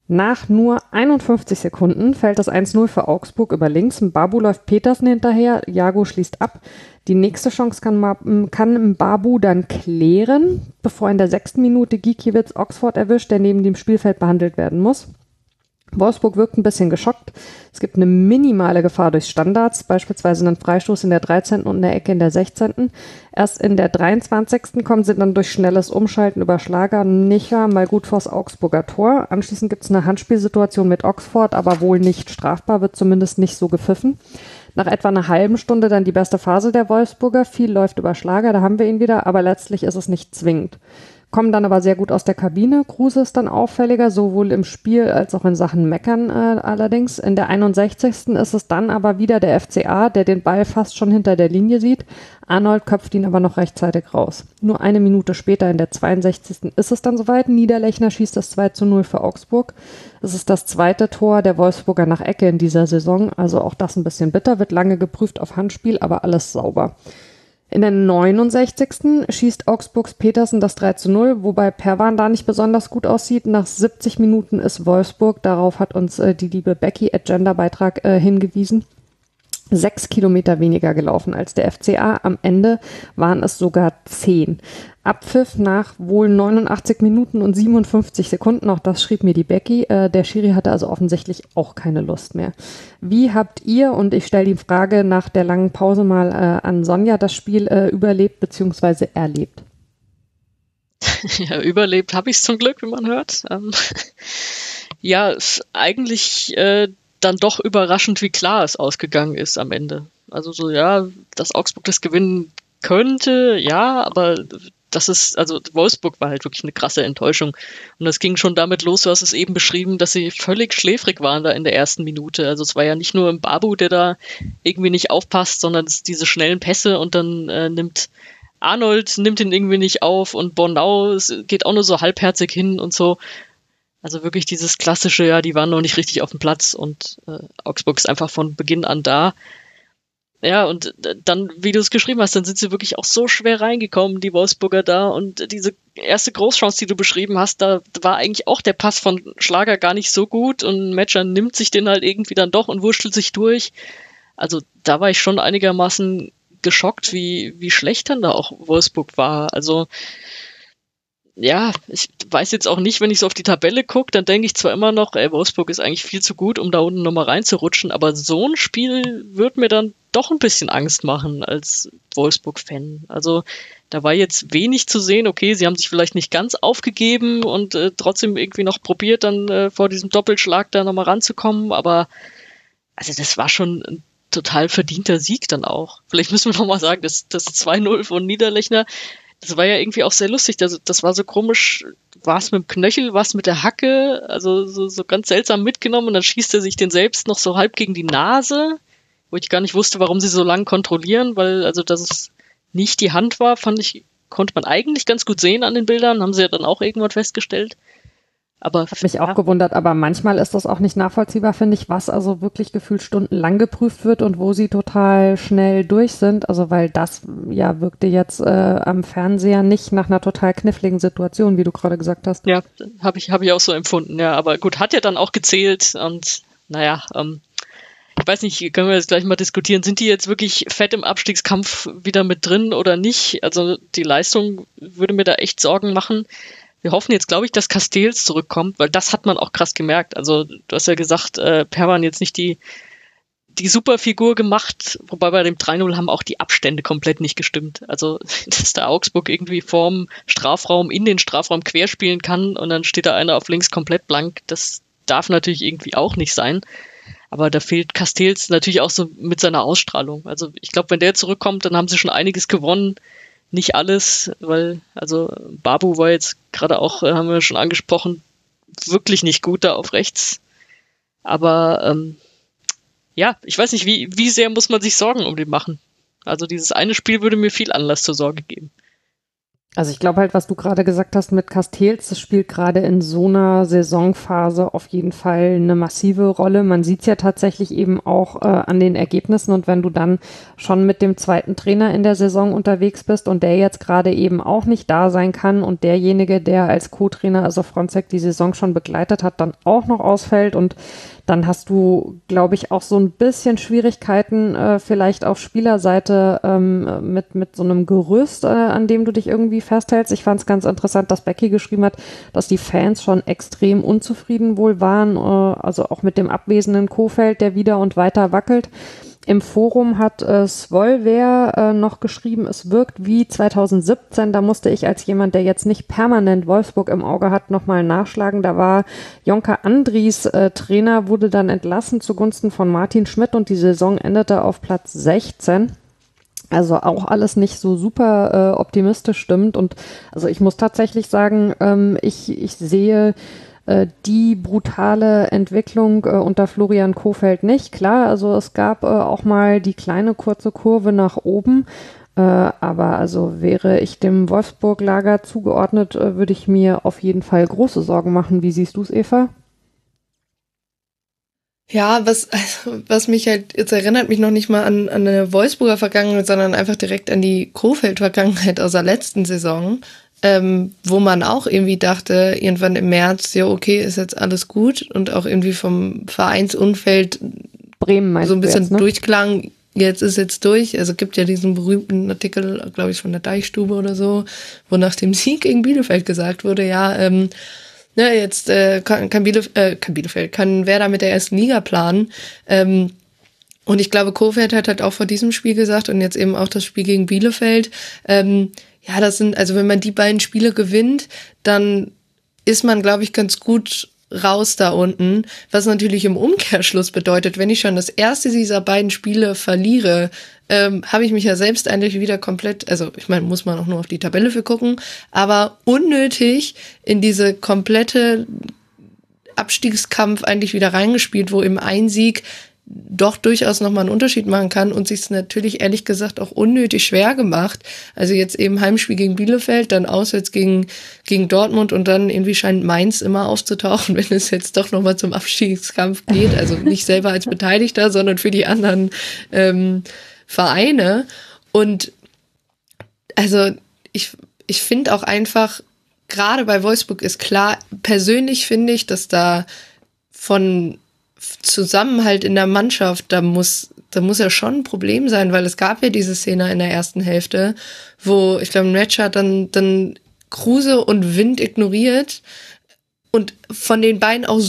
Nach nur 51 Sekunden fällt das 1-0 für Augsburg über links. Babu läuft Petersen hinterher, Jago schließt ab. Die nächste Chance kann, kann Babu dann klären, bevor in der sechsten Minute Gikiewicz Oxford erwischt, der neben dem Spielfeld behandelt werden muss. Wolfsburg wirkt ein bisschen geschockt. Es gibt eine minimale Gefahr durch Standards, beispielsweise einen Freistoß in der 13. und eine Ecke in der 16. Erst in der 23. kommen sie dann durch schnelles Umschalten über Schlager Nicher mal gut vors Augsburger Tor. Anschließend gibt es eine Handspielsituation mit Oxford, aber wohl nicht strafbar, wird zumindest nicht so gepfiffen. Nach etwa einer halben Stunde dann die beste Phase der Wolfsburger. Viel läuft über Schlager, da haben wir ihn wieder, aber letztlich ist es nicht zwingend kommen dann aber sehr gut aus der Kabine. Kruse ist dann auffälliger, sowohl im Spiel als auch in Sachen Meckern äh, allerdings. In der 61. ist es dann aber wieder der FCA, der den Ball fast schon hinter der Linie sieht. Arnold köpft ihn aber noch rechtzeitig raus. Nur eine Minute später, in der 62. ist es dann soweit. Niederlechner schießt das 2 zu 0 für Augsburg. Es ist das zweite Tor der Wolfsburger nach Ecke in dieser Saison. Also auch das ein bisschen bitter, wird lange geprüft auf Handspiel, aber alles sauber. In der 69. schießt Augsburgs Petersen das 3 zu 0, wobei Perwan da nicht besonders gut aussieht. Nach 70 Minuten ist Wolfsburg, darauf hat uns äh, die liebe Becky at Genderbeitrag äh, hingewiesen, sechs Kilometer weniger gelaufen als der FCA. Am Ende waren es sogar zehn. Abpfiff nach wohl 89 Minuten und 57 Sekunden, auch das schrieb mir die Becky. Äh, der Schiri hatte also offensichtlich auch keine Lust mehr. Wie habt ihr, und ich stelle die Frage nach der langen Pause mal äh, an Sonja, das Spiel äh, überlebt bzw. erlebt? Ja, überlebt habe ich es zum Glück, wie man hört. Ähm, ja, eigentlich äh, dann doch überraschend, wie klar es ausgegangen ist am Ende. Also so, ja, dass Augsburg das gewinnen könnte, ja, aber das ist, also Wolfsburg war halt wirklich eine krasse Enttäuschung. Und das ging schon damit los, du hast es eben beschrieben, dass sie völlig schläfrig waren da in der ersten Minute. Also es war ja nicht nur ein Babu, der da irgendwie nicht aufpasst, sondern diese schnellen Pässe und dann äh, nimmt Arnold nimmt ihn irgendwie nicht auf und Bornau geht auch nur so halbherzig hin und so. Also wirklich dieses klassische, ja, die waren noch nicht richtig auf dem Platz und äh, Augsburg ist einfach von Beginn an da. Ja, und dann, wie du es geschrieben hast, dann sind sie wirklich auch so schwer reingekommen, die Wolfsburger da. Und diese erste Großchance, die du beschrieben hast, da war eigentlich auch der Pass von Schlager gar nicht so gut und Matcher nimmt sich den halt irgendwie dann doch und wurschtelt sich durch. Also da war ich schon einigermaßen geschockt, wie, wie schlecht dann da auch Wolfsburg war. Also ja, ich weiß jetzt auch nicht, wenn ich so auf die Tabelle gucke, dann denke ich zwar immer noch, ey, Wolfsburg ist eigentlich viel zu gut, um da unten nochmal reinzurutschen, aber so ein Spiel wird mir dann doch ein bisschen Angst machen als Wolfsburg-Fan. Also da war jetzt wenig zu sehen. Okay, sie haben sich vielleicht nicht ganz aufgegeben und äh, trotzdem irgendwie noch probiert, dann äh, vor diesem Doppelschlag da nochmal ranzukommen, aber also das war schon ein total verdienter Sieg dann auch. Vielleicht müssen wir nochmal sagen, das, das 2-0 von Niederlechner, das war ja irgendwie auch sehr lustig. Das, das war so komisch, war es mit dem Knöchel, war es mit der Hacke, also so, so ganz seltsam mitgenommen und dann schießt er sich den selbst noch so halb gegen die Nase, wo ich gar nicht wusste, warum sie so lange kontrollieren, weil also dass es nicht die Hand war, fand ich, konnte man eigentlich ganz gut sehen an den Bildern, haben sie ja dann auch irgendwann festgestellt. Aber hat mich auch gewundert, aber manchmal ist das auch nicht nachvollziehbar, finde ich, was also wirklich gefühlt stundenlang geprüft wird und wo sie total schnell durch sind. Also weil das ja wirkte jetzt äh, am Fernseher nicht nach einer total kniffligen Situation, wie du gerade gesagt hast. Ja, habe ich, hab ich auch so empfunden, ja. Aber gut, hat ja dann auch gezählt und naja, ähm, ich weiß nicht, können wir jetzt gleich mal diskutieren, sind die jetzt wirklich fett im Abstiegskampf wieder mit drin oder nicht? Also die Leistung würde mir da echt Sorgen machen. Wir hoffen jetzt, glaube ich, dass Castells zurückkommt, weil das hat man auch krass gemerkt. Also du hast ja gesagt, äh, Perwan jetzt nicht die, die Superfigur gemacht, wobei bei dem 3-0 haben auch die Abstände komplett nicht gestimmt. Also, dass der Augsburg irgendwie vorm Strafraum in den Strafraum querspielen kann und dann steht da einer auf links komplett blank, das darf natürlich irgendwie auch nicht sein. Aber da fehlt Castells natürlich auch so mit seiner Ausstrahlung. Also ich glaube, wenn der zurückkommt, dann haben sie schon einiges gewonnen nicht alles, weil, also Babu war jetzt gerade auch, äh, haben wir schon angesprochen, wirklich nicht gut da auf rechts. Aber ähm, ja, ich weiß nicht, wie, wie sehr muss man sich Sorgen um den machen. Also dieses eine Spiel würde mir viel Anlass zur Sorge geben. Also ich glaube halt, was du gerade gesagt hast mit Castells, das spielt gerade in so einer Saisonphase auf jeden Fall eine massive Rolle. Man sieht es ja tatsächlich eben auch äh, an den Ergebnissen und wenn du dann schon mit dem zweiten Trainer in der Saison unterwegs bist und der jetzt gerade eben auch nicht da sein kann und derjenige, der als Co-Trainer, also Fronzek, die Saison schon begleitet hat, dann auch noch ausfällt und dann hast du, glaube ich, auch so ein bisschen Schwierigkeiten äh, vielleicht auf Spielerseite ähm, mit, mit so einem Gerüst, äh, an dem du dich irgendwie festhältst. Ich fand es ganz interessant, dass Becky geschrieben hat, dass die Fans schon extrem unzufrieden wohl waren, äh, also auch mit dem abwesenden Kofeld, der wieder und weiter wackelt. Im Forum hat äh, Svolver äh, noch geschrieben, es wirkt wie 2017. Da musste ich als jemand, der jetzt nicht permanent Wolfsburg im Auge hat, nochmal nachschlagen. Da war Jonka Andries äh, Trainer, wurde dann entlassen zugunsten von Martin Schmidt und die Saison endete auf Platz 16. Also auch alles nicht so super äh, optimistisch stimmt. Und also ich muss tatsächlich sagen, ähm, ich, ich sehe äh, die brutale Entwicklung äh, unter Florian Kofeld nicht. Klar, also es gab äh, auch mal die kleine kurze Kurve nach oben. Äh, aber also wäre ich dem Wolfsburg-Lager zugeordnet, äh, würde ich mir auf jeden Fall große Sorgen machen. Wie siehst du es, Eva? Ja, was, was mich halt, jetzt erinnert mich noch nicht mal an, an eine Wolfsburger Vergangenheit, sondern einfach direkt an die Kofeld-Vergangenheit aus der letzten Saison ähm, wo man auch irgendwie dachte, irgendwann im März, ja, okay, ist jetzt alles gut und auch irgendwie vom Vereinsumfeld Bremen so ein bisschen jetzt, ne? durchklang, jetzt ist jetzt durch. Also gibt ja diesen berühmten Artikel, glaube ich, von der Deichstube oder so, wo nach dem Sieg gegen Bielefeld gesagt wurde, ja, ähm, ne, jetzt äh, kann, kann, Bielefeld, äh, kann Bielefeld, kann Werder mit der ersten Liga planen. Ähm, und ich glaube, Kofeld hat halt auch vor diesem Spiel gesagt und jetzt eben auch das Spiel gegen Bielefeld, ähm, ja, das sind, also wenn man die beiden Spiele gewinnt, dann ist man, glaube ich, ganz gut raus da unten, was natürlich im Umkehrschluss bedeutet, wenn ich schon das erste dieser beiden Spiele verliere, ähm, habe ich mich ja selbst eigentlich wieder komplett, also ich meine, muss man auch nur auf die Tabelle für gucken, aber unnötig in diese komplette Abstiegskampf eigentlich wieder reingespielt, wo im ein Sieg doch durchaus nochmal einen Unterschied machen kann und sich es natürlich ehrlich gesagt auch unnötig schwer gemacht. Also jetzt eben Heimspiel gegen Bielefeld, dann auswärts gegen, gegen Dortmund und dann irgendwie scheint Mainz immer aufzutauchen, wenn es jetzt doch nochmal zum Abstiegskampf geht. Also nicht selber als Beteiligter, sondern für die anderen ähm, Vereine. Und also ich, ich finde auch einfach, gerade bei Wolfsburg ist klar, persönlich finde ich, dass da von Zusammenhalt in der Mannschaft, da muss, da muss ja schon ein Problem sein, weil es gab ja diese Szene in der ersten Hälfte, wo ich glaube, Ratcher dann, dann Kruse und Wind ignoriert und von den beiden auch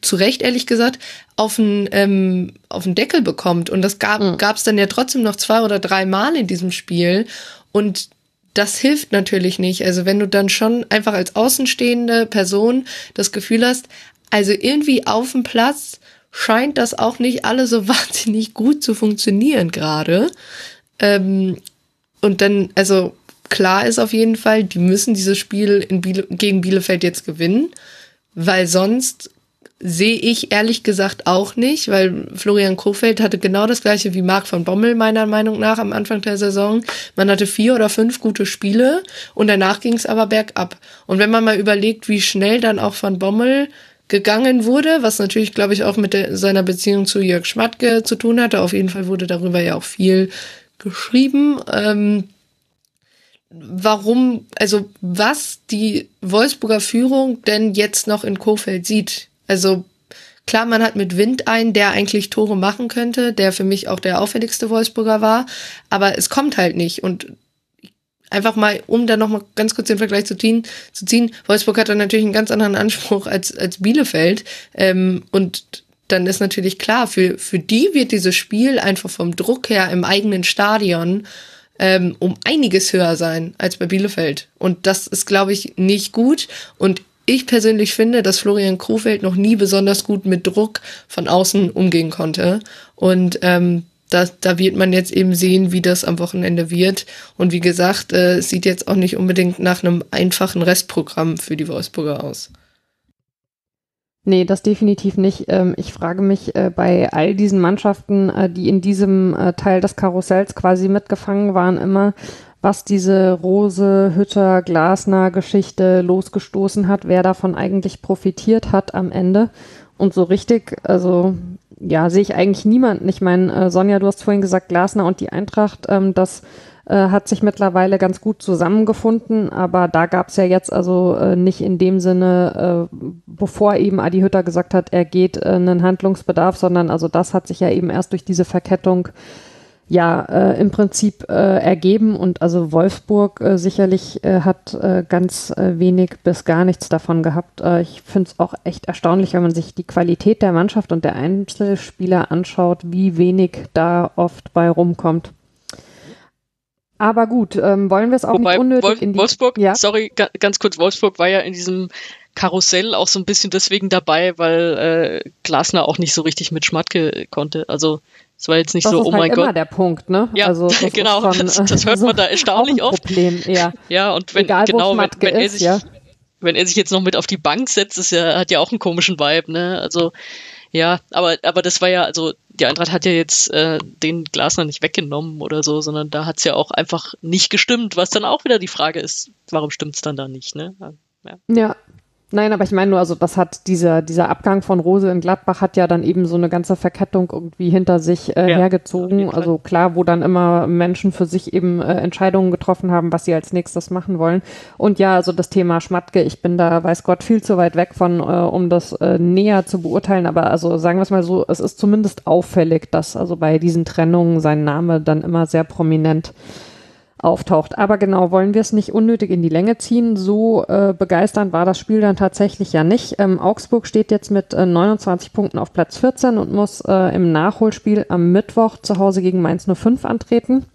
zu Recht, ehrlich gesagt, auf den, ähm, auf den Deckel bekommt. Und das gab mhm. es dann ja trotzdem noch zwei oder drei Mal in diesem Spiel. Und das hilft natürlich nicht. Also wenn du dann schon einfach als außenstehende Person das Gefühl hast, also irgendwie auf dem Platz scheint das auch nicht alle so wahnsinnig gut zu funktionieren gerade. Ähm, und dann, also klar ist auf jeden Fall, die müssen dieses Spiel Biele gegen Bielefeld jetzt gewinnen, weil sonst sehe ich ehrlich gesagt auch nicht, weil Florian Kofeld hatte genau das gleiche wie Marc von Bommel meiner Meinung nach am Anfang der Saison. Man hatte vier oder fünf gute Spiele und danach ging es aber bergab. Und wenn man mal überlegt, wie schnell dann auch von Bommel gegangen wurde, was natürlich, glaube ich, auch mit der, seiner Beziehung zu Jörg Schmatke zu tun hatte. Auf jeden Fall wurde darüber ja auch viel geschrieben. Ähm, warum, also was die Wolfsburger Führung denn jetzt noch in Kofeld sieht. Also klar, man hat mit Wind einen, der eigentlich Tore machen könnte, der für mich auch der auffälligste Wolfsburger war, aber es kommt halt nicht. Und einfach mal, um da nochmal ganz kurz den Vergleich zu ziehen, zu ziehen, Wolfsburg hat dann natürlich einen ganz anderen Anspruch als, als Bielefeld. Ähm, und dann ist natürlich klar, für, für die wird dieses Spiel einfach vom Druck her im eigenen Stadion ähm, um einiges höher sein als bei Bielefeld. Und das ist, glaube ich, nicht gut. Und ich persönlich finde, dass Florian Krofeld noch nie besonders gut mit Druck von außen umgehen konnte. Und ähm, da, da wird man jetzt eben sehen, wie das am Wochenende wird. Und wie gesagt, äh, es sieht jetzt auch nicht unbedingt nach einem einfachen Restprogramm für die Wolfsburger aus. Nee, das definitiv nicht. Ähm, ich frage mich äh, bei all diesen Mannschaften, äh, die in diesem Teil des Karussells quasi mitgefangen waren, immer, was diese Rose, Hütter, Glasner Geschichte losgestoßen hat, wer davon eigentlich profitiert hat am Ende. Und so richtig, also ja, sehe ich eigentlich niemanden. Ich meine, äh, Sonja, du hast vorhin gesagt, Glasner und die Eintracht, ähm, das äh, hat sich mittlerweile ganz gut zusammengefunden, aber da gab es ja jetzt also äh, nicht in dem Sinne, äh, bevor eben Adi Hütter gesagt hat, er geht äh, einen Handlungsbedarf, sondern also das hat sich ja eben erst durch diese Verkettung ja äh, im Prinzip äh, ergeben und also Wolfsburg äh, sicherlich äh, hat äh, ganz äh, wenig bis gar nichts davon gehabt. Äh, ich finde es auch echt erstaunlich, wenn man sich die Qualität der Mannschaft und der Einzelspieler anschaut, wie wenig da oft bei rumkommt. Aber gut, ähm, wollen wir es auch Wobei, nicht unnötig Wolf, in die Wolfsburg, ja? sorry, ga, ganz kurz, Wolfsburg war ja in diesem Karussell auch so ein bisschen deswegen dabei, weil äh, Glasner auch nicht so richtig mit Schmatke konnte. Also es war jetzt nicht das so, ist oh halt mein immer Gott. der Punkt, ne? Ja, also, das genau, ist schon, das, das hört man da erstaunlich oft. Problem, ja. Ja, und wenn, Egal, genau, wenn, wenn er ist, sich, ja. wenn er sich jetzt noch mit auf die Bank setzt, ist ja, hat ja auch einen komischen Vibe, ne? Also, ja, aber, aber das war ja, also die Eintracht hat ja jetzt äh, den Glasner nicht weggenommen oder so, sondern da hat's ja auch einfach nicht gestimmt, was dann auch wieder die Frage ist, warum stimmt's dann da nicht, ne? Ja. Ja. Nein, aber ich meine nur, also das hat dieser, dieser Abgang von Rose in Gladbach hat ja dann eben so eine ganze Verkettung irgendwie hinter sich äh, Ja, hergezogen. Also klar, wo dann immer Menschen für sich eben äh, Entscheidungen getroffen haben, was sie als nächstes machen wollen. Und ja, also das Thema Schmatke, ich bin da, weiß Gott, viel zu weit weg von, äh, um das äh, näher zu beurteilen. Aber also sagen wir es mal so, es ist zumindest auffällig, dass also bei diesen Trennungen sein Name dann immer sehr prominent auftaucht. Aber genau, wollen wir es nicht unnötig in die Länge ziehen. So äh, begeisternd war das Spiel dann tatsächlich ja nicht. Ähm, Augsburg steht jetzt mit äh, 29 Punkten auf Platz 14 und muss äh, im Nachholspiel am Mittwoch zu Hause gegen Mainz 05 antreten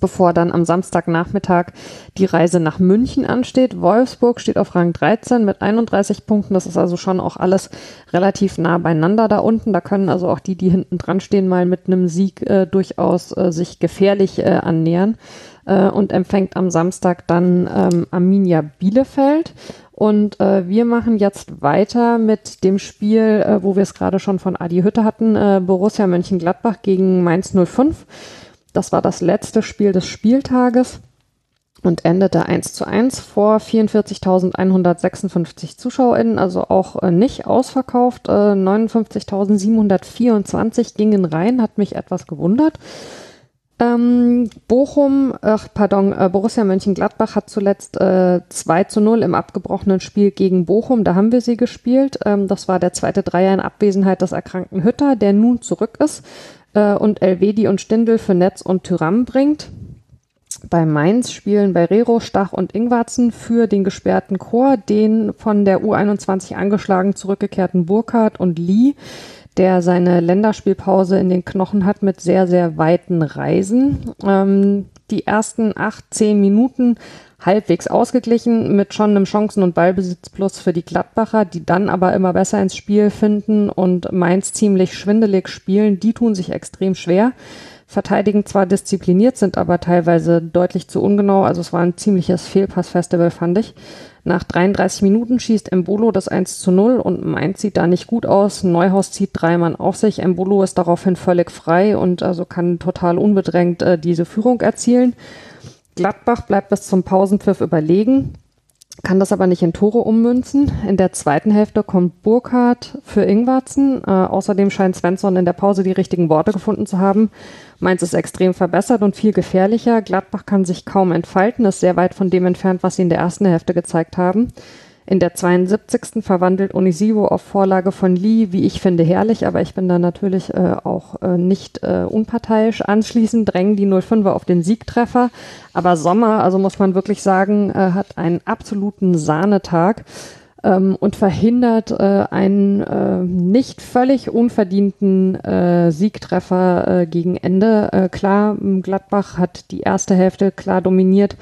bevor dann am Samstagnachmittag die Reise nach München ansteht. Wolfsburg steht auf Rang 13 mit 31 Punkten. Das ist also schon auch alles relativ nah beieinander da unten. Da können also auch die, die hinten dran stehen, mal mit einem Sieg äh, durchaus äh, sich gefährlich äh, annähern äh, und empfängt am Samstag dann ähm, Arminia Bielefeld. Und äh, wir machen jetzt weiter mit dem Spiel, äh, wo wir es gerade schon von Adi Hütte hatten, äh, Borussia Mönchengladbach gegen Mainz 05. Das war das letzte Spiel des Spieltages und endete 1 zu 1 vor 44.156 ZuschauerInnen, also auch äh, nicht ausverkauft. Äh, 59.724 gingen rein, hat mich etwas gewundert. Ähm, Bochum, ach, pardon, äh, Borussia Mönchengladbach hat zuletzt äh, 2 zu 0 im abgebrochenen Spiel gegen Bochum, da haben wir sie gespielt. Ähm, das war der zweite Dreier in Abwesenheit des erkrankten Hütter, der nun zurück ist äh, und Elvedi und Stindl für Netz und Tyram bringt. Bei Mainz spielen Barrero, Stach und Ingwarzen für den gesperrten Chor, den von der U21 angeschlagen zurückgekehrten Burkhardt und Lee, der seine Länderspielpause in den Knochen hat mit sehr, sehr weiten Reisen. Ähm, die ersten acht, zehn Minuten halbwegs ausgeglichen mit schon einem Chancen- und Ballbesitzplus für die Gladbacher, die dann aber immer besser ins Spiel finden und Mainz ziemlich schwindelig spielen. Die tun sich extrem schwer verteidigen zwar diszipliniert, sind aber teilweise deutlich zu ungenau. Also es war ein ziemliches Fehlpassfestival, fand ich. Nach 33 Minuten schießt Embolo das 1 zu 0 und Mainz sieht da nicht gut aus. Neuhaus zieht drei Mann auf sich. Embolo ist daraufhin völlig frei und also kann total unbedrängt äh, diese Führung erzielen. Gladbach bleibt bis zum Pausenpfiff überlegen kann das aber nicht in Tore ummünzen. In der zweiten Hälfte kommt Burkhardt für Ingwarzen. Äh, außerdem scheint Svensson in der Pause die richtigen Worte gefunden zu haben. Mainz ist extrem verbessert und viel gefährlicher. Gladbach kann sich kaum entfalten, ist sehr weit von dem entfernt, was sie in der ersten Hälfte gezeigt haben. In der 72. verwandelt Onisivo auf Vorlage von Lee, wie ich finde, herrlich, aber ich bin da natürlich äh, auch äh, nicht äh, unparteiisch. Anschließend drängen die 05er auf den Siegtreffer, aber Sommer, also muss man wirklich sagen, äh, hat einen absoluten Sahnetag ähm, und verhindert äh, einen äh, nicht völlig unverdienten Siegtreffer gegen Ende. Klar, Gladbach hat die erste Hälfte klar dominiert,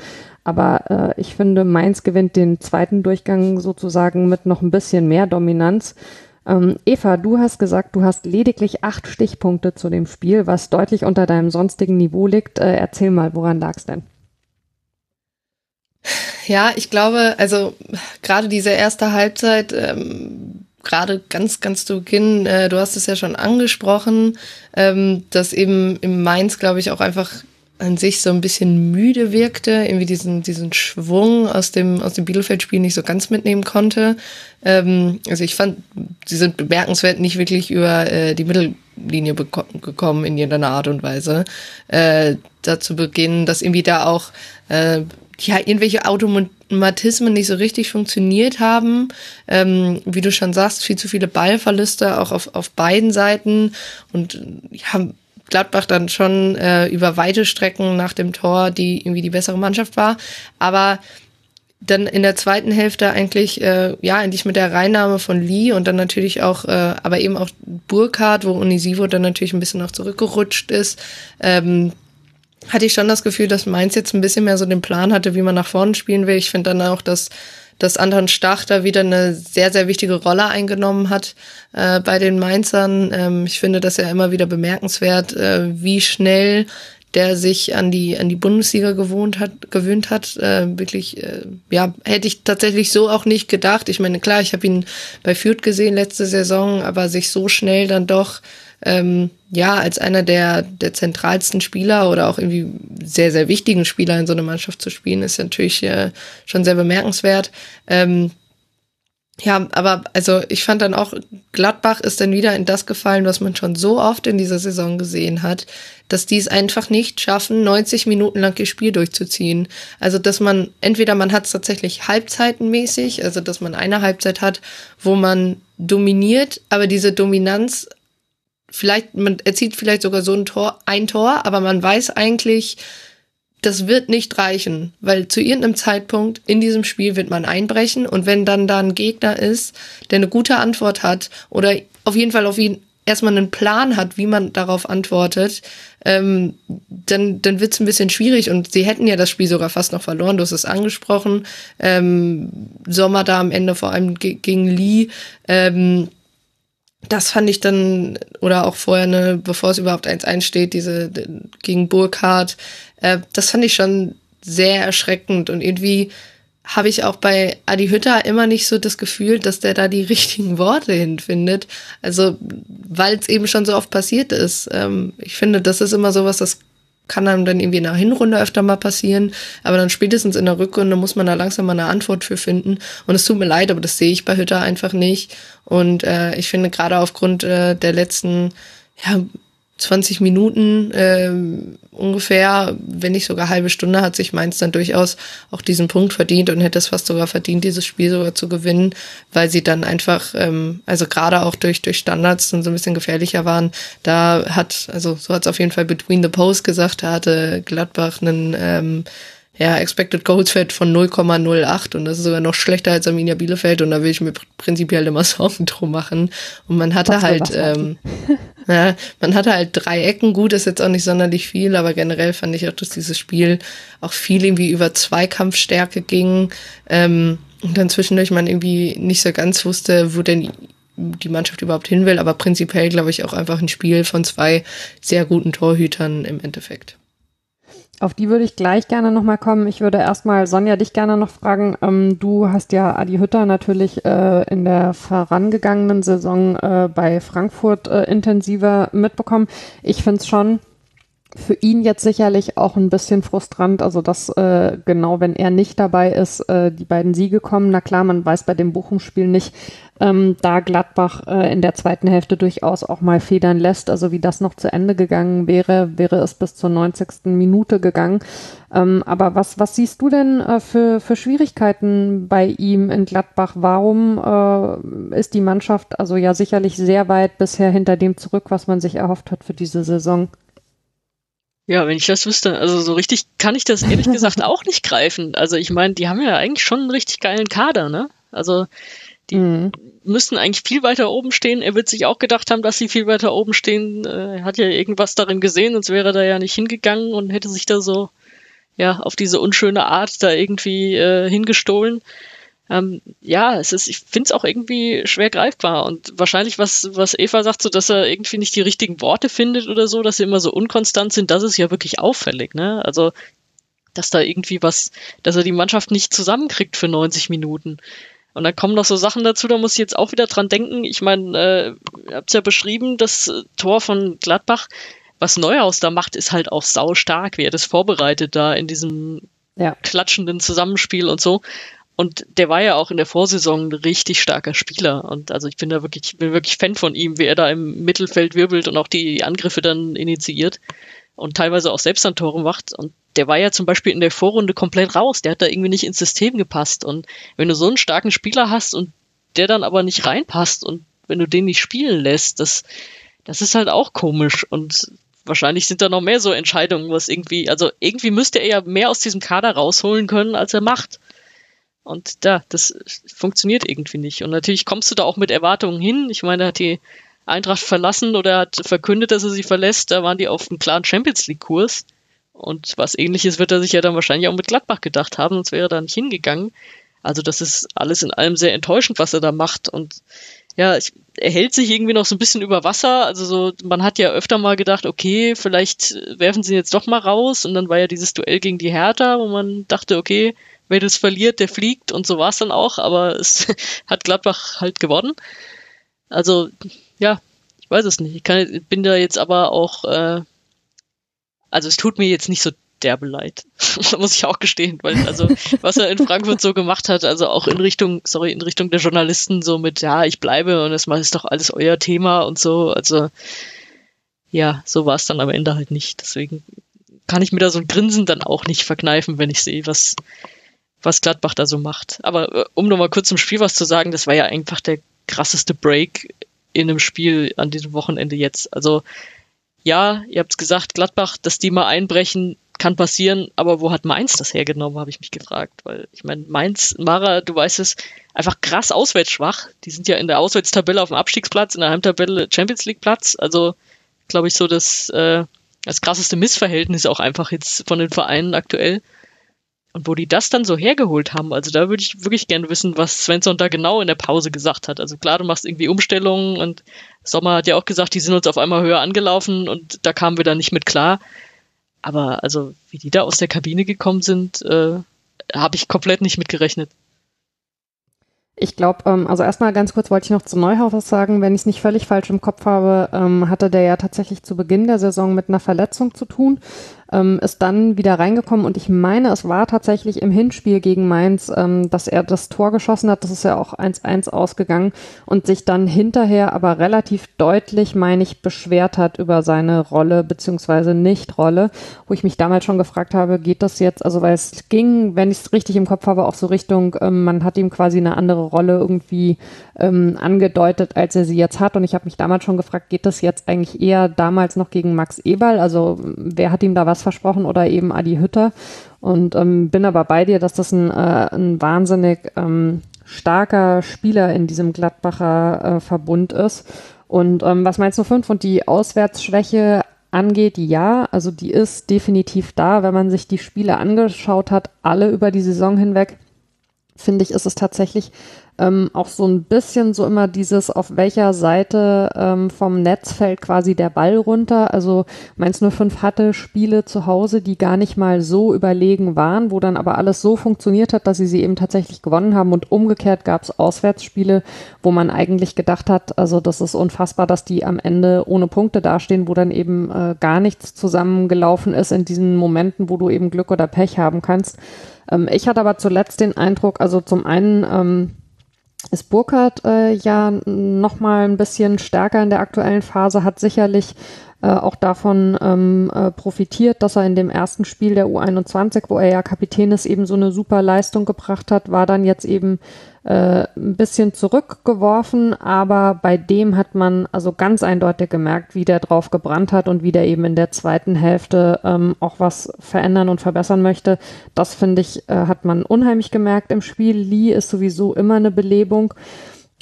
aber äh, ich finde, Mainz gewinnt den zweiten Durchgang sozusagen mit noch ein bisschen mehr Dominanz. Ähm, Eva, du hast gesagt, du hast lediglich acht Stichpunkte zu dem Spiel, was deutlich unter deinem sonstigen Niveau liegt. Äh, erzähl mal, woran lag es denn? Ja, ich glaube, also gerade diese erste Halbzeit, ähm, gerade ganz, ganz zu Beginn, äh, du hast es ja schon angesprochen, ähm, dass eben im Mainz, glaube ich, auch einfach an sich so ein bisschen müde wirkte, irgendwie diesen, diesen Schwung aus dem, aus dem Bielefeld-Spiel nicht so ganz mitnehmen konnte. Ähm, also ich fand, sie sind bemerkenswert nicht wirklich über äh, die Mittellinie gekommen in irgendeiner Art und Weise. Äh, da zu Beginn, dass irgendwie da auch äh, ja, irgendwelche Automatismen nicht so richtig funktioniert haben. Ähm, wie du schon sagst, viel zu viele Ballverluste auch auf, auf beiden Seiten und ja, Gladbach dann schon äh, über weite Strecken nach dem Tor, die irgendwie die bessere Mannschaft war. Aber dann in der zweiten Hälfte eigentlich, äh, ja, eigentlich mit der Reinnahme von Lee und dann natürlich auch, äh, aber eben auch Burkhardt, wo Unisivo dann natürlich ein bisschen noch zurückgerutscht ist, ähm, hatte ich schon das Gefühl, dass Mainz jetzt ein bisschen mehr so den Plan hatte, wie man nach vorne spielen will. Ich finde dann auch, dass dass Anton Stach da wieder eine sehr, sehr wichtige Rolle eingenommen hat äh, bei den Mainzern. Ähm, ich finde das ja immer wieder bemerkenswert, äh, wie schnell der sich an die an die Bundesliga gewohnt hat gewöhnt hat äh, wirklich äh, ja hätte ich tatsächlich so auch nicht gedacht ich meine klar ich habe ihn bei Fürth gesehen letzte Saison aber sich so schnell dann doch ähm, ja, als einer der, der zentralsten Spieler oder auch irgendwie sehr, sehr wichtigen Spieler in so einer Mannschaft zu spielen, ist natürlich äh, schon sehr bemerkenswert. Ähm, ja, aber also ich fand dann auch, Gladbach ist dann wieder in das gefallen, was man schon so oft in dieser Saison gesehen hat, dass die es einfach nicht schaffen, 90 Minuten lang ihr Spiel durchzuziehen. Also dass man, entweder man hat es tatsächlich halbzeitenmäßig, also dass man eine Halbzeit hat, wo man dominiert, aber diese Dominanz vielleicht, man erzielt vielleicht sogar so ein Tor, ein Tor, aber man weiß eigentlich, das wird nicht reichen, weil zu irgendeinem Zeitpunkt in diesem Spiel wird man einbrechen und wenn dann da ein Gegner ist, der eine gute Antwort hat oder auf jeden Fall auf ihn erstmal einen Plan hat, wie man darauf antwortet, ähm, dann, dann wird es ein bisschen schwierig und sie hätten ja das Spiel sogar fast noch verloren, du hast es angesprochen. Ähm, Sommer da am Ende vor allem gegen Lee. Ähm, das fand ich dann, oder auch vorher, ne, bevor es überhaupt eins einsteht, diese gegen Burkhardt, äh, das fand ich schon sehr erschreckend und irgendwie habe ich auch bei Adi Hütter immer nicht so das Gefühl, dass der da die richtigen Worte hinfindet. Also, weil es eben schon so oft passiert ist. Ähm, ich finde, das ist immer sowas, das kann einem dann irgendwie in der Hinrunde öfter mal passieren, aber dann spätestens in der Rückrunde muss man da langsam mal eine Antwort für finden. Und es tut mir leid, aber das sehe ich bei Hütter einfach nicht. Und äh, ich finde gerade aufgrund äh, der letzten ja, 20 Minuten äh, ungefähr, wenn nicht sogar halbe Stunde, hat sich Mainz dann durchaus auch diesen Punkt verdient und hätte es fast sogar verdient, dieses Spiel sogar zu gewinnen, weil sie dann einfach, ähm, also gerade auch durch, durch Standards dann so ein bisschen gefährlicher waren. Da hat, also so hat es auf jeden Fall Between the Post gesagt, da hatte Gladbach einen ähm, ja, Expected Goals Wert von 0,08 und das ist sogar noch schlechter als Arminia Bielefeld und da will ich mir prinzipiell immer Sorgen drum machen. Und man hatte was halt, ähm, ja, man hatte halt drei Ecken, gut, ist jetzt auch nicht sonderlich viel, aber generell fand ich auch, dass dieses Spiel auch viel irgendwie über Zweikampfstärke ging ähm, und dann zwischendurch man irgendwie nicht so ganz wusste, wo denn die Mannschaft überhaupt hin will, aber prinzipiell glaube ich auch einfach ein Spiel von zwei sehr guten Torhütern im Endeffekt. Auf die würde ich gleich gerne nochmal kommen. Ich würde erstmal Sonja dich gerne noch fragen. Ähm, du hast ja Adi Hütter natürlich äh, in der vorangegangenen Saison äh, bei Frankfurt äh, intensiver mitbekommen. Ich finde es schon für ihn jetzt sicherlich auch ein bisschen frustrant, also dass äh, genau wenn er nicht dabei ist, äh, die beiden Siege kommen. Na klar, man weiß bei dem Bochum-Spiel nicht, ähm, da Gladbach äh, in der zweiten Hälfte durchaus auch mal federn lässt. Also wie das noch zu Ende gegangen wäre, wäre es bis zur 90. Minute gegangen. Ähm, aber was, was siehst du denn äh, für, für Schwierigkeiten bei ihm in Gladbach? Warum äh, ist die Mannschaft also ja sicherlich sehr weit bisher hinter dem zurück, was man sich erhofft hat für diese Saison? Ja, wenn ich das wüsste, also so richtig kann ich das ehrlich gesagt auch nicht greifen. Also ich meine, die haben ja eigentlich schon einen richtig geilen Kader, ne? Also die mhm. Müssten eigentlich viel weiter oben stehen. Er wird sich auch gedacht haben, dass sie viel weiter oben stehen. Er hat ja irgendwas darin gesehen, sonst wäre er da ja nicht hingegangen und hätte sich da so ja auf diese unschöne Art da irgendwie äh, hingestohlen ähm, ja, es ist, ich finde es auch irgendwie schwer greifbar und wahrscheinlich, was, was Eva sagt, so dass er irgendwie nicht die richtigen Worte findet oder so, dass sie immer so unkonstant sind, das ist ja wirklich auffällig, ne? Also, dass da irgendwie was, dass er die Mannschaft nicht zusammenkriegt für 90 Minuten. Und dann kommen noch so Sachen dazu, da muss ich jetzt auch wieder dran denken. Ich meine, äh, ihr habt ja beschrieben, das Tor von Gladbach, was Neuhaus da macht, ist halt auch sau stark, wie er das vorbereitet da in diesem ja. klatschenden Zusammenspiel und so. Und der war ja auch in der Vorsaison ein richtig starker Spieler. Und also ich bin da wirklich, bin wirklich Fan von ihm, wie er da im Mittelfeld wirbelt und auch die Angriffe dann initiiert und teilweise auch selbst dann Tore macht. Und der war ja zum Beispiel in der Vorrunde komplett raus. Der hat da irgendwie nicht ins System gepasst. Und wenn du so einen starken Spieler hast und der dann aber nicht reinpasst und wenn du den nicht spielen lässt, das, das ist halt auch komisch. Und wahrscheinlich sind da noch mehr so Entscheidungen, was irgendwie, also irgendwie müsste er ja mehr aus diesem Kader rausholen können, als er macht. Und da, das funktioniert irgendwie nicht. Und natürlich kommst du da auch mit Erwartungen hin. Ich meine, hat die Eintracht verlassen oder hat verkündet, dass er sie verlässt. Da waren die auf einem klaren Champions League-Kurs. Und was ähnliches wird er sich ja dann wahrscheinlich auch mit Gladbach gedacht haben, sonst wäre er da nicht hingegangen. Also das ist alles in allem sehr enttäuschend, was er da macht. Und ja, er hält sich irgendwie noch so ein bisschen über Wasser. Also so, man hat ja öfter mal gedacht, okay, vielleicht werfen sie ihn jetzt doch mal raus. Und dann war ja dieses Duell gegen die Hertha, wo man dachte, okay, wer das verliert, der fliegt und so war es dann auch, aber es hat Gladbach halt gewonnen. Also, ja, ich weiß es nicht. Ich kann, bin da jetzt aber auch, äh, also es tut mir jetzt nicht so derbe leid. muss ich auch gestehen, weil also was er in Frankfurt so gemacht hat, also auch in Richtung, sorry, in Richtung der Journalisten so mit, ja, ich bleibe und das ist doch alles euer Thema und so, also ja, so war es dann am Ende halt nicht. Deswegen kann ich mir da so ein Grinsen dann auch nicht verkneifen, wenn ich sehe, was was Gladbach da so macht. Aber äh, um nochmal kurz zum Spiel was zu sagen, das war ja einfach der krasseste Break in einem Spiel an diesem Wochenende jetzt. Also ja, ihr habt es gesagt, Gladbach, dass die mal einbrechen, kann passieren, aber wo hat Mainz das hergenommen, habe ich mich gefragt. Weil ich meine, Mainz, Mara, du weißt es, einfach krass auswärts schwach. Die sind ja in der Auswärtstabelle auf dem Abstiegsplatz, in der Heimtabelle Champions League Platz. Also glaube ich so das, äh, das krasseste Missverhältnis auch einfach jetzt von den Vereinen aktuell. Und wo die das dann so hergeholt haben, also da würde ich wirklich gerne wissen, was Svensson da genau in der Pause gesagt hat. Also klar, du machst irgendwie Umstellungen und Sommer hat ja auch gesagt, die sind uns auf einmal höher angelaufen und da kamen wir dann nicht mit klar. Aber also, wie die da aus der Kabine gekommen sind, äh, habe ich komplett nicht mitgerechnet. Ich glaube, ähm, also erstmal ganz kurz wollte ich noch zu Neuhaus was sagen. Wenn ich es nicht völlig falsch im Kopf habe, ähm, hatte der ja tatsächlich zu Beginn der Saison mit einer Verletzung zu tun ähm, ist dann wieder reingekommen und ich meine, es war tatsächlich im Hinspiel gegen Mainz, ähm, dass er das Tor geschossen hat. Das ist ja auch 1-1 ausgegangen und sich dann hinterher aber relativ deutlich, meine ich, beschwert hat über seine Rolle beziehungsweise Nicht-Rolle, wo ich mich damals schon gefragt habe, geht das jetzt, also weil es ging, wenn ich es richtig im Kopf habe, auch so Richtung, ähm, man hat ihm quasi eine andere Rolle irgendwie ähm, angedeutet, als er sie jetzt hat. Und ich habe mich damals schon gefragt, geht das jetzt eigentlich eher damals noch gegen Max Eberl, also wer hat ihm da was Podcast versprochen oder eben Adi Hütter. Und ähm, bin aber bei dir, dass das ein, äh, ein wahnsinnig ähm, starker Spieler in diesem Gladbacher äh, Verbund ist. Und ähm, was meinst du fünf und die Auswärtsschwäche angeht, ja, also die ist definitiv da. Wenn man sich die Spiele angeschaut hat, alle über die Saison hinweg, finde ich, ist es tatsächlich ähm, auch so ein bisschen so immer dieses, auf welcher Seite ähm, vom Netz fällt quasi der Ball runter. Also Mainz 05 hatte Spiele zu Hause, die gar nicht mal so überlegen waren, wo dann aber alles so funktioniert hat, dass sie sie eben tatsächlich gewonnen haben. Und umgekehrt gab es Auswärtsspiele, wo man eigentlich gedacht hat, also das ist unfassbar, dass die am Ende ohne Punkte dastehen, wo dann eben äh, gar nichts zusammengelaufen ist in diesen Momenten, wo du eben Glück oder Pech haben kannst. Ähm, ich hatte aber zuletzt den Eindruck, also zum einen, ähm, ist Burkhardt äh, ja noch mal ein bisschen stärker in der aktuellen Phase, hat sicherlich äh, auch davon ähm, äh, profitiert, dass er in dem ersten Spiel der U21, wo er ja Kapitän ist, eben so eine super Leistung gebracht hat, war dann jetzt eben äh, ein bisschen zurückgeworfen, aber bei dem hat man also ganz eindeutig gemerkt, wie der drauf gebrannt hat und wie der eben in der zweiten Hälfte ähm, auch was verändern und verbessern möchte. Das finde ich, äh, hat man unheimlich gemerkt im Spiel. Lee ist sowieso immer eine Belebung.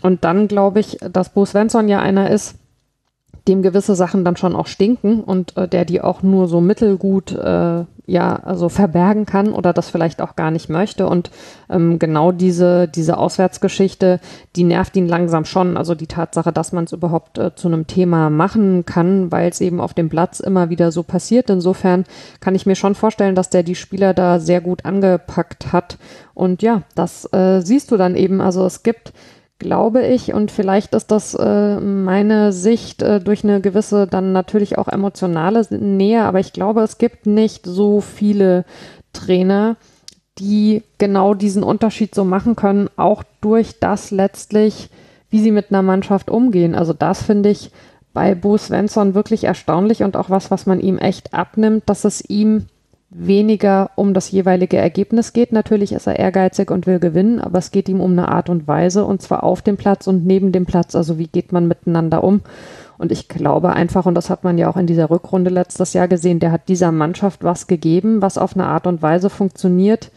Und dann glaube ich, dass Bo Svensson ja einer ist, dem gewisse Sachen dann schon auch stinken und äh, der die auch nur so mittelgut äh, ja also verbergen kann oder das vielleicht auch gar nicht möchte. Und ähm, genau diese diese Auswärtsgeschichte die nervt ihn langsam schon. Also die Tatsache dass man es überhaupt äh, zu einem Thema machen kann weil es eben auf dem Platz immer wieder so passiert. Insofern kann ich mir schon vorstellen dass der die Spieler da sehr gut angepackt hat. Und ja das äh, siehst du dann eben. Also es gibt glaube ich. Und vielleicht ist das äh, meine Sicht äh, durch eine gewisse, dann natürlich auch emotionale Nähe. Aber ich glaube, es gibt nicht so viele Trainer, die genau diesen Unterschied so machen können, auch durch das letztlich, wie sie mit einer Mannschaft umgehen. Also das finde ich bei Bo Svensson wirklich erstaunlich und auch was, was man ihm echt abnimmt, dass es ihm weniger um das jeweilige Ergebnis geht. Natürlich ist er ehrgeizig und will gewinnen, aber es geht ihm um eine Art und Weise und zwar auf dem Platz und neben dem Platz. Also wie geht man miteinander um? Und ich glaube einfach, und das hat man ja auch in dieser Rückrunde letztes Jahr gesehen, der hat dieser Mannschaft was gegeben, was auf eine Art und Weise funktioniert,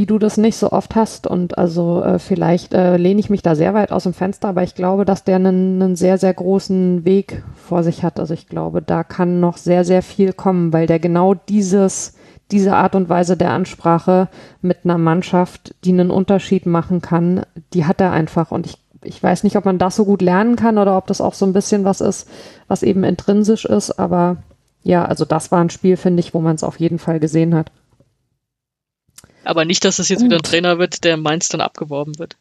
wie du das nicht so oft hast. Und also äh, vielleicht äh, lehne ich mich da sehr weit aus dem Fenster, aber ich glaube, dass der einen, einen sehr, sehr großen Weg vor sich hat. Also ich glaube, da kann noch sehr, sehr viel kommen, weil der genau dieses, diese Art und Weise der Ansprache mit einer Mannschaft, die einen Unterschied machen kann, die hat er einfach. Und ich, ich weiß nicht, ob man das so gut lernen kann oder ob das auch so ein bisschen was ist, was eben intrinsisch ist. Aber ja, also das war ein Spiel, finde ich, wo man es auf jeden Fall gesehen hat. Aber nicht, dass es jetzt wieder ein Trainer wird, der Mainz dann abgeworben wird.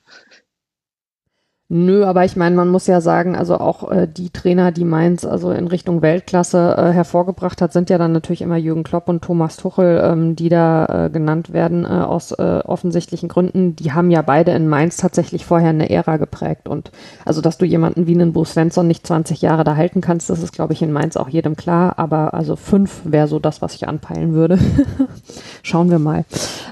Nö, aber ich meine, man muss ja sagen, also auch äh, die Trainer, die Mainz also in Richtung Weltklasse äh, hervorgebracht hat, sind ja dann natürlich immer Jürgen Klopp und Thomas Tuchel, ähm, die da äh, genannt werden äh, aus äh, offensichtlichen Gründen. Die haben ja beide in Mainz tatsächlich vorher eine Ära geprägt und also, dass du jemanden wie einen Bo Svensson nicht 20 Jahre da halten kannst, das ist, glaube ich, in Mainz auch jedem klar. Aber also fünf wäre so das, was ich anpeilen würde. Schauen wir mal.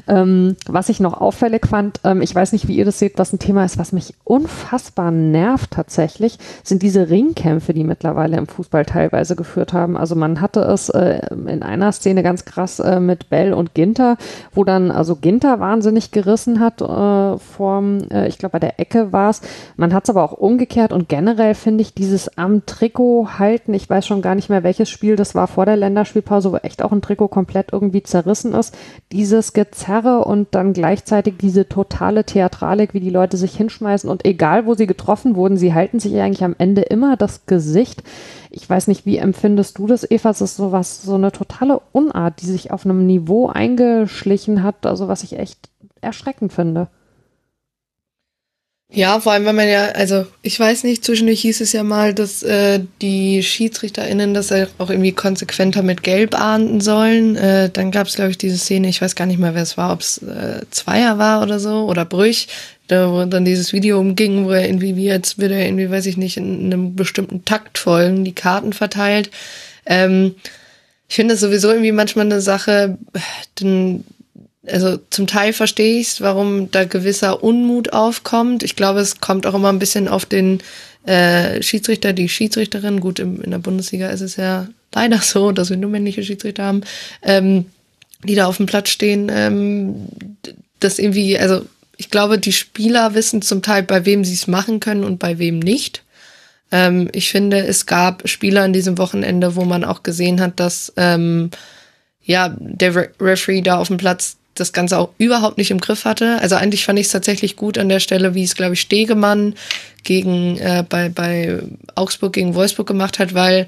Ähm, was ich noch auffällig fand, ähm, ich weiß nicht, wie ihr das seht, was ein Thema ist, was mich unfassbar unfassbar nervt tatsächlich, sind diese Ringkämpfe, die mittlerweile im Fußball teilweise geführt haben. Also man hatte es äh, in einer Szene ganz krass äh, mit Bell und Ginter, wo dann also Ginter wahnsinnig gerissen hat äh, vorm, äh, ich glaube bei der Ecke war es. Man hat es aber auch umgekehrt und generell finde ich dieses am Trikot halten, ich weiß schon gar nicht mehr welches Spiel das war vor der Länderspielpause, wo echt auch ein Trikot komplett irgendwie zerrissen ist. Dieses Gezerre und dann gleichzeitig diese totale Theatralik, wie die Leute sich hinschmeißen und egal wo sie getroffen wurden, sie halten sich eigentlich am Ende immer das Gesicht. Ich weiß nicht, wie empfindest du das, Eva? Es ist sowas, so eine totale Unart, die sich auf einem Niveau eingeschlichen hat, also was ich echt erschreckend finde. Ja, vor allem, wenn man ja, also ich weiß nicht, zwischendurch hieß es ja mal, dass äh, die SchiedsrichterInnen das auch irgendwie konsequenter mit Gelb ahnden sollen. Äh, dann gab es, glaube ich, diese Szene, ich weiß gar nicht mehr, wer es war, ob es äh, Zweier war oder so, oder Brüch, da wo dann dieses Video umging, wo er irgendwie, wie jetzt wird er irgendwie, weiß ich nicht, in einem bestimmten Takt folgen, die Karten verteilt. Ähm, ich finde das sowieso irgendwie manchmal eine Sache, denn also zum Teil verstehe ich warum da gewisser Unmut aufkommt. Ich glaube, es kommt auch immer ein bisschen auf den äh, Schiedsrichter, die Schiedsrichterin. Gut, im, in der Bundesliga ist es ja leider so, dass wir nur männliche Schiedsrichter haben, ähm, die da auf dem Platz stehen. Ähm, das irgendwie, also ich glaube, die Spieler wissen zum Teil, bei wem sie es machen können und bei wem nicht. Ähm, ich finde, es gab Spieler an diesem Wochenende, wo man auch gesehen hat, dass ähm, ja der Re Referee da auf dem Platz das Ganze auch überhaupt nicht im Griff hatte. Also eigentlich fand ich es tatsächlich gut an der Stelle, wie es, glaube ich, Stegemann gegen äh, bei, bei Augsburg gegen Wolfsburg gemacht hat, weil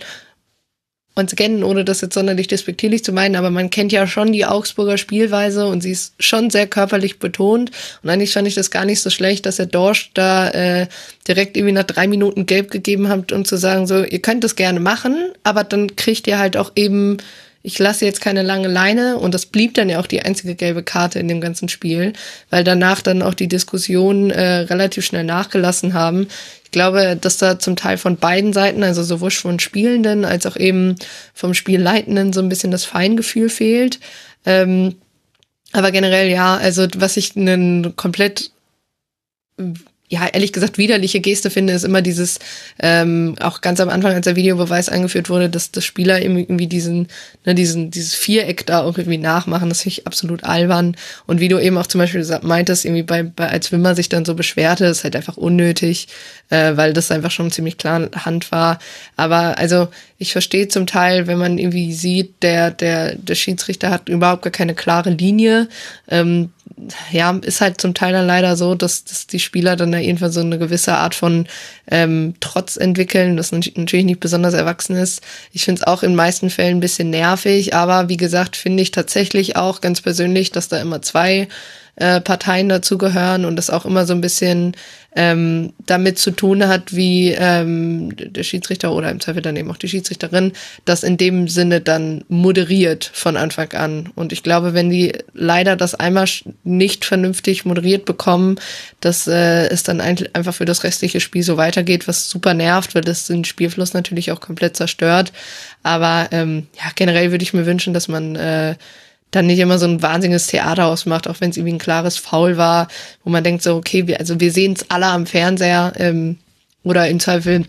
uns kennen, ohne das jetzt sonderlich despektierlich zu meinen, aber man kennt ja schon die Augsburger Spielweise und sie ist schon sehr körperlich betont. Und eigentlich fand ich das gar nicht so schlecht, dass er Dorsch da äh, direkt irgendwie nach drei Minuten gelb gegeben hat, um zu sagen, so, ihr könnt das gerne machen, aber dann kriegt ihr halt auch eben ich lasse jetzt keine lange Leine und das blieb dann ja auch die einzige gelbe Karte in dem ganzen Spiel, weil danach dann auch die Diskussionen äh, relativ schnell nachgelassen haben. Ich glaube, dass da zum Teil von beiden Seiten, also sowohl von Spielenden als auch eben vom Spielleitenden so ein bisschen das Feingefühl fehlt. Ähm, aber generell ja, also was ich einen komplett ja, ehrlich gesagt, widerliche Geste finde, ist immer dieses, ähm, auch ganz am Anfang, als der Videobeweis eingeführt wurde, dass das Spieler irgendwie diesen, ne, diesen, dieses Viereck da auch irgendwie nachmachen. Das finde ich absolut albern. Und wie du eben auch zum Beispiel meintest, irgendwie bei, bei als Wimmer sich dann so beschwerte, ist halt einfach unnötig, äh, weil das einfach schon ziemlich klar Hand war. Aber also ich verstehe zum Teil, wenn man irgendwie sieht, der, der, der Schiedsrichter hat überhaupt gar keine klare Linie. Ähm, ja, ist halt zum Teil dann leider so, dass, dass die Spieler dann da irgendwann so eine gewisse Art von ähm, Trotz entwickeln, das natürlich nicht besonders erwachsen ist. Ich finde es auch in meisten Fällen ein bisschen nervig, aber wie gesagt, finde ich tatsächlich auch ganz persönlich, dass da immer zwei äh, Parteien dazugehören und das auch immer so ein bisschen ähm, damit zu tun hat, wie ähm, der Schiedsrichter oder im Zweifel dann eben auch die Schiedsrichterin das in dem Sinne dann moderiert von Anfang an. Und ich glaube, wenn die leider das einmal nicht vernünftig moderiert bekommen, dass äh, es dann einfach für das restliche Spiel so weitergeht, was super nervt, weil das den Spielfluss natürlich auch komplett zerstört. Aber ähm, ja, generell würde ich mir wünschen, dass man äh, dann nicht immer so ein wahnsinniges Theater ausmacht, auch wenn es irgendwie ein klares Foul war, wo man denkt so, okay, wir, also wir sehen es alle am Fernseher ähm, oder im Zweifel,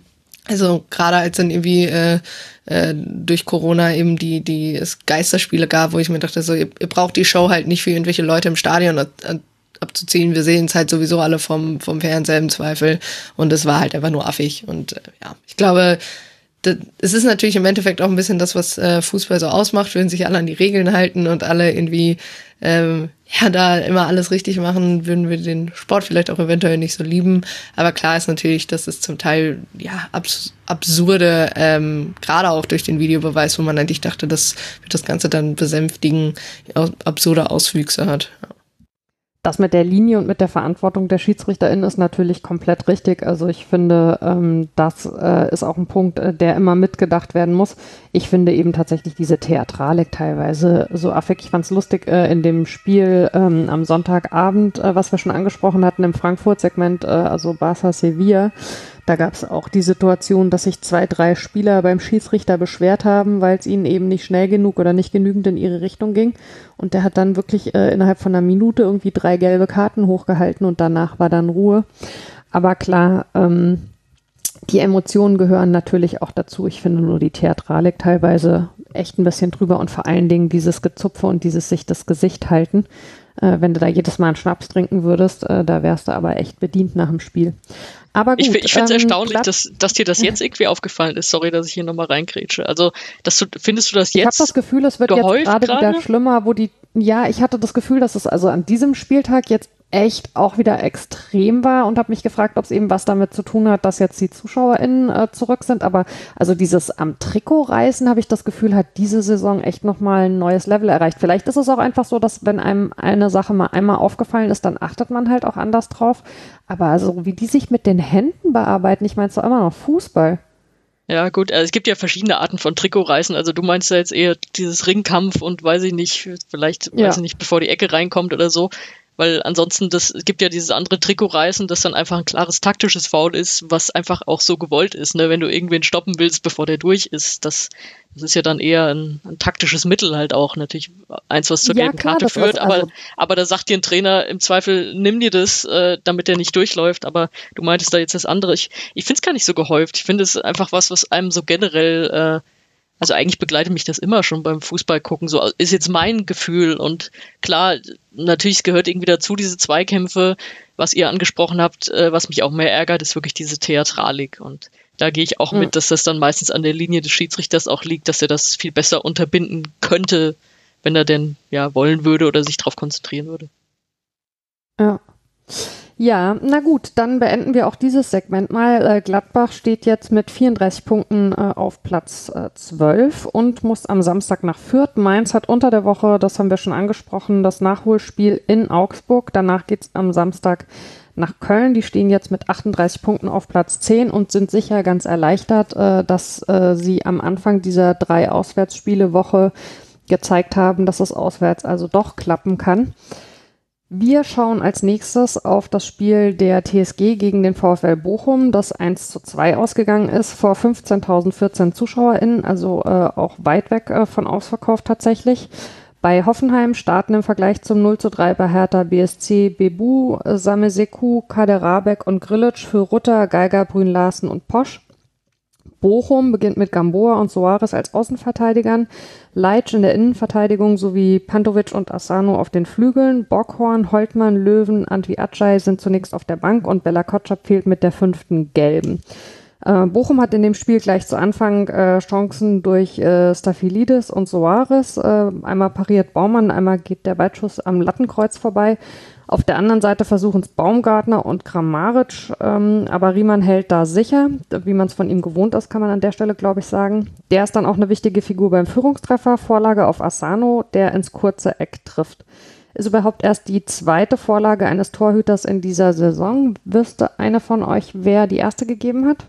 also gerade als dann irgendwie äh, äh, durch Corona eben die die es Geisterspiele gab, wo ich mir dachte, so ihr, ihr braucht die Show halt nicht für irgendwelche Leute im Stadion abzuziehen. Wir sehen es halt sowieso alle vom vom Fernseher im Zweifel und es war halt einfach nur affig und äh, ja, ich glaube es ist natürlich im Endeffekt auch ein bisschen das, was äh, Fußball so ausmacht, würden sich alle an die Regeln halten und alle irgendwie ähm, ja da immer alles richtig machen, würden wir den Sport vielleicht auch eventuell nicht so lieben. Aber klar ist natürlich, dass es zum Teil ja abs absurde, ähm, gerade auch durch den Videobeweis, wo man eigentlich dachte, das wird das Ganze dann besänftigen, absurde Auswüchse hat. Ja. Das mit der Linie und mit der Verantwortung der SchiedsrichterInnen ist natürlich komplett richtig. Also ich finde, ähm, das äh, ist auch ein Punkt, äh, der immer mitgedacht werden muss. Ich finde eben tatsächlich diese Theatralik teilweise so affig. Ich fand es lustig äh, in dem Spiel ähm, am Sonntagabend, äh, was wir schon angesprochen hatten im Frankfurt-Segment, äh, also Barca Sevilla. Da gab es auch die Situation, dass sich zwei, drei Spieler beim Schiedsrichter beschwert haben, weil es ihnen eben nicht schnell genug oder nicht genügend in ihre Richtung ging. Und der hat dann wirklich äh, innerhalb von einer Minute irgendwie drei gelbe Karten hochgehalten und danach war dann Ruhe. Aber klar, ähm, die Emotionen gehören natürlich auch dazu. Ich finde nur die Theatralik teilweise echt ein bisschen drüber und vor allen Dingen dieses Gezupfe und dieses sich das Gesicht halten. Äh, wenn du da jedes Mal einen Schnaps trinken würdest, äh, da wärst du aber echt bedient nach dem Spiel. Aber gut, ich, ich finde es ähm, erstaunlich, dass, dass dir das jetzt irgendwie aufgefallen ist. Sorry, dass ich hier nochmal reingrätsche. Also, dass du, findest du das jetzt? Ich habe das Gefühl, es wird jetzt gerade wieder schlimmer, wo die, ja, ich hatte das Gefühl, dass es also an diesem Spieltag jetzt echt auch wieder extrem war und habe mich gefragt, ob es eben was damit zu tun hat, dass jetzt die ZuschauerInnen äh, zurück sind. Aber also dieses am Trikot reißen, habe ich das Gefühl, hat diese Saison echt nochmal ein neues Level erreicht. Vielleicht ist es auch einfach so, dass wenn einem eine Sache mal einmal aufgefallen ist, dann achtet man halt auch anders drauf. Aber also wie die sich mit den Händen bearbeiten, ich meine es doch immer noch Fußball. Ja, gut, also es gibt ja verschiedene Arten von Trikotreißen. Also du meinst ja jetzt eher dieses Ringkampf und weiß ich nicht, vielleicht, ja. weiß ich nicht, bevor die Ecke reinkommt oder so weil ansonsten das es gibt ja dieses andere Trikotreißen, das dann einfach ein klares taktisches Foul ist, was einfach auch so gewollt ist, ne? wenn du irgendwen stoppen willst, bevor der durch ist. Das, das ist ja dann eher ein, ein taktisches Mittel halt auch, natürlich eins, was zur ja, gelben klar, Karte führt, aber, also aber da sagt dir ein Trainer im Zweifel, nimm dir das, äh, damit der nicht durchläuft, aber du meintest da jetzt das andere. Ich, ich finde es gar nicht so gehäuft. Ich finde es einfach was, was einem so generell äh, also eigentlich begleitet mich das immer schon beim Fußball gucken. So ist jetzt mein Gefühl. Und klar, natürlich gehört irgendwie dazu, diese Zweikämpfe, was ihr angesprochen habt, äh, was mich auch mehr ärgert, ist wirklich diese Theatralik. Und da gehe ich auch mhm. mit, dass das dann meistens an der Linie des Schiedsrichters auch liegt, dass er das viel besser unterbinden könnte, wenn er denn ja wollen würde oder sich darauf konzentrieren würde. Ja. Ja, na gut, dann beenden wir auch dieses Segment mal. Äh, Gladbach steht jetzt mit 34 Punkten äh, auf Platz äh, 12 und muss am Samstag nach Fürth. Mainz hat unter der Woche, das haben wir schon angesprochen, das Nachholspiel in Augsburg. Danach geht's am Samstag nach Köln. Die stehen jetzt mit 38 Punkten auf Platz 10 und sind sicher ganz erleichtert, äh, dass äh, sie am Anfang dieser drei Auswärtsspiele Woche gezeigt haben, dass es auswärts also doch klappen kann. Wir schauen als nächstes auf das Spiel der TSG gegen den VfL Bochum, das 1 zu 2 ausgegangen ist, vor 15.014 ZuschauerInnen, also äh, auch weit weg äh, von Ausverkauf tatsächlich. Bei Hoffenheim starten im Vergleich zum 0 zu 3 bei Hertha BSC Bebu, Sameseku, Kaderabek und Grillitsch für Rutter, Geiger, Brün Larsen und Posch. Bochum beginnt mit Gamboa und Soares als Außenverteidigern, Leitsch in der Innenverteidigung sowie Pantovic und Asano auf den Flügeln, Bockhorn, Holtmann, Löwen, Antwi Acay sind zunächst auf der Bank und Bella Kotschap fehlt mit der fünften Gelben. Äh, Bochum hat in dem Spiel gleich zu Anfang äh, Chancen durch äh, Staphylidis und Soares. Äh, einmal pariert Baumann, einmal geht der Weitschuss am Lattenkreuz vorbei. Auf der anderen Seite versuchen es Baumgartner und Kramaric, ähm, aber Riemann hält da sicher, wie man es von ihm gewohnt ist, kann man an der Stelle, glaube ich, sagen. Der ist dann auch eine wichtige Figur beim Führungstreffer, Vorlage auf Asano, der ins kurze Eck trifft. Ist überhaupt erst die zweite Vorlage eines Torhüters in dieser Saison. Wüsste eine von euch, wer die erste gegeben hat?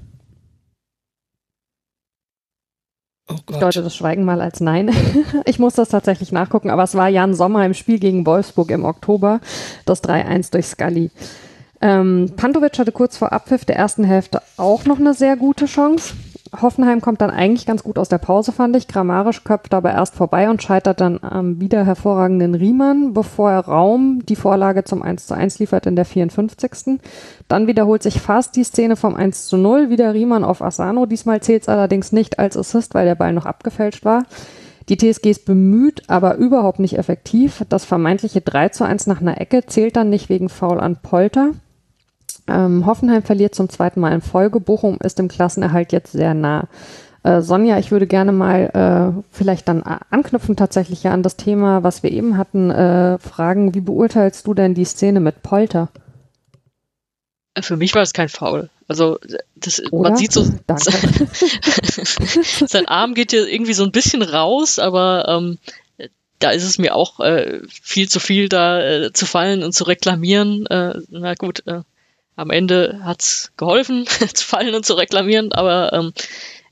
Oh ich deute das Schweigen mal als Nein. ich muss das tatsächlich nachgucken, aber es war Jan Sommer im Spiel gegen Wolfsburg im Oktober, das 3-1 durch Scully. Ähm, Pantovic hatte kurz vor Abpfiff der ersten Hälfte auch noch eine sehr gute Chance. Hoffenheim kommt dann eigentlich ganz gut aus der Pause, fand ich. Grammarisch köpft aber erst vorbei und scheitert dann am wieder hervorragenden Riemann, bevor er Raum die Vorlage zum 1 zu 1 liefert in der 54. Dann wiederholt sich fast die Szene vom 1 zu 0, wieder Riemann auf Asano. Diesmal zählt es allerdings nicht als Assist, weil der Ball noch abgefälscht war. Die TSG ist bemüht, aber überhaupt nicht effektiv. Das vermeintliche 3 zu 1 nach einer Ecke zählt dann nicht wegen Foul an Polter. Ähm, Hoffenheim verliert zum zweiten Mal in Folge. Bochum ist im Klassenerhalt jetzt sehr nah. Äh, Sonja, ich würde gerne mal äh, vielleicht dann anknüpfen tatsächlich ja an das Thema, was wir eben hatten, äh, fragen, wie beurteilst du denn die Szene mit Polter? Für mich war es kein Foul. Also das, man sieht so, sein Arm geht ja irgendwie so ein bisschen raus, aber ähm, da ist es mir auch äh, viel zu viel, da äh, zu fallen und zu reklamieren. Äh, na gut, äh, am Ende hat's geholfen, zu fallen und zu reklamieren, aber ähm,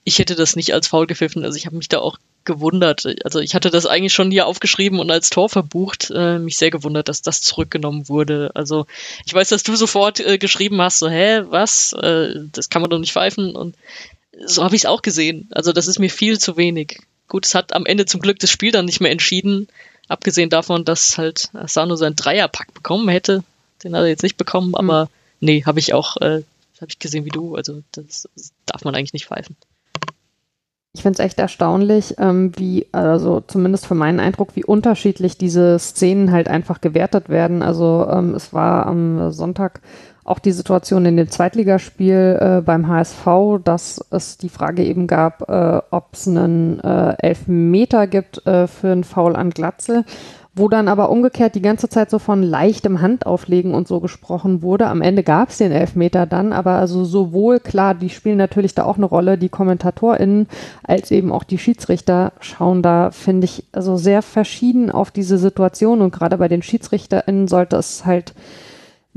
ich hätte das nicht als faul gepfiffen. Also ich habe mich da auch gewundert. Also ich hatte das eigentlich schon hier aufgeschrieben und als Tor verbucht. Äh, mich sehr gewundert, dass das zurückgenommen wurde. Also ich weiß, dass du sofort äh, geschrieben hast, so, hä, was? Äh, das kann man doch nicht pfeifen. Und so habe ich es auch gesehen. Also das ist mir viel zu wenig. Gut, es hat am Ende zum Glück das Spiel dann nicht mehr entschieden. Abgesehen davon, dass halt Asano seinen Dreierpack bekommen hätte. Den hat er jetzt nicht bekommen, aber mhm nee, habe ich auch, äh, habe ich gesehen wie du. Also das, das darf man eigentlich nicht pfeifen. Ich finde es echt erstaunlich, ähm, wie, also zumindest für meinen Eindruck, wie unterschiedlich diese Szenen halt einfach gewertet werden. Also ähm, es war am Sonntag auch die Situation in dem Zweitligaspiel äh, beim HSV, dass es die Frage eben gab, äh, ob es einen äh, Elfmeter gibt äh, für einen Foul an Glatze wo dann aber umgekehrt die ganze Zeit so von leichtem Handauflegen und so gesprochen wurde. Am Ende gab es den Elfmeter dann, aber also sowohl, klar, die spielen natürlich da auch eine Rolle, die KommentatorInnen, als eben auch die Schiedsrichter schauen da, finde ich, also sehr verschieden auf diese Situation und gerade bei den SchiedsrichterInnen sollte es halt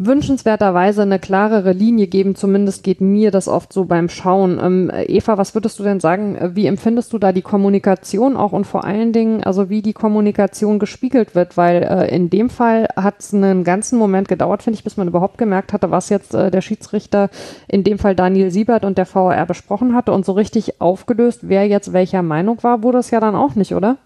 wünschenswerterweise eine klarere Linie geben. Zumindest geht mir das oft so beim Schauen. Ähm, Eva, was würdest du denn sagen? Wie empfindest du da die Kommunikation auch und vor allen Dingen, also wie die Kommunikation gespiegelt wird? Weil äh, in dem Fall hat es einen ganzen Moment gedauert, finde ich, bis man überhaupt gemerkt hatte, was jetzt äh, der Schiedsrichter, in dem Fall Daniel Siebert und der VAR besprochen hatte und so richtig aufgelöst, wer jetzt welcher Meinung war, wurde es ja dann auch nicht, oder?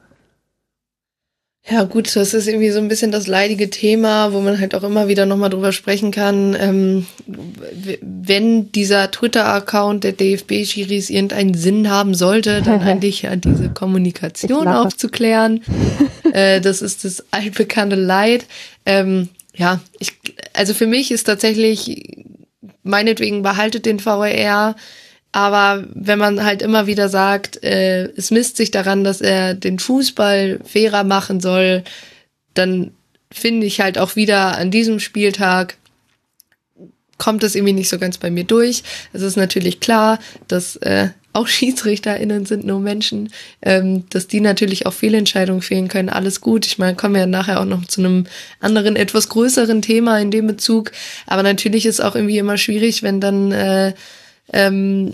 Ja, gut, das ist irgendwie so ein bisschen das leidige Thema, wo man halt auch immer wieder nochmal drüber sprechen kann. Ähm, wenn dieser Twitter-Account der DFB-Schiris irgendeinen Sinn haben sollte, dann eigentlich ja diese Kommunikation aufzuklären. äh, das ist das altbekannte Leid. Ähm, ja, ich, also für mich ist tatsächlich, meinetwegen behaltet den VRR aber wenn man halt immer wieder sagt, äh, es misst sich daran, dass er den Fußball fairer machen soll, dann finde ich halt auch wieder an diesem Spieltag kommt das irgendwie nicht so ganz bei mir durch. Es ist natürlich klar, dass äh, auch SchiedsrichterInnen sind nur Menschen, ähm, dass die natürlich auch Fehlentscheidungen fehlen können. Alles gut. Ich meine, kommen wir ja nachher auch noch zu einem anderen, etwas größeren Thema in dem Bezug. Aber natürlich ist auch irgendwie immer schwierig, wenn dann äh, ähm,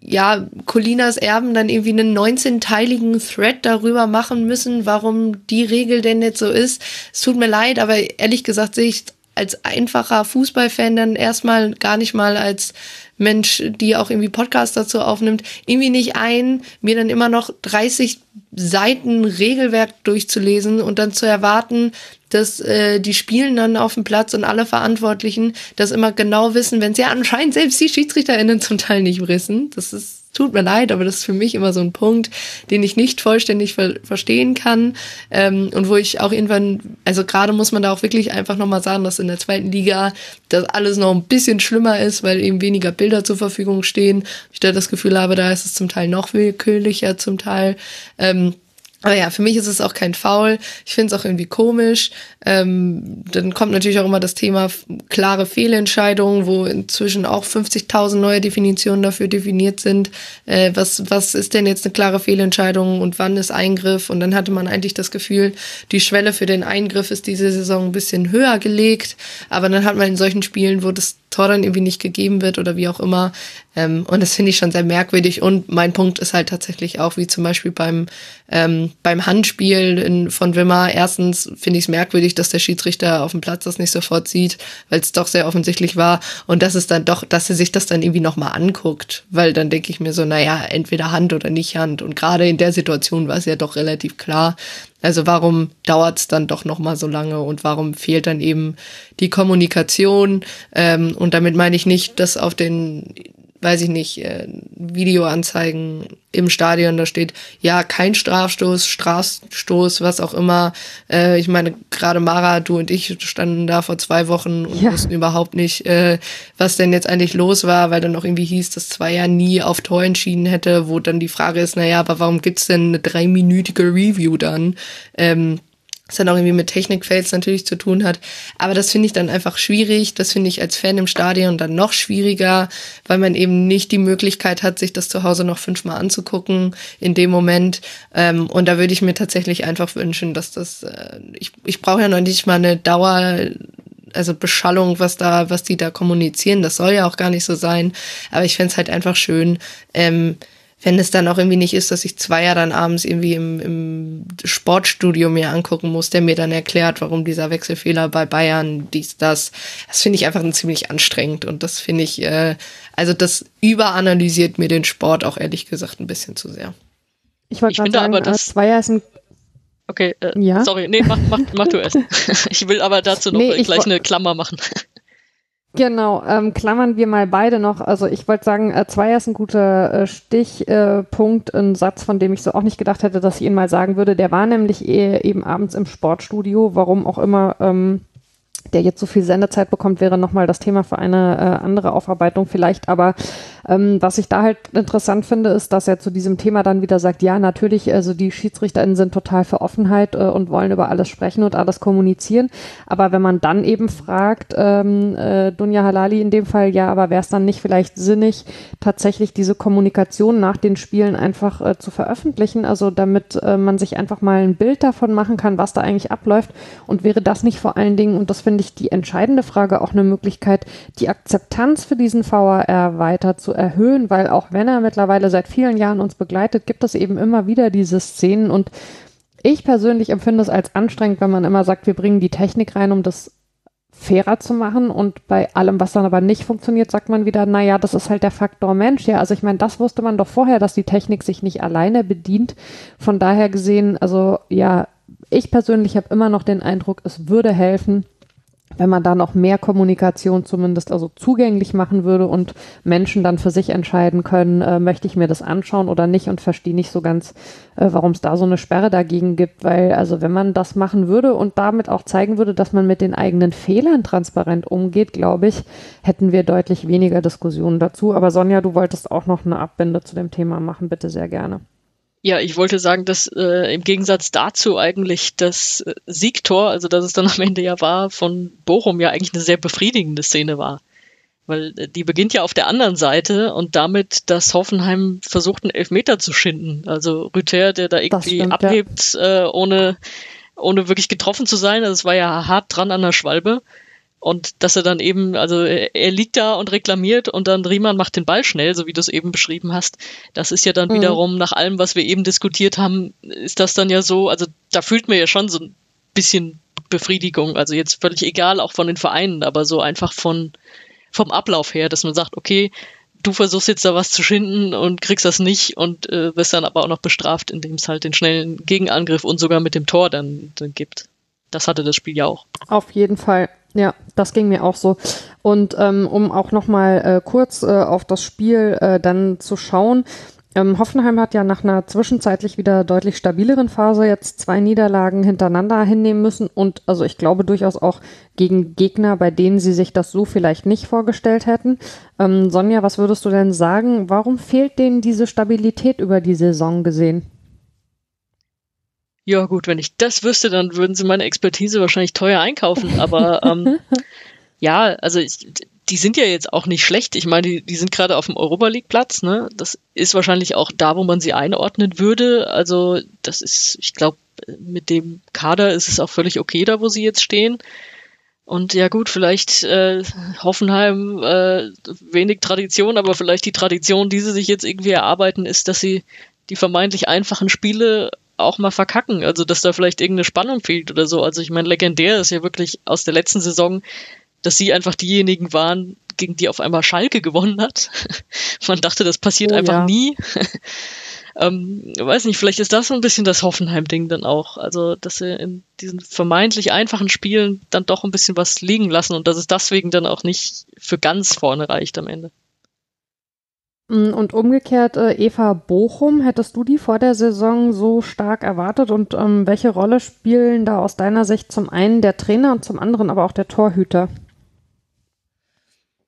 ja, Colinas Erben dann irgendwie einen 19-teiligen Thread darüber machen müssen, warum die Regel denn jetzt so ist. Es tut mir leid, aber ehrlich gesagt sehe ich als einfacher Fußballfan dann erstmal gar nicht mal als Mensch, die auch irgendwie Podcasts dazu aufnimmt, irgendwie nicht ein, mir dann immer noch 30 Seiten Regelwerk durchzulesen und dann zu erwarten, dass äh, die spielen dann auf dem Platz und alle Verantwortlichen das immer genau wissen, wenn sie ja anscheinend selbst die SchiedsrichterInnen zum Teil nicht wissen. Das ist tut mir leid, aber das ist für mich immer so ein Punkt, den ich nicht vollständig ver verstehen kann ähm, und wo ich auch irgendwann, also gerade muss man da auch wirklich einfach nochmal sagen, dass in der zweiten Liga das alles noch ein bisschen schlimmer ist, weil eben weniger Bilder zur Verfügung stehen. Ich da das Gefühl habe, da ist es zum Teil noch willkürlicher, zum Teil. Ähm, aber ja, für mich ist es auch kein Foul. Ich finde es auch irgendwie komisch. Ähm, dann kommt natürlich auch immer das Thema klare Fehlentscheidungen, wo inzwischen auch 50.000 neue Definitionen dafür definiert sind. Äh, was, was ist denn jetzt eine klare Fehlentscheidung und wann ist Eingriff? Und dann hatte man eigentlich das Gefühl, die Schwelle für den Eingriff ist diese Saison ein bisschen höher gelegt. Aber dann hat man in solchen Spielen, wo das Tor dann irgendwie nicht gegeben wird oder wie auch immer. Ähm, und das finde ich schon sehr merkwürdig. Und mein Punkt ist halt tatsächlich auch, wie zum Beispiel beim, ähm, beim Handspiel in, von Wimmer. Erstens finde ich es merkwürdig, dass der Schiedsrichter auf dem Platz das nicht sofort sieht, weil es doch sehr offensichtlich war. Und dass es dann doch, dass er sich das dann irgendwie nochmal anguckt. Weil dann denke ich mir so, naja, entweder Hand oder nicht Hand. Und gerade in der Situation war es ja doch relativ klar, also warum dauert es dann doch noch mal so lange und warum fehlt dann eben die Kommunikation? Ähm, und damit meine ich nicht, dass auf den weiß ich nicht, äh, Videoanzeigen im Stadion, da steht, ja, kein Strafstoß, Strafstoß, was auch immer. Äh, ich meine, gerade Mara, du und ich standen da vor zwei Wochen und ja. wussten überhaupt nicht, äh, was denn jetzt eigentlich los war, weil dann auch irgendwie hieß, dass zwei ja nie auf Tor entschieden hätte, wo dann die Frage ist, naja, aber warum gibt's denn eine dreiminütige Review dann? Ähm, was dann auch irgendwie mit Technikfails natürlich zu tun hat. Aber das finde ich dann einfach schwierig. Das finde ich als Fan im Stadion dann noch schwieriger, weil man eben nicht die Möglichkeit hat, sich das zu Hause noch fünfmal anzugucken in dem Moment. Ähm, und da würde ich mir tatsächlich einfach wünschen, dass das, äh, ich, ich brauche ja noch nicht mal eine Dauer, also Beschallung, was da, was die da kommunizieren. Das soll ja auch gar nicht so sein. Aber ich fände es halt einfach schön, ähm, wenn es dann auch irgendwie nicht ist, dass ich Zweier dann abends irgendwie im, im Sportstudio mir angucken muss, der mir dann erklärt, warum dieser Wechselfehler bei Bayern dies, das. Das finde ich einfach ziemlich anstrengend und das finde ich, äh, also das überanalysiert mir den Sport auch ehrlich gesagt ein bisschen zu sehr. Ich wollte gerade sagen, aber das äh, Zweier ist ein Okay, äh, ja? sorry, nee, mach, mach, mach du erst. ich will aber dazu noch nee, gleich eine Klammer machen. Genau, ähm, klammern wir mal beide noch. Also ich wollte sagen, äh, Zweier ist ein guter äh, Stichpunkt, äh, ein Satz, von dem ich so auch nicht gedacht hätte, dass ich ihn mal sagen würde. Der war nämlich eh, eben abends im Sportstudio, warum auch immer. Ähm, der jetzt so viel Sendezeit bekommt, wäre nochmal das Thema für eine äh, andere Aufarbeitung vielleicht. Aber ähm, was ich da halt interessant finde, ist, dass er zu diesem Thema dann wieder sagt, ja, natürlich, also die SchiedsrichterInnen sind total für Offenheit äh, und wollen über alles sprechen und alles kommunizieren. Aber wenn man dann eben fragt, ähm, äh, Dunja Halali in dem Fall, ja, aber wäre es dann nicht vielleicht sinnig, tatsächlich diese Kommunikation nach den Spielen einfach äh, zu veröffentlichen, also damit äh, man sich einfach mal ein Bild davon machen kann, was da eigentlich abläuft und wäre das nicht vor allen Dingen, und das finde ich die entscheidende Frage, auch eine Möglichkeit, die Akzeptanz für diesen VAR weiter zu erhöhen, weil auch wenn er mittlerweile seit vielen Jahren uns begleitet, gibt es eben immer wieder diese Szenen und ich persönlich empfinde es als anstrengend, wenn man immer sagt, wir bringen die Technik rein, um das fairer zu machen und bei allem, was dann aber nicht funktioniert, sagt man wieder, naja, das ist halt der Faktor Mensch. Ja, also ich meine, das wusste man doch vorher, dass die Technik sich nicht alleine bedient. Von daher gesehen, also ja, ich persönlich habe immer noch den Eindruck, es würde helfen, wenn man da noch mehr Kommunikation zumindest also zugänglich machen würde und Menschen dann für sich entscheiden können, äh, möchte ich mir das anschauen oder nicht und verstehe nicht so ganz, äh, warum es da so eine Sperre dagegen gibt, weil also wenn man das machen würde und damit auch zeigen würde, dass man mit den eigenen Fehlern transparent umgeht, glaube ich, hätten wir deutlich weniger Diskussionen dazu. Aber Sonja, du wolltest auch noch eine Abbinde zu dem Thema machen, bitte sehr gerne. Ja, ich wollte sagen, dass äh, im Gegensatz dazu eigentlich das äh, Siegtor, also dass es dann am Ende ja war, von Bochum ja eigentlich eine sehr befriedigende Szene war. Weil äh, die beginnt ja auf der anderen Seite und damit, dass Hoffenheim versucht, einen Elfmeter zu schinden. Also Rüther, der da irgendwie stimmt, abhebt, ja. äh, ohne, ohne wirklich getroffen zu sein. Also es war ja hart dran an der Schwalbe. Und dass er dann eben, also er liegt da und reklamiert und dann Riemann macht den Ball schnell, so wie du es eben beschrieben hast. Das ist ja dann mhm. wiederum, nach allem, was wir eben diskutiert haben, ist das dann ja so, also da fühlt man ja schon so ein bisschen Befriedigung. Also jetzt völlig egal, auch von den Vereinen, aber so einfach von, vom Ablauf her, dass man sagt, okay, du versuchst jetzt da was zu schinden und kriegst das nicht und äh, wirst dann aber auch noch bestraft, indem es halt den schnellen Gegenangriff und sogar mit dem Tor dann, dann gibt. Das hatte das Spiel ja auch. Auf jeden Fall. Ja, das ging mir auch so. Und ähm, um auch noch mal äh, kurz äh, auf das Spiel äh, dann zu schauen. Ähm, Hoffenheim hat ja nach einer zwischenzeitlich wieder deutlich stabileren Phase jetzt zwei Niederlagen hintereinander hinnehmen müssen und also ich glaube durchaus auch gegen Gegner, bei denen sie sich das so vielleicht nicht vorgestellt hätten. Ähm, Sonja, was würdest du denn sagen? Warum fehlt denen diese Stabilität über die Saison gesehen? Ja, gut, wenn ich das wüsste, dann würden sie meine Expertise wahrscheinlich teuer einkaufen. Aber ähm, ja, also ich, die sind ja jetzt auch nicht schlecht. Ich meine, die, die sind gerade auf dem Europa League Platz. Ne? Das ist wahrscheinlich auch da, wo man sie einordnen würde. Also das ist, ich glaube, mit dem Kader ist es auch völlig okay da, wo sie jetzt stehen. Und ja gut, vielleicht äh, Hoffenheim äh, wenig Tradition, aber vielleicht die Tradition, die sie sich jetzt irgendwie erarbeiten, ist, dass sie die vermeintlich einfachen Spiele auch mal verkacken. Also, dass da vielleicht irgendeine Spannung fehlt oder so. Also, ich meine, legendär ist ja wirklich aus der letzten Saison, dass sie einfach diejenigen waren, gegen die auf einmal Schalke gewonnen hat. Man dachte, das passiert oh, einfach ja. nie. ähm, weiß nicht, vielleicht ist das so ein bisschen das Hoffenheim-Ding dann auch. Also, dass sie in diesen vermeintlich einfachen Spielen dann doch ein bisschen was liegen lassen und dass es deswegen dann auch nicht für ganz vorne reicht am Ende. Mm, und umgekehrt, äh, Eva Bochum, hättest du die vor der Saison so stark erwartet? Und ähm, welche Rolle spielen da aus deiner Sicht zum einen der Trainer und zum anderen aber auch der Torhüter?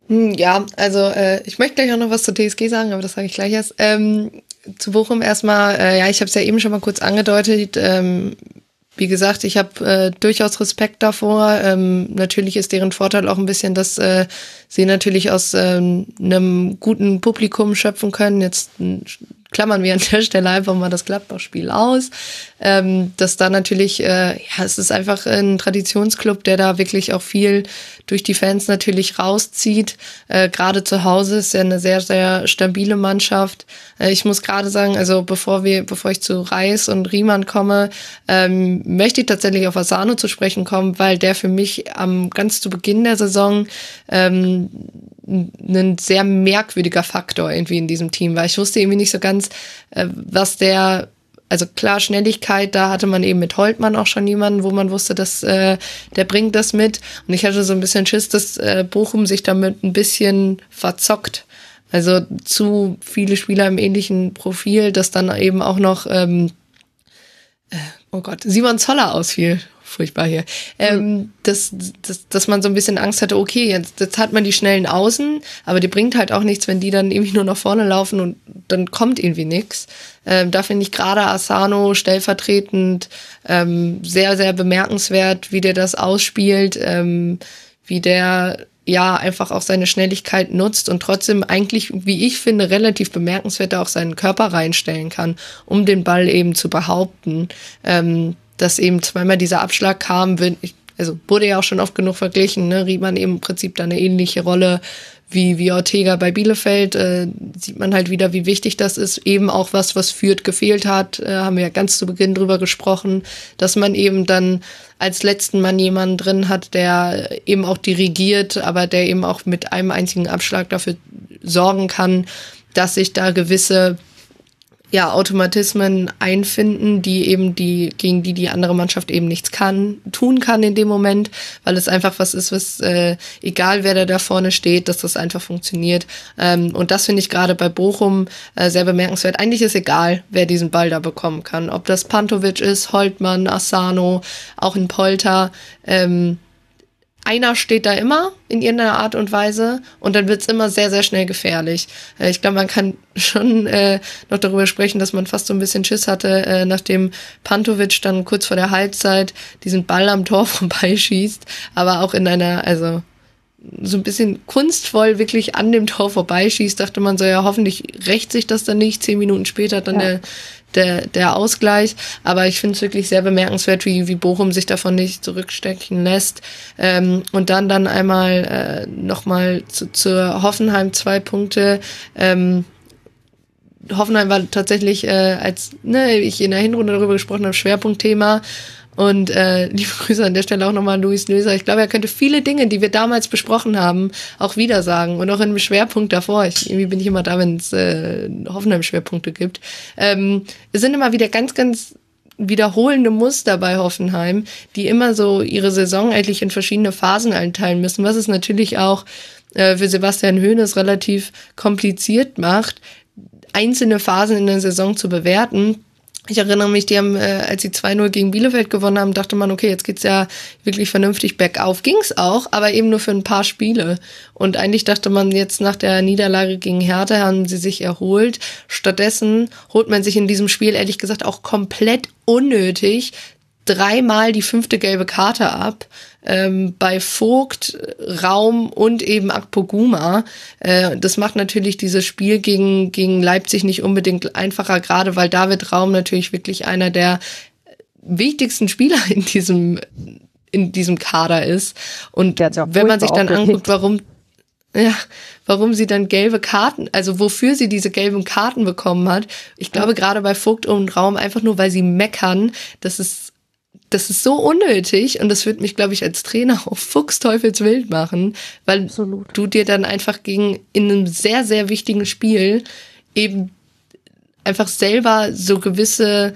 Hm, ja, also äh, ich möchte gleich auch noch was zur TSG sagen, aber das sage ich gleich erst. Ähm, zu Bochum erstmal, äh, ja, ich habe es ja eben schon mal kurz angedeutet. Ähm, wie gesagt, ich habe äh, durchaus Respekt davor. Ähm, natürlich ist deren Vorteil auch ein bisschen, dass äh, sie natürlich aus ähm, einem guten Publikum schöpfen können. Jetzt klammern wir an der Stelle einfach mal das Gladbach-Spiel aus. Ähm, dass da natürlich, äh, ja, es ist einfach ein Traditionsclub, der da wirklich auch viel durch die Fans natürlich rauszieht. Äh, gerade zu Hause ist ja eine sehr, sehr stabile Mannschaft. Äh, ich muss gerade sagen, also bevor wir, bevor ich zu Reis und Riemann komme, ähm, möchte ich tatsächlich auf Asano zu sprechen kommen, weil der für mich am ganz zu Beginn der Saison ähm, ein sehr merkwürdiger Faktor irgendwie in diesem Team war. Ich wusste irgendwie nicht so ganz, äh, was der also klar, Schnelligkeit, da hatte man eben mit Holtmann auch schon jemanden, wo man wusste, dass äh, der bringt das mit. Und ich hatte so ein bisschen Schiss, dass äh, Bochum sich damit ein bisschen verzockt. Also zu viele Spieler im ähnlichen Profil, dass dann eben auch noch, ähm, äh, oh Gott, Simon Zoller ausfiel furchtbar hier. Ähm, dass, dass, dass man so ein bisschen Angst hatte, okay, jetzt, jetzt hat man die schnellen Außen, aber die bringt halt auch nichts, wenn die dann irgendwie nur nach vorne laufen und dann kommt irgendwie nichts. Ähm, da finde ich gerade Asano stellvertretend ähm, sehr, sehr bemerkenswert, wie der das ausspielt, ähm, wie der ja einfach auch seine Schnelligkeit nutzt und trotzdem eigentlich, wie ich finde, relativ bemerkenswert auch seinen Körper reinstellen kann, um den Ball eben zu behaupten. Ähm, dass eben zweimal dieser Abschlag kam, also wurde ja auch schon oft genug verglichen, ne? Riemann eben im Prinzip da eine ähnliche Rolle wie, wie Ortega bei Bielefeld, äh, sieht man halt wieder, wie wichtig das ist. Eben auch was, was Fürth gefehlt hat, äh, haben wir ja ganz zu Beginn drüber gesprochen, dass man eben dann als letzten Mann jemanden drin hat, der eben auch dirigiert, aber der eben auch mit einem einzigen Abschlag dafür sorgen kann, dass sich da gewisse ja, Automatismen einfinden, die eben die, gegen die die andere Mannschaft eben nichts kann, tun kann in dem Moment, weil es einfach was ist, was, äh, egal wer da da vorne steht, dass das einfach funktioniert. Ähm, und das finde ich gerade bei Bochum äh, sehr bemerkenswert. Eigentlich ist egal, wer diesen Ball da bekommen kann. Ob das Pantovic ist, Holtmann, Asano, auch ein Polter, ähm, einer steht da immer in irgendeiner Art und Weise und dann wird's immer sehr, sehr schnell gefährlich. Äh, ich glaube, man kann schon äh, noch darüber sprechen, dass man fast so ein bisschen Schiss hatte, äh, nachdem Pantovic dann kurz vor der Halbzeit diesen Ball am Tor vorbeischießt, aber auch in einer, also so ein bisschen kunstvoll wirklich an dem Tor vorbeischießt, dachte man so, ja, hoffentlich rächt sich das dann nicht. Zehn Minuten später dann ja. der der, der Ausgleich. Aber ich finde es wirklich sehr bemerkenswert, wie, wie Bochum sich davon nicht zurückstecken lässt. Ähm, und dann dann einmal äh, nochmal zu, zur Hoffenheim zwei Punkte. Ähm, Hoffenheim war tatsächlich, äh, als ne, ich in der Hinrunde darüber gesprochen habe, Schwerpunktthema. Und äh, liebe Grüße an der Stelle auch nochmal an Luis Löser. Ich glaube, er könnte viele Dinge, die wir damals besprochen haben, auch wieder sagen. Und auch in einem Schwerpunkt davor. Ich, irgendwie bin ich immer da, wenn es äh, Hoffenheim-Schwerpunkte gibt. Ähm, es sind immer wieder ganz, ganz wiederholende Muster bei Hoffenheim, die immer so ihre Saison eigentlich in verschiedene Phasen einteilen müssen, was es natürlich auch äh, für Sebastian Höhnes relativ kompliziert macht, einzelne Phasen in der Saison zu bewerten ich erinnere mich, die haben, äh, als sie 2-0 gegen Bielefeld gewonnen haben, dachte man, okay, jetzt geht's ja wirklich vernünftig bergauf. Ging's auch, aber eben nur für ein paar Spiele. Und eigentlich dachte man jetzt nach der Niederlage gegen Hertha haben sie sich erholt. Stattdessen holt man sich in diesem Spiel ehrlich gesagt auch komplett unnötig dreimal die fünfte gelbe Karte ab. Ähm, bei Vogt, Raum und eben Akpoguma. Äh, das macht natürlich dieses Spiel gegen, gegen Leipzig nicht unbedingt einfacher, gerade weil David Raum natürlich wirklich einer der wichtigsten Spieler in diesem, in diesem Kader ist. Und wenn man sich dann anguckt, warum ja, warum sie dann gelbe Karten, also wofür sie diese gelben Karten bekommen hat. Ich glaube gerade bei Vogt und Raum einfach nur, weil sie meckern, das ist das ist so unnötig und das wird mich, glaube ich, als Trainer auf Fuchsteufelswild machen, weil Absolut. du dir dann einfach gegen in einem sehr, sehr wichtigen Spiel eben einfach selber so gewisse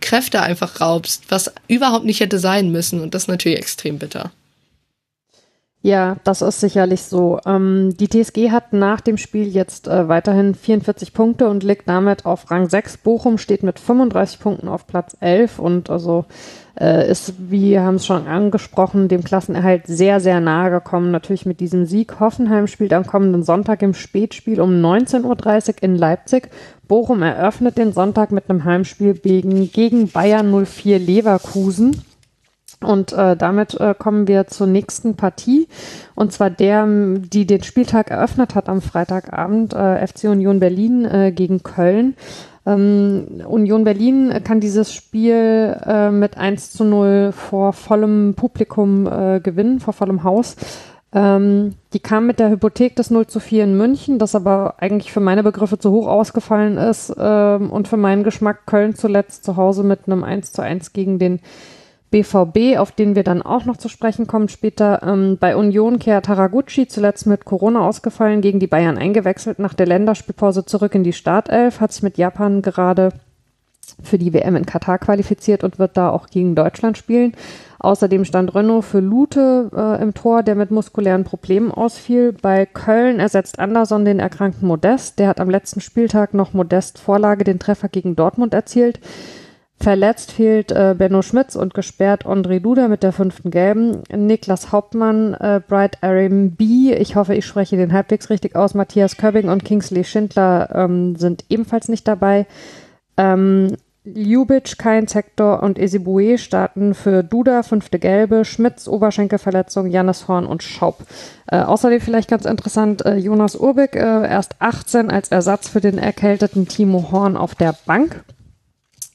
Kräfte einfach raubst, was überhaupt nicht hätte sein müssen und das ist natürlich extrem bitter. Ja, das ist sicherlich so. Ähm, die TSG hat nach dem Spiel jetzt äh, weiterhin 44 Punkte und liegt damit auf Rang 6. Bochum steht mit 35 Punkten auf Platz 11 und also äh, ist, wie haben es schon angesprochen, dem Klassenerhalt sehr, sehr nahe gekommen. Natürlich mit diesem Sieg. Hoffenheim spielt am kommenden Sonntag im Spätspiel um 19.30 Uhr in Leipzig. Bochum eröffnet den Sonntag mit einem Heimspiel gegen, gegen Bayern 04 Leverkusen. Und äh, damit äh, kommen wir zur nächsten Partie. Und zwar der, die den Spieltag eröffnet hat am Freitagabend, äh, FC Union Berlin äh, gegen Köln. Ähm, Union Berlin kann dieses Spiel äh, mit 1 zu 0 vor vollem Publikum äh, gewinnen, vor vollem Haus. Ähm, die kam mit der Hypothek des 0 zu 4 in München, das aber eigentlich für meine Begriffe zu hoch ausgefallen ist ähm, und für meinen Geschmack Köln zuletzt zu Hause mit einem 1 zu 1 gegen den BVB, auf den wir dann auch noch zu sprechen kommen später. Ähm, bei Union kehrt Taraguchi zuletzt mit Corona ausgefallen, gegen die Bayern eingewechselt, nach der Länderspielpause zurück in die Startelf, hat sich mit Japan gerade für die WM in Katar qualifiziert und wird da auch gegen Deutschland spielen. Außerdem stand Renault für Lute äh, im Tor, der mit muskulären Problemen ausfiel. Bei Köln ersetzt Anderson den erkrankten Modest. Der hat am letzten Spieltag noch Modest Vorlage den Treffer gegen Dortmund erzielt. Verletzt fehlt äh, Benno Schmitz und gesperrt André Duda mit der fünften Gelben. Niklas Hauptmann, äh, Bright Arim B, ich hoffe, ich spreche den halbwegs richtig aus. Matthias Köbbing und Kingsley Schindler ähm, sind ebenfalls nicht dabei. Ähm, Ljubic, Kein Sektor und Esibue starten für Duda, fünfte Gelbe, Schmitz, Oberschenkelverletzung, Jannis Horn und Schaub. Äh, außerdem vielleicht ganz interessant, äh, Jonas Urbig, äh, erst 18 als Ersatz für den erkälteten Timo Horn auf der Bank.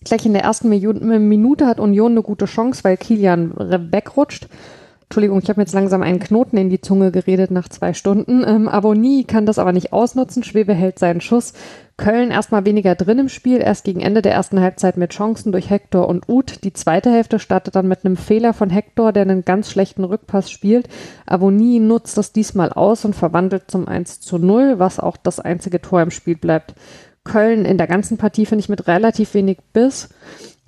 Gleich in der ersten Minute hat Union eine gute Chance, weil Kilian wegrutscht. Entschuldigung, ich habe jetzt langsam einen Knoten in die Zunge geredet nach zwei Stunden. Ähm, Abonni kann das aber nicht ausnutzen. Schwebe hält seinen Schuss. Köln erstmal weniger drin im Spiel, erst gegen Ende der ersten Halbzeit mit Chancen durch Hector und Uth. Die zweite Hälfte startet dann mit einem Fehler von Hector, der einen ganz schlechten Rückpass spielt. Avoni nutzt das diesmal aus und verwandelt zum 1 zu 0, was auch das einzige Tor im Spiel bleibt. Köln in der ganzen Partie finde ich mit relativ wenig Biss.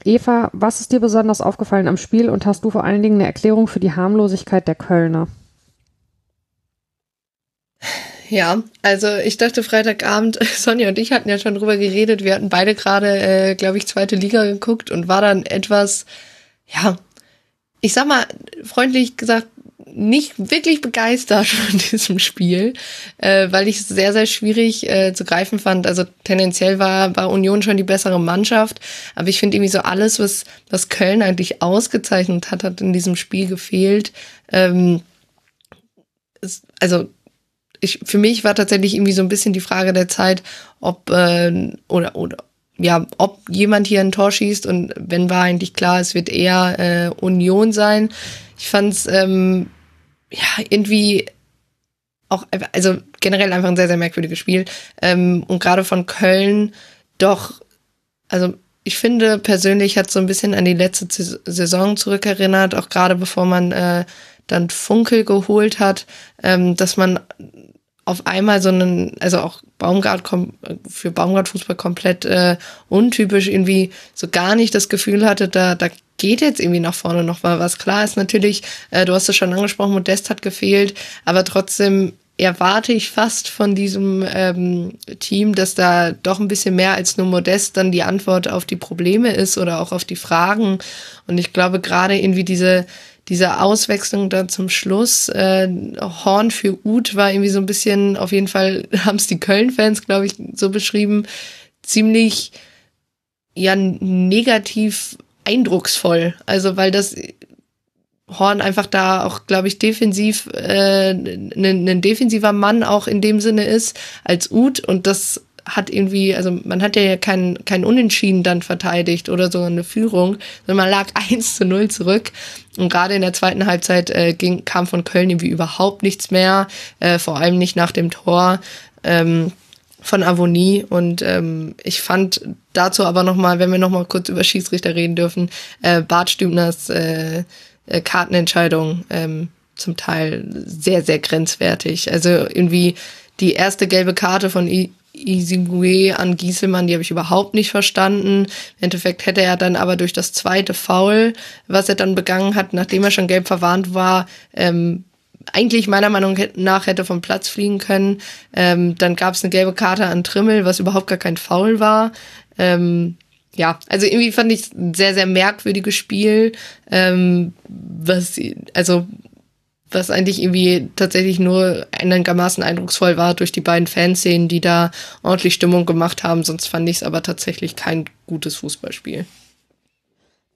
Eva, was ist dir besonders aufgefallen am Spiel und hast du vor allen Dingen eine Erklärung für die Harmlosigkeit der Kölner? Ja, also ich dachte Freitagabend, Sonja und ich hatten ja schon drüber geredet, wir hatten beide gerade, äh, glaube ich, zweite Liga geguckt und war dann etwas, ja, ich sag mal, freundlich gesagt, nicht wirklich begeistert von diesem Spiel, äh, weil ich es sehr, sehr schwierig äh, zu greifen fand. Also tendenziell war, war Union schon die bessere Mannschaft, aber ich finde irgendwie so alles, was, was Köln eigentlich ausgezeichnet hat, hat in diesem Spiel gefehlt. Ähm, es, also ich, für mich war tatsächlich irgendwie so ein bisschen die Frage der Zeit, ob äh, oder oder ja, ob jemand hier ein Tor schießt und wenn war eigentlich klar, es wird eher äh, Union sein. Ich fand's ähm, ja, irgendwie auch, also generell einfach ein sehr, sehr merkwürdiges Spiel. Ähm, und gerade von Köln doch, also ich finde persönlich hat so ein bisschen an die letzte Saison zurückerinnert, auch gerade bevor man äh, dann Funkel geholt hat, ähm, dass man auf einmal so einen, also auch Baumgart für Baumgart Fußball komplett äh, untypisch irgendwie so gar nicht das Gefühl hatte, da, da geht jetzt irgendwie nach vorne noch mal was. Klar ist natürlich, äh, du hast es schon angesprochen, Modest hat gefehlt, aber trotzdem erwarte ich fast von diesem ähm, Team, dass da doch ein bisschen mehr als nur Modest dann die Antwort auf die Probleme ist oder auch auf die Fragen. Und ich glaube gerade irgendwie diese diese Auswechslung dann zum Schluss, äh, Horn für Uth war irgendwie so ein bisschen, auf jeden Fall haben es die Köln-Fans, glaube ich, so beschrieben, ziemlich ja negativ eindrucksvoll. Also weil das Horn einfach da auch, glaube ich, defensiv äh, ein ne, defensiver Mann auch in dem Sinne ist als Uth und das hat irgendwie, also man hat ja kein, kein Unentschieden dann verteidigt oder so eine Führung, sondern man lag 1 zu 0 zurück. Und gerade in der zweiten Halbzeit äh, ging, kam von Köln irgendwie überhaupt nichts mehr, äh, vor allem nicht nach dem Tor. Ähm, von Avonie und ähm, ich fand dazu aber nochmal, wenn wir nochmal kurz über Schiedsrichter reden dürfen, äh, Bart Stübners äh, äh, Kartenentscheidung ähm, zum Teil sehr, sehr grenzwertig. Also irgendwie die erste gelbe Karte von I Isibue an Gieselmann, die habe ich überhaupt nicht verstanden. Im Endeffekt hätte er dann aber durch das zweite Foul, was er dann begangen hat, nachdem er schon gelb verwarnt war, ähm, eigentlich meiner Meinung nach hätte vom Platz fliegen können. Ähm, dann gab es eine gelbe Karte an Trimmel, was überhaupt gar kein Foul war. Ähm, ja, also irgendwie fand ich ein sehr, sehr merkwürdiges Spiel. Ähm, was, also was eigentlich irgendwie tatsächlich nur einigermaßen eindrucksvoll war durch die beiden Fanszenen, die da ordentlich Stimmung gemacht haben. Sonst fand ich es aber tatsächlich kein gutes Fußballspiel.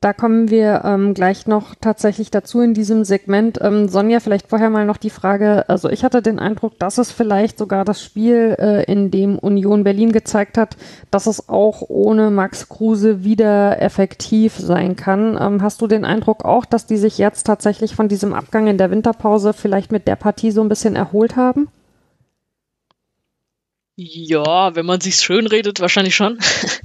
Da kommen wir ähm, gleich noch tatsächlich dazu in diesem Segment. Ähm, Sonja, vielleicht vorher mal noch die Frage, also ich hatte den Eindruck, dass es vielleicht sogar das Spiel, äh, in dem Union Berlin gezeigt hat, dass es auch ohne Max Kruse wieder effektiv sein kann. Ähm, hast du den Eindruck auch, dass die sich jetzt tatsächlich von diesem Abgang in der Winterpause vielleicht mit der Partie so ein bisschen erholt haben? Ja, wenn man sich's schön redet, wahrscheinlich schon.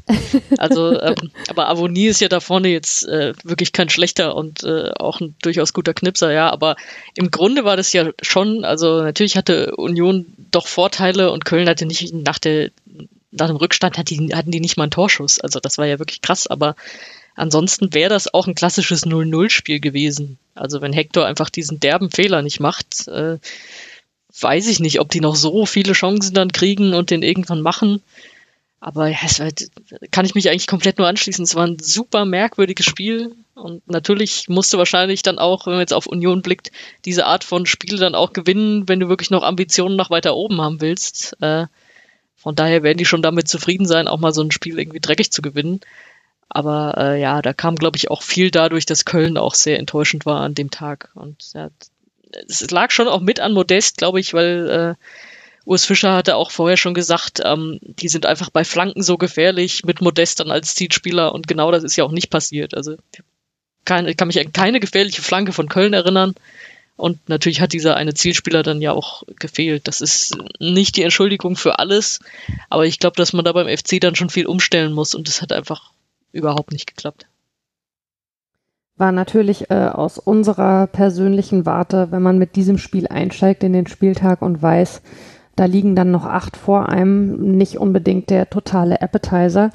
also, ähm, aber Avonie ist ja da vorne jetzt äh, wirklich kein schlechter und äh, auch ein durchaus guter Knipser, ja. Aber im Grunde war das ja schon, also natürlich hatte Union doch Vorteile und Köln hatte nicht nach der nach dem Rückstand hat die, hatten die nicht mal einen Torschuss. Also das war ja wirklich krass, aber ansonsten wäre das auch ein klassisches 0-0-Spiel gewesen. Also wenn Hector einfach diesen derben Fehler nicht macht, äh, weiß ich nicht, ob die noch so viele Chancen dann kriegen und den irgendwann machen. Aber ja, es war, kann ich mich eigentlich komplett nur anschließen. Es war ein super merkwürdiges Spiel. Und natürlich musst du wahrscheinlich dann auch, wenn man jetzt auf Union blickt, diese Art von Spiel dann auch gewinnen, wenn du wirklich noch Ambitionen nach weiter oben haben willst. Äh, von daher werden die schon damit zufrieden sein, auch mal so ein Spiel irgendwie dreckig zu gewinnen. Aber äh, ja, da kam, glaube ich, auch viel dadurch, dass Köln auch sehr enttäuschend war an dem Tag. Und ja, es lag schon auch mit an Modest, glaube ich, weil äh, Urs Fischer hatte auch vorher schon gesagt, ähm, die sind einfach bei Flanken so gefährlich mit Modest dann als Zielspieler und genau das ist ja auch nicht passiert. Also keine, ich kann mich an keine gefährliche Flanke von Köln erinnern. Und natürlich hat dieser eine Zielspieler dann ja auch gefehlt. Das ist nicht die Entschuldigung für alles, aber ich glaube, dass man da beim FC dann schon viel umstellen muss und das hat einfach überhaupt nicht geklappt. War natürlich äh, aus unserer persönlichen Warte, wenn man mit diesem Spiel einsteigt in den Spieltag und weiß, da liegen dann noch acht vor einem, nicht unbedingt der totale Appetizer.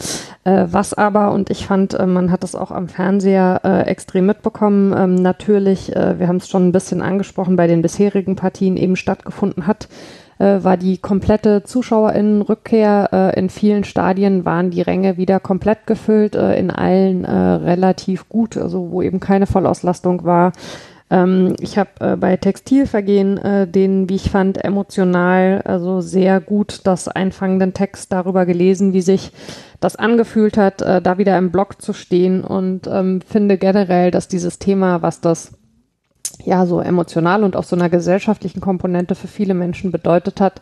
Äh, was aber, und ich fand, äh, man hat es auch am Fernseher äh, extrem mitbekommen, ähm, natürlich, äh, wir haben es schon ein bisschen angesprochen, bei den bisherigen Partien eben stattgefunden hat, äh, war die komplette Zuschauerinnenrückkehr. Äh, in vielen Stadien waren die Ränge wieder komplett gefüllt, in allen relativ gut, also wo eben keine Vollauslastung war. Ähm, ich habe äh, bei Textilvergehen äh, den, wie ich fand, emotional, also sehr gut das einfangenden Text darüber gelesen, wie sich das angefühlt hat, äh, da wieder im Blog zu stehen und ähm, finde generell, dass dieses Thema, was das ja so emotional und auch so einer gesellschaftlichen Komponente für viele Menschen bedeutet hat,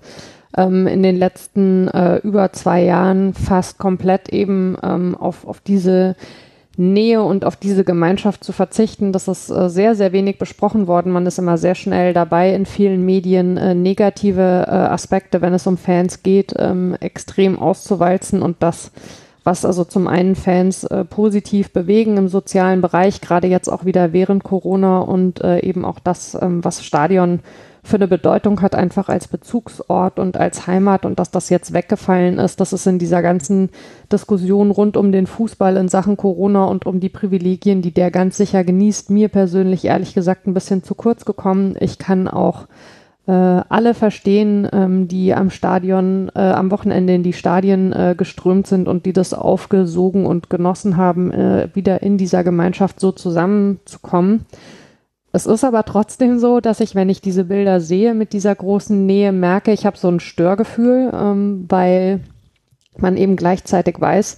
ähm, in den letzten äh, über zwei Jahren fast komplett eben ähm, auf, auf diese Nähe und auf diese Gemeinschaft zu verzichten. Das ist äh, sehr, sehr wenig besprochen worden. Man ist immer sehr schnell dabei, in vielen Medien äh, negative äh, Aspekte, wenn es um Fans geht, ähm, extrem auszuwalzen und das, was also zum einen Fans äh, positiv bewegen im sozialen Bereich, gerade jetzt auch wieder während Corona und äh, eben auch das, ähm, was Stadion für eine Bedeutung hat, einfach als Bezugsort und als Heimat und dass das jetzt weggefallen ist, das ist in dieser ganzen Diskussion rund um den Fußball in Sachen Corona und um die Privilegien, die der ganz sicher genießt, mir persönlich ehrlich gesagt ein bisschen zu kurz gekommen. Ich kann auch alle verstehen, ähm, die am Stadion, äh, am Wochenende in die Stadien äh, geströmt sind und die das aufgesogen und genossen haben, äh, wieder in dieser Gemeinschaft so zusammenzukommen. Es ist aber trotzdem so, dass ich, wenn ich diese Bilder sehe mit dieser großen Nähe, merke, ich habe so ein Störgefühl, ähm, weil man eben gleichzeitig weiß,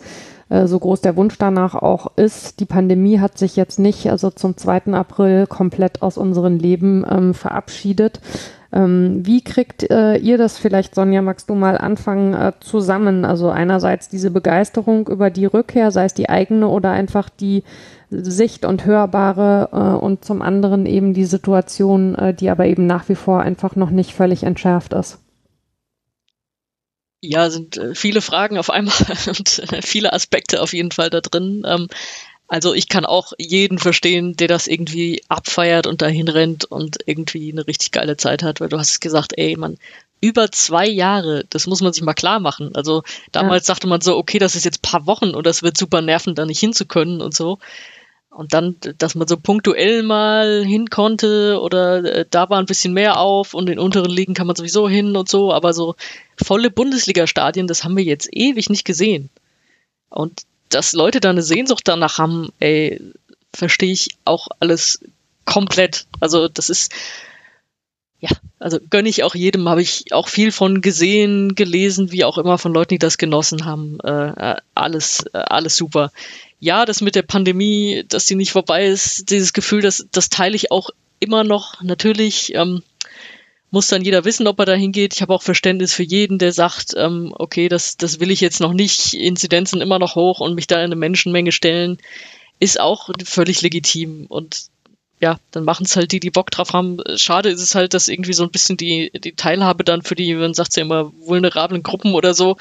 äh, so groß der Wunsch danach auch ist. Die Pandemie hat sich jetzt nicht, also zum 2. April, komplett aus unserem Leben ähm, verabschiedet. Ähm, wie kriegt äh, ihr das vielleicht, Sonja, magst du mal anfangen äh, zusammen? Also einerseits diese Begeisterung über die Rückkehr, sei es die eigene oder einfach die Sicht und hörbare äh, und zum anderen eben die Situation, äh, die aber eben nach wie vor einfach noch nicht völlig entschärft ist. Ja, sind äh, viele Fragen auf einmal und äh, viele Aspekte auf jeden Fall da drin. Ähm, also ich kann auch jeden verstehen, der das irgendwie abfeiert und dahin rennt und irgendwie eine richtig geile Zeit hat, weil du hast gesagt, ey, man, über zwei Jahre, das muss man sich mal klar machen. Also damals ja. sagte man so, okay, das ist jetzt paar Wochen und das wird super nerven, da nicht hinzukönnen und so. Und dann, dass man so punktuell mal hin konnte oder äh, da war ein bisschen mehr auf und in unteren Ligen kann man sowieso hin und so, aber so volle Bundesliga-Stadien, das haben wir jetzt ewig nicht gesehen. Und dass Leute da eine Sehnsucht danach haben, ey, verstehe ich auch alles komplett. Also das ist, ja, also gönne ich auch jedem, habe ich auch viel von gesehen, gelesen, wie auch immer von Leuten, die das genossen haben. Äh, äh alles, äh, alles super ja, das mit der Pandemie, dass die nicht vorbei ist, dieses Gefühl, das, das teile ich auch immer noch. Natürlich ähm, muss dann jeder wissen, ob er da hingeht. Ich habe auch Verständnis für jeden, der sagt, ähm, okay, das, das will ich jetzt noch nicht, Inzidenzen immer noch hoch und mich da in eine Menschenmenge stellen, ist auch völlig legitim. Und ja, dann machen es halt die, die Bock drauf haben. Schade ist es halt, dass irgendwie so ein bisschen die, die Teilhabe dann für die, man sagt ja immer, vulnerablen Gruppen oder so,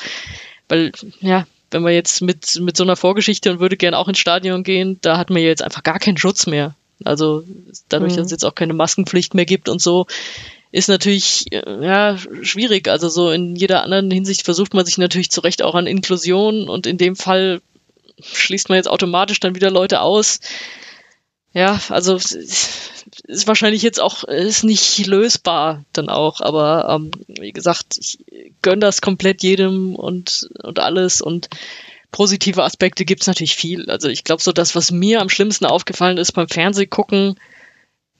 weil, ja, wenn man jetzt mit, mit so einer Vorgeschichte und würde gern auch ins Stadion gehen, da hat man ja jetzt einfach gar keinen Schutz mehr. Also dadurch, mhm. dass es jetzt auch keine Maskenpflicht mehr gibt und so, ist natürlich äh, ja schwierig. Also so in jeder anderen Hinsicht versucht man sich natürlich zu Recht auch an Inklusion und in dem Fall schließt man jetzt automatisch dann wieder Leute aus. Ja, also ist wahrscheinlich jetzt auch ist nicht lösbar dann auch, aber ähm, wie gesagt, ich gönne das komplett jedem und und alles und positive Aspekte gibt's natürlich viel. Also ich glaube so das, was mir am schlimmsten aufgefallen ist beim Fernsehgucken,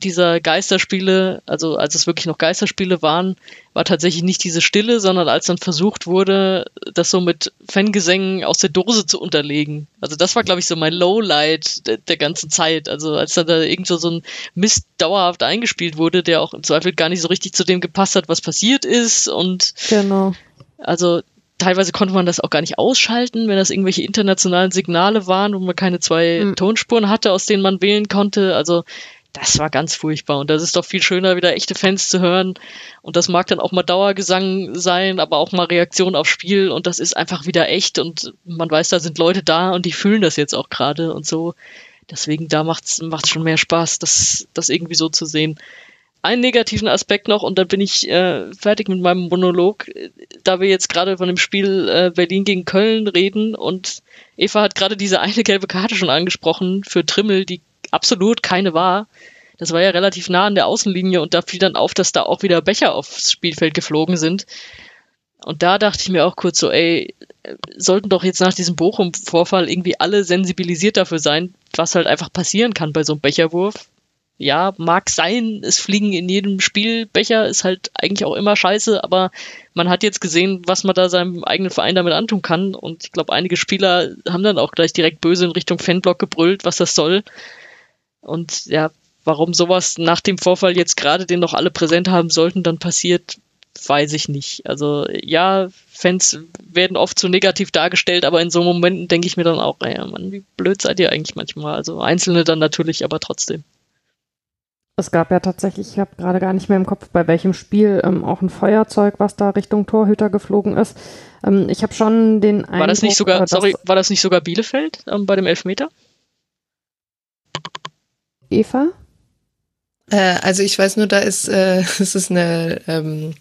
dieser Geisterspiele, also als es wirklich noch Geisterspiele waren, war tatsächlich nicht diese Stille, sondern als dann versucht wurde, das so mit Fangesängen aus der Dose zu unterlegen. Also das war, glaube ich, so mein Lowlight der, der, ganzen Zeit. Also als dann da irgend so, ein Mist dauerhaft eingespielt wurde, der auch im Zweifel gar nicht so richtig zu dem gepasst hat, was passiert ist. Und genau. also teilweise konnte man das auch gar nicht ausschalten, wenn das irgendwelche internationalen Signale waren, wo man keine zwei mhm. Tonspuren hatte, aus denen man wählen konnte. Also das war ganz furchtbar. Und das ist doch viel schöner, wieder echte Fans zu hören. Und das mag dann auch mal Dauergesang sein, aber auch mal Reaktion aufs Spiel. Und das ist einfach wieder echt. Und man weiß, da sind Leute da und die fühlen das jetzt auch gerade und so. Deswegen, da macht's, macht's schon mehr Spaß, das, das irgendwie so zu sehen. Einen negativen Aspekt noch und dann bin ich äh, fertig mit meinem Monolog, da wir jetzt gerade von dem Spiel äh, Berlin gegen Köln reden und Eva hat gerade diese eine gelbe Karte schon angesprochen für Trimmel, die absolut keine war. Das war ja relativ nah an der Außenlinie und da fiel dann auf, dass da auch wieder Becher aufs Spielfeld geflogen sind. Und da dachte ich mir auch kurz so, ey, sollten doch jetzt nach diesem Bochum-Vorfall irgendwie alle sensibilisiert dafür sein, was halt einfach passieren kann bei so einem Becherwurf. Ja, mag sein, es fliegen in jedem Spiel Becher, ist halt eigentlich auch immer scheiße, aber man hat jetzt gesehen, was man da seinem eigenen Verein damit antun kann. Und ich glaube, einige Spieler haben dann auch gleich direkt böse in Richtung Fanblock gebrüllt, was das soll. Und ja, warum sowas nach dem Vorfall jetzt gerade den noch alle präsent haben sollten, dann passiert, weiß ich nicht. Also ja, Fans werden oft so negativ dargestellt, aber in so Momenten denke ich mir dann auch, ja, Mann, wie blöd seid ihr eigentlich manchmal. Also Einzelne dann natürlich, aber trotzdem. Es gab ja tatsächlich, ich habe gerade gar nicht mehr im Kopf, bei welchem Spiel ähm, auch ein Feuerzeug, was da Richtung Torhüter geflogen ist. Ähm, ich habe schon den Eindruck, War das nicht sogar, äh, sorry, war das nicht sogar Bielefeld ähm, bei dem Elfmeter? Eva? Äh, also ich weiß nur, da ist, äh, es ist eine ähm,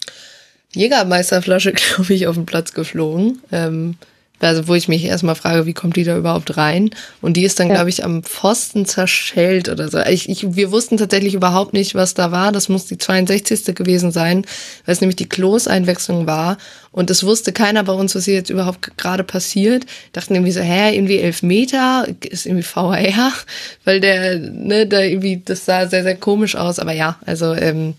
Jägermeisterflasche, glaube ich, auf den Platz geflogen. Ähm, also wo ich mich erstmal frage, wie kommt die da überhaupt rein? Und die ist dann, ja. glaube ich, am Pfosten zerschellt oder so. Ich, ich, wir wussten tatsächlich überhaupt nicht, was da war. Das muss die 62. gewesen sein, weil es nämlich die Kloseinwechslung war. Und es wusste keiner bei uns, was hier jetzt überhaupt gerade passiert. Dachten irgendwie so, hä, irgendwie elf Meter, ist irgendwie VR, weil der, ne, da irgendwie, das sah sehr, sehr komisch aus. Aber ja, also ähm,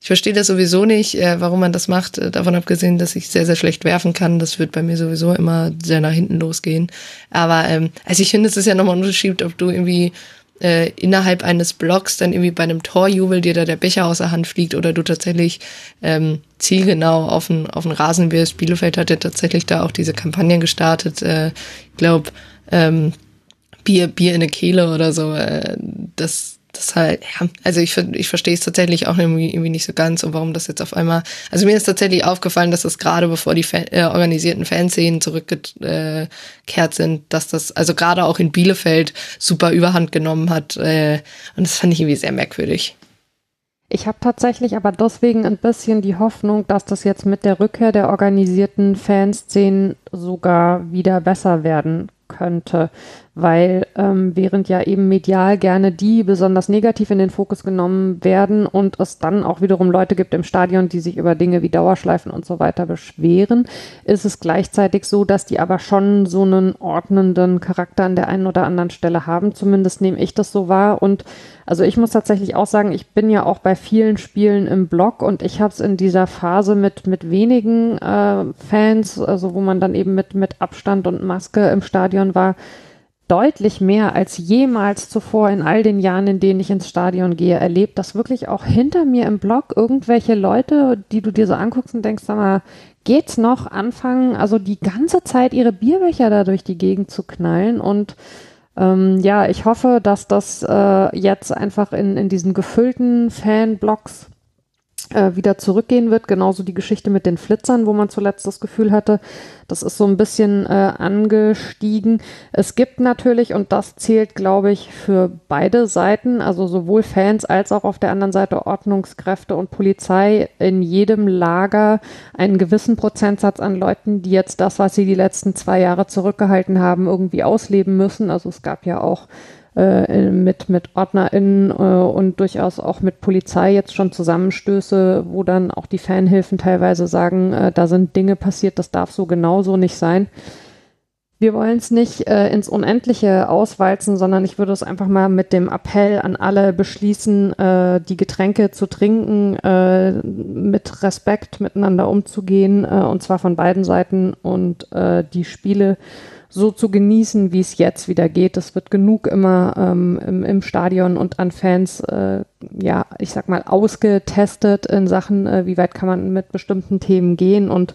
ich verstehe das sowieso nicht, äh, warum man das macht. Äh, davon abgesehen, dass ich sehr, sehr schlecht werfen kann. Das wird bei mir sowieso immer sehr nach hinten losgehen. Aber ähm, also ich finde, es ist ja nochmal ein Unterschied, ob du irgendwie äh, innerhalb eines Blocks dann irgendwie bei einem Torjubel dir da der Becher aus der Hand fliegt oder du tatsächlich ähm, zielgenau auf den, auf den Rasen wirst. Bielefeld hat ja tatsächlich da auch diese Kampagne gestartet. Äh, ich glaube, ähm, Bier, Bier in der Kehle oder so. Äh, das das halt, ja, also ich, ich verstehe es tatsächlich auch irgendwie, irgendwie nicht so ganz und warum das jetzt auf einmal, also mir ist tatsächlich aufgefallen, dass das gerade bevor die Fan, äh, organisierten Fanszenen zurückgekehrt sind, dass das also gerade auch in Bielefeld super Überhand genommen hat äh, und das fand ich irgendwie sehr merkwürdig. Ich habe tatsächlich aber deswegen ein bisschen die Hoffnung, dass das jetzt mit der Rückkehr der organisierten Fanszenen sogar wieder besser werden könnte, weil ähm, während ja eben medial gerne die besonders negativ in den Fokus genommen werden und es dann auch wiederum Leute gibt im Stadion, die sich über Dinge wie Dauerschleifen und so weiter beschweren, ist es gleichzeitig so, dass die aber schon so einen ordnenden Charakter an der einen oder anderen Stelle haben. Zumindest nehme ich das so wahr und also ich muss tatsächlich auch sagen, ich bin ja auch bei vielen Spielen im Blog und ich habe es in dieser Phase mit, mit wenigen äh, Fans, also wo man dann eben mit, mit Abstand und Maske im Stadion war, deutlich mehr als jemals zuvor in all den Jahren, in denen ich ins Stadion gehe, erlebt, dass wirklich auch hinter mir im Blog irgendwelche Leute, die du dir so anguckst und denkst, sag mal, geht's noch, anfangen, also die ganze Zeit ihre Bierbecher da durch die Gegend zu knallen. Und ähm, ja, ich hoffe, dass das äh, jetzt einfach in, in diesen gefüllten Fanblocks äh, wieder zurückgehen wird. Genauso die Geschichte mit den Flitzern, wo man zuletzt das Gefühl hatte, das ist so ein bisschen äh, angestiegen. Es gibt natürlich, und das zählt, glaube ich, für beide Seiten, also sowohl Fans als auch auf der anderen Seite Ordnungskräfte und Polizei in jedem Lager einen gewissen Prozentsatz an Leuten, die jetzt das, was sie die letzten zwei Jahre zurückgehalten haben, irgendwie ausleben müssen. Also es gab ja auch äh, mit, mit OrdnerInnen äh, und durchaus auch mit Polizei jetzt schon Zusammenstöße, wo dann auch die Fanhilfen teilweise sagen, äh, da sind Dinge passiert, das darf so genauso nicht sein. Wir wollen es nicht äh, ins Unendliche auswalzen, sondern ich würde es einfach mal mit dem Appell an alle beschließen, äh, die Getränke zu trinken, äh, mit Respekt miteinander umzugehen, äh, und zwar von beiden Seiten und äh, die Spiele so zu genießen, wie es jetzt wieder geht. Es wird genug immer ähm, im, im, Stadion und an Fans, äh, ja, ich sag mal, ausgetestet in Sachen, äh, wie weit kann man mit bestimmten Themen gehen und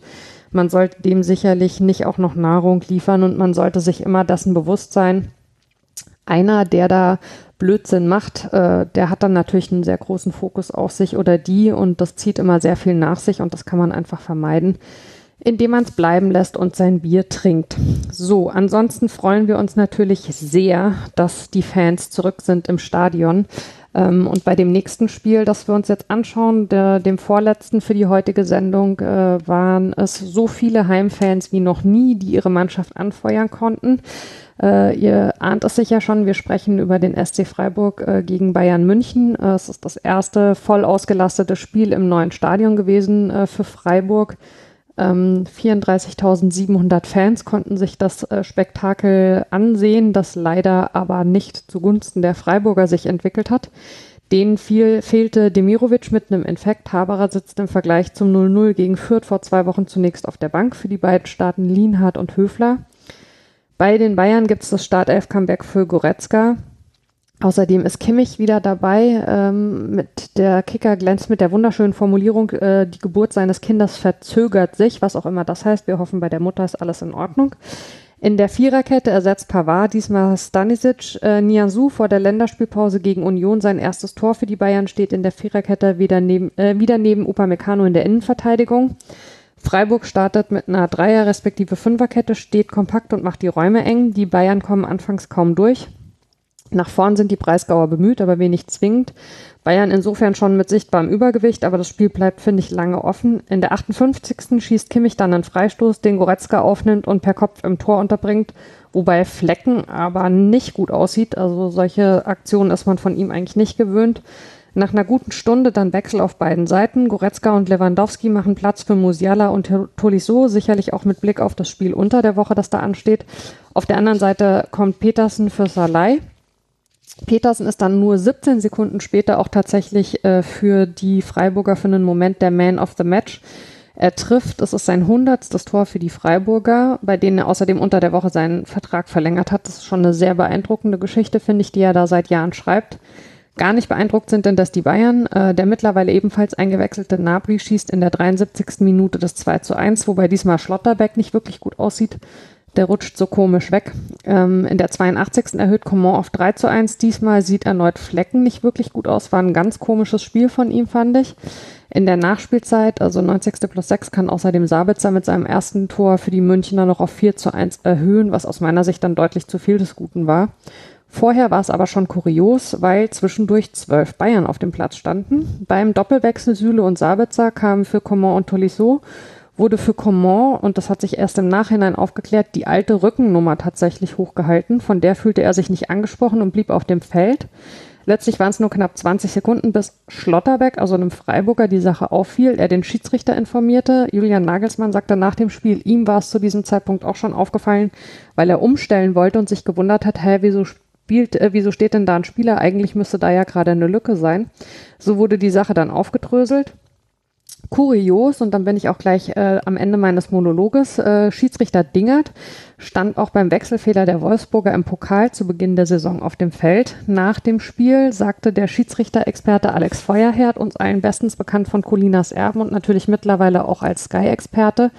man sollte dem sicherlich nicht auch noch Nahrung liefern und man sollte sich immer dessen bewusst sein. Einer, der da Blödsinn macht, äh, der hat dann natürlich einen sehr großen Fokus auf sich oder die und das zieht immer sehr viel nach sich und das kann man einfach vermeiden, indem man es bleiben lässt und sein Bier trinkt. So, ansonsten freuen wir uns natürlich sehr, dass die Fans zurück sind im Stadion. Ähm, und bei dem nächsten Spiel, das wir uns jetzt anschauen, der, dem vorletzten für die heutige Sendung, äh, waren es so viele Heimfans wie noch nie, die ihre Mannschaft anfeuern konnten. Äh, ihr ahnt es sicher schon, wir sprechen über den SC Freiburg äh, gegen Bayern München. Äh, es ist das erste voll ausgelastete Spiel im neuen Stadion gewesen äh, für Freiburg. Ähm, 34.700 Fans konnten sich das äh, Spektakel ansehen, das leider aber nicht zugunsten der Freiburger sich entwickelt hat. Denen viel, fehlte Demirovic mit einem Infekt. Haberer sitzt im Vergleich zum 0-0 gegen Fürth vor zwei Wochen zunächst auf der Bank. Für die beiden starten Lienhardt und Höfler. Bei den Bayern gibt es das Startelf-Comeback für Goretzka. Außerdem ist Kimmich wieder dabei. Ähm, mit der Kicker glänzt mit der wunderschönen Formulierung, äh, die Geburt seines Kindes verzögert sich, was auch immer das heißt. Wir hoffen, bei der Mutter ist alles in Ordnung. In der Viererkette ersetzt Pavard diesmal Stanisic. Äh, Nianzou vor der Länderspielpause gegen Union sein erstes Tor für die Bayern steht in der Viererkette wieder neben, äh, wieder neben Upamecano in der Innenverteidigung. Freiburg startet mit einer Dreier- respektive Fünferkette, steht kompakt und macht die Räume eng. Die Bayern kommen anfangs kaum durch. Nach vorn sind die Breisgauer bemüht, aber wenig zwingend. Bayern insofern schon mit sichtbarem Übergewicht, aber das Spiel bleibt, finde ich, lange offen. In der 58. schießt Kimmich dann einen Freistoß, den Goretzka aufnimmt und per Kopf im Tor unterbringt, wobei Flecken aber nicht gut aussieht. Also solche Aktionen ist man von ihm eigentlich nicht gewöhnt. Nach einer guten Stunde dann Wechsel auf beiden Seiten. Goretzka und Lewandowski machen Platz für Musiala und Tolisso, sicherlich auch mit Blick auf das Spiel unter der Woche, das da ansteht. Auf der anderen Seite kommt Petersen für Salai. Petersen ist dann nur 17 Sekunden später auch tatsächlich äh, für die Freiburger für einen Moment der Man of the Match. Er trifft, es ist sein hundertstes Tor für die Freiburger, bei denen er außerdem unter der Woche seinen Vertrag verlängert hat. Das ist schon eine sehr beeindruckende Geschichte, finde ich, die er da seit Jahren schreibt. Gar nicht beeindruckt sind denn, dass die Bayern, äh, der mittlerweile ebenfalls eingewechselte Nabri schießt in der 73. Minute das 2 zu 1, wobei diesmal Schlotterbeck nicht wirklich gut aussieht. Der rutscht so komisch weg. Ähm, in der 82. erhöht Coman auf 3 zu 1. Diesmal sieht erneut Flecken nicht wirklich gut aus. War ein ganz komisches Spiel von ihm, fand ich. In der Nachspielzeit, also 90. plus 6, kann außerdem Sabitzer mit seinem ersten Tor für die Münchner noch auf 4 zu 1 erhöhen, was aus meiner Sicht dann deutlich zu viel des Guten war. Vorher war es aber schon kurios, weil zwischendurch zwölf Bayern auf dem Platz standen. Beim Doppelwechsel Süle und Sabitzer kamen für Coman und Tolisso wurde für Coman, und das hat sich erst im Nachhinein aufgeklärt, die alte Rückennummer tatsächlich hochgehalten. Von der fühlte er sich nicht angesprochen und blieb auf dem Feld. Letztlich waren es nur knapp 20 Sekunden, bis Schlotterbeck, also einem Freiburger, die Sache auffiel, er den Schiedsrichter informierte. Julian Nagelsmann sagte nach dem Spiel, ihm war es zu diesem Zeitpunkt auch schon aufgefallen, weil er umstellen wollte und sich gewundert hat, hä, wieso spielt, äh, wieso steht denn da ein Spieler? Eigentlich müsste da ja gerade eine Lücke sein. So wurde die Sache dann aufgedröselt kurios, und dann bin ich auch gleich äh, am Ende meines Monologes, äh, Schiedsrichter Dingert stand auch beim Wechselfehler der Wolfsburger im Pokal zu Beginn der Saison auf dem Feld. Nach dem Spiel sagte der Schiedsrichter-Experte Alex Feuerherd, uns allen bestens bekannt von Colinas Erben und natürlich mittlerweile auch als Sky-Experte,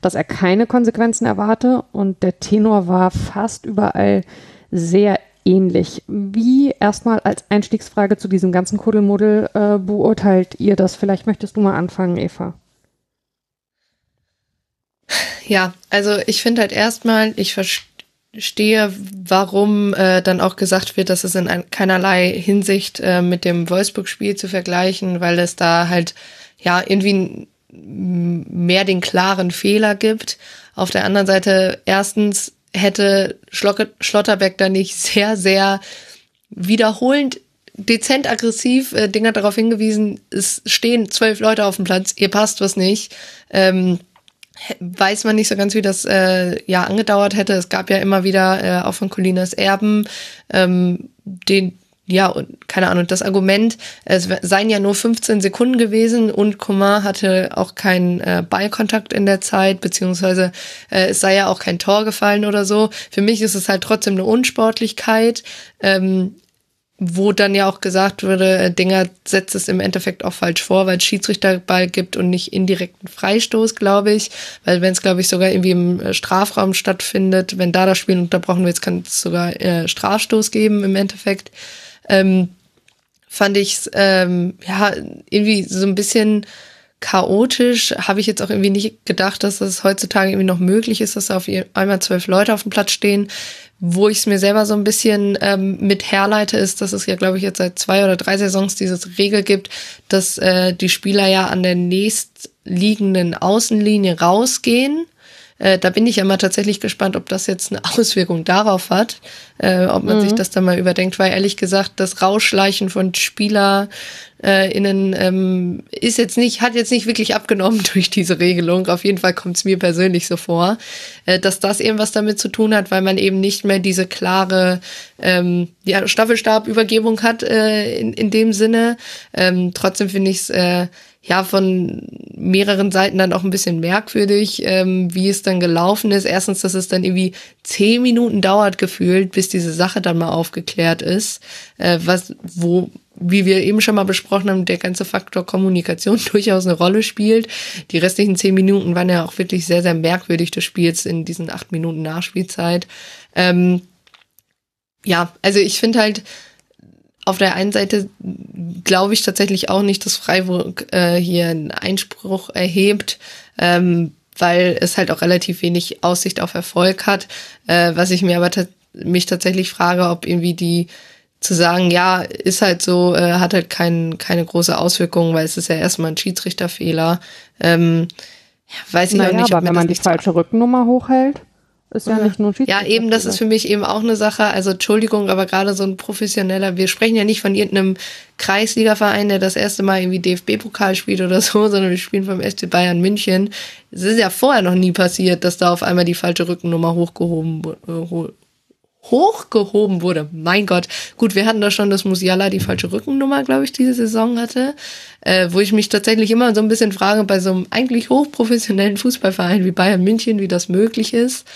dass er keine Konsequenzen erwarte. Und der Tenor war fast überall sehr ähnlich. Wie erstmal als Einstiegsfrage zu diesem ganzen Kuddelmuddel äh, beurteilt ihr das? Vielleicht möchtest du mal anfangen, Eva. Ja, also ich finde halt erstmal, ich verstehe, warum äh, dann auch gesagt wird, dass es in ein, keinerlei Hinsicht äh, mit dem Wolfsburg-Spiel zu vergleichen, weil es da halt ja irgendwie mehr den klaren Fehler gibt. Auf der anderen Seite erstens hätte Schlotterbeck da nicht sehr, sehr wiederholend dezent aggressiv. Äh, Ding hat darauf hingewiesen, es stehen zwölf Leute auf dem Platz, ihr passt was nicht. Ähm, weiß man nicht so ganz, wie das äh, ja angedauert hätte. Es gab ja immer wieder äh, auch von Colinas Erben ähm, den ja, und keine Ahnung, das Argument, es seien ja nur 15 Sekunden gewesen und Coman hatte auch keinen äh, Ballkontakt in der Zeit, beziehungsweise äh, es sei ja auch kein Tor gefallen oder so. Für mich ist es halt trotzdem eine Unsportlichkeit. Ähm, wo dann ja auch gesagt wurde, äh, Dinger setzt es im Endeffekt auch falsch vor, weil es Schiedsrichterball gibt und nicht indirekten Freistoß, glaube ich. Weil wenn es, glaube ich, sogar irgendwie im äh, Strafraum stattfindet, wenn da das Spiel unterbrochen wird, kann es sogar äh, Strafstoß geben im Endeffekt. Ähm, fand ich ähm, ja irgendwie so ein bisschen chaotisch. Habe ich jetzt auch irgendwie nicht gedacht, dass das heutzutage irgendwie noch möglich ist, dass auf einmal zwölf Leute auf dem Platz stehen. Wo ich es mir selber so ein bisschen ähm, mit herleite, ist, dass es ja, glaube ich, jetzt seit zwei oder drei Saisons diese Regel gibt, dass äh, die Spieler ja an der nächstliegenden Außenlinie rausgehen. Äh, da bin ich ja mal tatsächlich gespannt, ob das jetzt eine Auswirkung darauf hat, äh, ob man mhm. sich das dann mal überdenkt, weil ehrlich gesagt, das Rausschleichen von Spieler äh, innen ähm, ist jetzt nicht, hat jetzt nicht wirklich abgenommen durch diese Regelung. Auf jeden Fall kommt es mir persönlich so vor, äh, dass das eben was damit zu tun hat, weil man eben nicht mehr diese klare ähm, ja, Staffelstabübergebung hat äh, in, in dem Sinne. Ähm, trotzdem finde ich es äh, ja von mehreren Seiten dann auch ein bisschen merkwürdig, ähm, wie es dann gelaufen ist. Erstens, dass es dann irgendwie zehn Minuten dauert gefühlt, bis diese Sache dann mal aufgeklärt ist, äh, was wo wie wir eben schon mal besprochen haben, der ganze Faktor Kommunikation durchaus eine Rolle spielt. Die restlichen zehn Minuten waren ja auch wirklich sehr, sehr merkwürdig des Spiels in diesen acht Minuten Nachspielzeit. Ähm, ja, also ich finde halt, auf der einen Seite glaube ich tatsächlich auch nicht, dass Freiburg äh, hier einen Einspruch erhebt, ähm, weil es halt auch relativ wenig Aussicht auf Erfolg hat. Äh, was ich mir aber mich tatsächlich frage, ob irgendwie die zu sagen, ja, ist halt so, äh, hat halt kein, keine große Auswirkung, weil es ist ja erstmal ein Schiedsrichterfehler. Ähm, weiß ich naja, auch nicht. Aber wenn man die falsche Rückennummer hochhält, ist ja, nicht nur ein Schiedsrichter. Ja, eben, das ist für mich eben auch eine Sache. Also Entschuldigung, aber gerade so ein professioneller, wir sprechen ja nicht von irgendeinem Kreisligaverein, der das erste Mal irgendwie DFB-Pokal spielt oder so, sondern wir spielen vom SC Bayern München. Es ist ja vorher noch nie passiert, dass da auf einmal die falsche Rückennummer hochgehoben, äh, hochgehoben wurde. Mein Gott. Gut, wir hatten da schon, dass Musiala die falsche Rückennummer, glaube ich, diese Saison hatte. Äh, wo ich mich tatsächlich immer so ein bisschen frage, bei so einem eigentlich hochprofessionellen Fußballverein wie Bayern München, wie das möglich ist.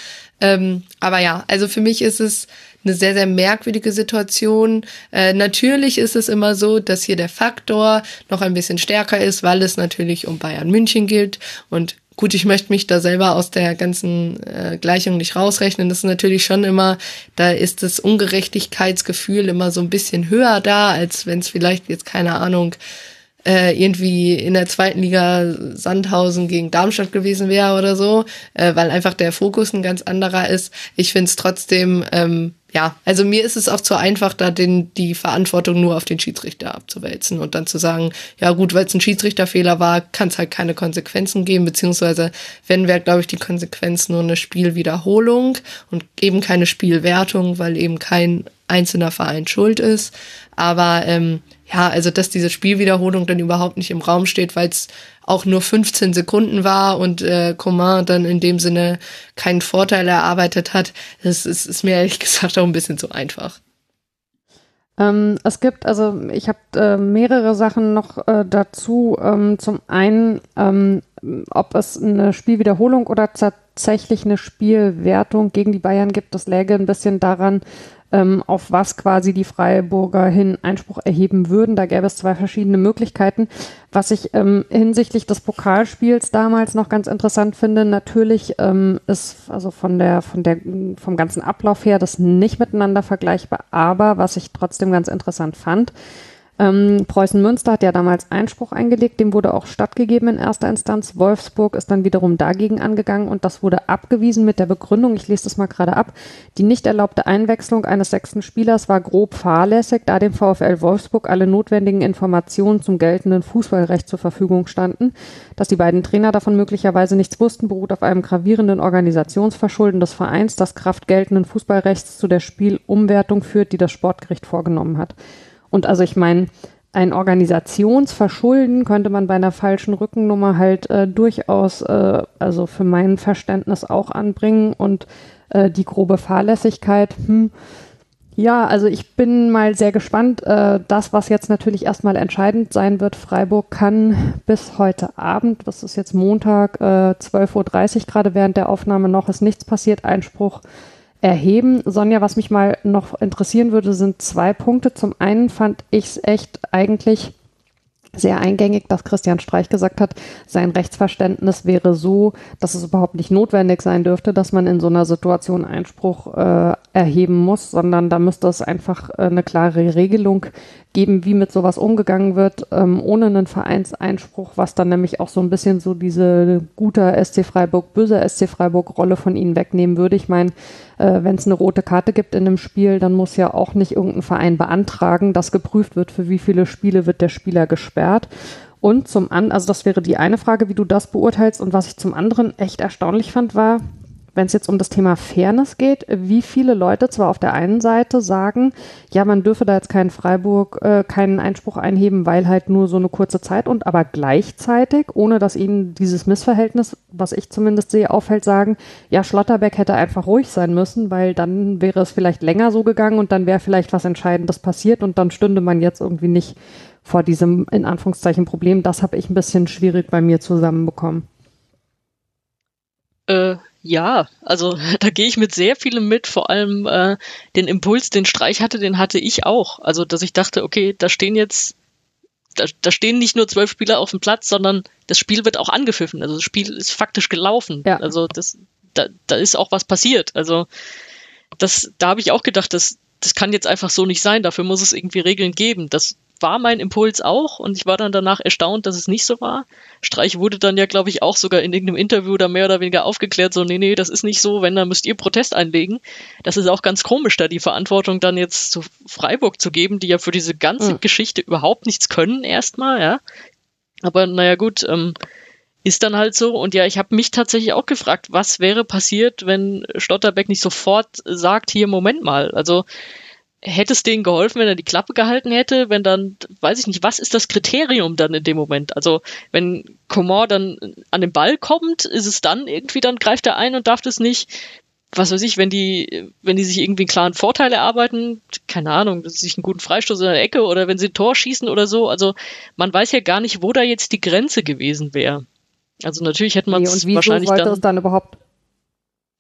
Ähm, aber ja, also für mich ist es eine sehr, sehr merkwürdige Situation. Äh, natürlich ist es immer so, dass hier der Faktor noch ein bisschen stärker ist, weil es natürlich um Bayern München gilt und Gut, ich möchte mich da selber aus der ganzen äh, Gleichung nicht rausrechnen. Das ist natürlich schon immer, da ist das Ungerechtigkeitsgefühl immer so ein bisschen höher da, als wenn es vielleicht jetzt keine Ahnung äh, irgendwie in der zweiten Liga Sandhausen gegen Darmstadt gewesen wäre oder so, äh, weil einfach der Fokus ein ganz anderer ist. Ich finde es trotzdem ähm, ja, also mir ist es auch zu einfach, da den, die Verantwortung nur auf den Schiedsrichter abzuwälzen und dann zu sagen, ja gut, weil es ein Schiedsrichterfehler war, kann es halt keine Konsequenzen geben, beziehungsweise wenn wäre, glaube ich, die Konsequenz nur eine Spielwiederholung und eben keine Spielwertung, weil eben kein einzelner Verein schuld ist. Aber ähm, ja, also dass diese Spielwiederholung dann überhaupt nicht im Raum steht, weil es auch nur 15 Sekunden war und äh, Coman dann in dem Sinne keinen Vorteil erarbeitet hat, das ist, ist mir ehrlich gesagt auch ein bisschen zu einfach. Ähm, es gibt, also ich habe äh, mehrere Sachen noch äh, dazu. Ähm, zum einen, ähm, ob es eine Spielwiederholung oder tatsächlich eine Spielwertung gegen die Bayern gibt, das läge ein bisschen daran, ähm, auf was quasi die Freiburger hin Einspruch erheben würden. Da gäbe es zwei verschiedene Möglichkeiten. Was ich ähm, hinsichtlich des Pokalspiels damals noch ganz interessant finde, natürlich ähm, ist also von der, von der, vom ganzen Ablauf her das nicht miteinander vergleichbar, aber was ich trotzdem ganz interessant fand, Ähm, Preußen Münster hat ja damals Einspruch eingelegt, dem wurde auch stattgegeben in erster Instanz. Wolfsburg ist dann wiederum dagegen angegangen und das wurde abgewiesen mit der Begründung, ich lese das mal gerade ab, die nicht erlaubte Einwechslung eines sechsten Spielers war grob fahrlässig, da dem VfL Wolfsburg alle notwendigen Informationen zum geltenden Fußballrecht zur Verfügung standen. Dass die beiden Trainer davon möglicherweise nichts wussten, beruht auf einem gravierenden Organisationsverschulden des Vereins, das Kraft geltenden Fußballrechts zu der Spielumwertung führt, die das Sportgericht vorgenommen hat. Und also ich meine, ein Organisationsverschulden könnte man bei einer falschen Rückennummer halt äh, durchaus, äh, also für mein Verständnis auch anbringen und äh, die grobe Fahrlässigkeit, hm. Ja, also ich bin mal sehr gespannt. Äh, das, was jetzt natürlich erstmal entscheidend sein wird, Freiburg kann bis heute Abend, das ist jetzt Montag, äh, 12.30 Uhr gerade während der Aufnahme noch, ist nichts passiert, Einspruch erheben. Sonja, was mich mal noch interessieren würde, sind zwei Punkte. Zum einen fand ich es echt eigentlich sehr eingängig, dass Christian Streich gesagt hat, sein Rechtsverständnis wäre so, dass es überhaupt nicht notwendig sein dürfte, dass man in so einer Situation Einspruch äh, erheben muss, sondern da müsste es einfach äh, eine klare Regelung geben, wie mit sowas umgegangen wird, ähm, ohne einen Vereinseinspruch, was dann nämlich auch so ein bisschen so diese guter SC Freiburg, böser SC Freiburg Rolle von ihnen wegnehmen würde. Ich meine, äh, wenn es eine rote Karte gibt in einem Spiel, dann muss ja auch nicht irgendein Verein beantragen, dass geprüft wird, für wie viele Spiele wird der Spieler gesperrt. Und zum anderen, also das wäre die eine Frage, wie du das beurteilst. Und was ich zum anderen echt erstaunlich fand, war, wenn es jetzt um das Thema Fairness geht, wie viele Leute zwar auf der einen Seite sagen, ja, man dürfe da jetzt keinen Freiburg, äh, keinen Einspruch einheben, weil halt nur so eine kurze Zeit und aber gleichzeitig, ohne dass ihnen dieses Missverhältnis, was ich zumindest sehe, auffällt, sagen, ja, Schlotterbeck hätte einfach ruhig sein müssen, weil dann wäre es vielleicht länger so gegangen und dann wäre vielleicht was Entscheidendes passiert und dann stünde man jetzt irgendwie nicht vor diesem, in Anführungszeichen, Problem. Das habe ich ein bisschen schwierig bei mir zusammenbekommen. Äh, ja, also da gehe ich mit sehr vielem mit, vor allem äh, den Impuls, den Streich hatte, den hatte ich auch. Also, dass ich dachte, okay, da stehen jetzt, da, da stehen nicht nur zwölf Spieler auf dem Platz, sondern das Spiel wird auch angepfiffen. Also das Spiel ist faktisch gelaufen. Ja. Also das, da, da ist auch was passiert. Also das, da habe ich auch gedacht, das, das kann jetzt einfach so nicht sein. Dafür muss es irgendwie Regeln geben. Das war mein Impuls auch und ich war dann danach erstaunt, dass es nicht so war. Streich wurde dann ja, glaube ich, auch sogar in irgendeinem Interview da mehr oder weniger aufgeklärt, so, nee, nee, das ist nicht so, wenn, dann müsst ihr Protest einlegen. Das ist auch ganz komisch, da die Verantwortung dann jetzt zu Freiburg zu geben, die ja für diese ganze mhm. Geschichte überhaupt nichts können erstmal, ja. Aber naja gut, ähm, ist dann halt so. Und ja, ich habe mich tatsächlich auch gefragt, was wäre passiert, wenn Stotterbeck nicht sofort sagt, hier, Moment mal. Also hätte es denen geholfen, wenn er die Klappe gehalten hätte, wenn dann, weiß ich nicht, was ist das Kriterium dann in dem Moment? Also, wenn Coman dann an den Ball kommt, ist es dann irgendwie, dann greift er ein und darf das nicht. Was weiß ich, wenn die, wenn die sich irgendwie einen klaren Vorteil erarbeiten, keine Ahnung, sich einen guten Freistoß in der Ecke oder wenn sie ein Tor schießen oder so, also man weiß ja gar nicht, wo da jetzt die Grenze gewesen wäre. Also natürlich hätte man es nee, wahrscheinlich dann, dann überhaupt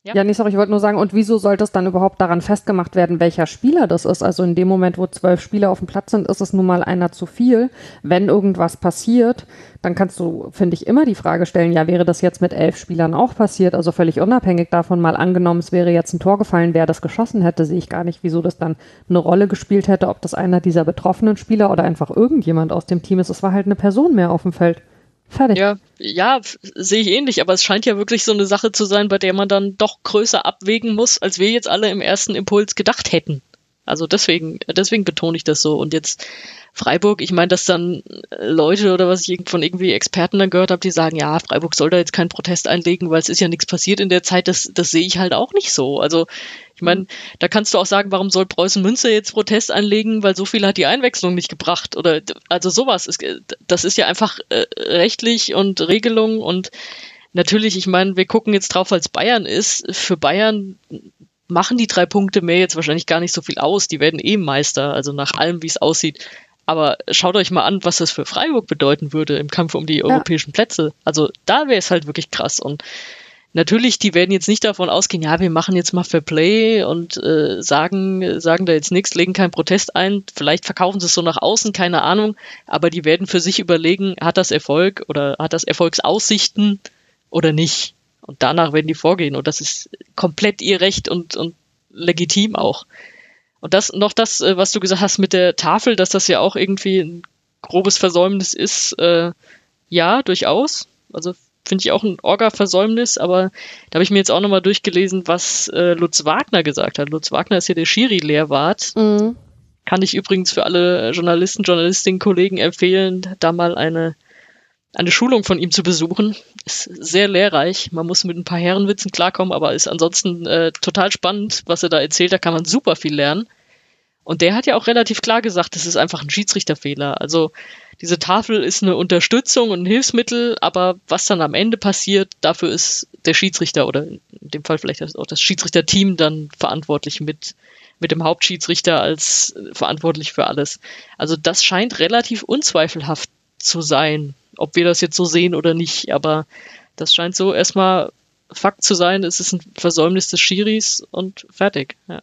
ja. ja, nee, sorry, ich wollte nur sagen, und wieso sollte es dann überhaupt daran festgemacht werden, welcher Spieler das ist? Also in dem Moment, wo zwölf Spieler auf dem Platz sind, ist es nun mal einer zu viel. Wenn irgendwas passiert, dann kannst du, finde ich, immer die Frage stellen, ja, wäre das jetzt mit elf Spielern auch passiert? Also völlig unabhängig davon, mal angenommen, es wäre jetzt ein Tor gefallen, wer das geschossen hätte, sehe ich gar nicht, wieso das dann eine Rolle gespielt hätte, ob das einer dieser betroffenen Spieler oder einfach irgendjemand aus dem Team ist. Es war halt eine Person mehr auf dem Feld. Fertig. Ja, ja, sehe ich ähnlich, aber es scheint ja wirklich so eine Sache zu sein, bei der man dann doch größer abwägen muss, als wir jetzt alle im ersten Impuls gedacht hätten. Also deswegen, deswegen betone ich das so. Und jetzt Freiburg, ich meine, dass dann Leute oder was ich von irgendwie Experten dann gehört habe, die sagen, ja, Freiburg soll da jetzt keinen Protest einlegen, weil es ist ja nichts passiert in der Zeit, das, das sehe ich halt auch nicht so. Also ich meine, da kannst du auch sagen, warum soll Preußen Münster jetzt Protest einlegen, weil so viel hat die Einwechslung nicht gebracht oder also sowas. Ist, das ist ja einfach äh, rechtlich und Regelung und natürlich, ich meine, wir gucken jetzt drauf, als Bayern ist. Für Bayern machen die drei Punkte mehr jetzt wahrscheinlich gar nicht so viel aus. Die werden eh Meister, also nach allem, wie es aussieht. Aber schaut euch mal an, was das für Freiburg bedeuten würde im Kampf um die europäischen ja. Plätze. Also da wäre es halt wirklich krass. Und natürlich, die werden jetzt nicht davon ausgehen, ja, wir machen jetzt mal Fair Play und äh, sagen, sagen da jetzt nichts, legen keinen Protest ein. Vielleicht verkaufen sie es so nach außen, keine Ahnung. Aber die werden für sich überlegen, hat das Erfolg oder hat das Erfolgsaussichten oder nicht. Und danach werden die vorgehen. Und das ist komplett ihr Recht und, und legitim auch. Und das noch das, äh, was du gesagt hast mit der Tafel, dass das ja auch irgendwie ein grobes Versäumnis ist, äh, ja, durchaus. Also finde ich auch ein Orga-Versäumnis, aber da habe ich mir jetzt auch nochmal durchgelesen, was äh, Lutz Wagner gesagt hat. Lutz Wagner ist ja der Schiri-Lehrwart. Mhm. Kann ich übrigens für alle Journalisten, Journalistinnen, Kollegen empfehlen, da mal eine, eine Schulung von ihm zu besuchen. Ist sehr lehrreich. Man muss mit ein paar Herrenwitzen klarkommen, aber ist ansonsten äh, total spannend, was er da erzählt. Da kann man super viel lernen. Und der hat ja auch relativ klar gesagt, das ist einfach ein Schiedsrichterfehler. Also diese Tafel ist eine Unterstützung und ein Hilfsmittel, aber was dann am Ende passiert, dafür ist der Schiedsrichter oder in dem Fall vielleicht auch das Schiedsrichterteam dann verantwortlich mit, mit dem Hauptschiedsrichter als verantwortlich für alles. Also das scheint relativ unzweifelhaft zu sein, ob wir das jetzt so sehen oder nicht, aber das scheint so erstmal Fakt zu sein, es ist ein Versäumnis des Schiris und fertig, ja.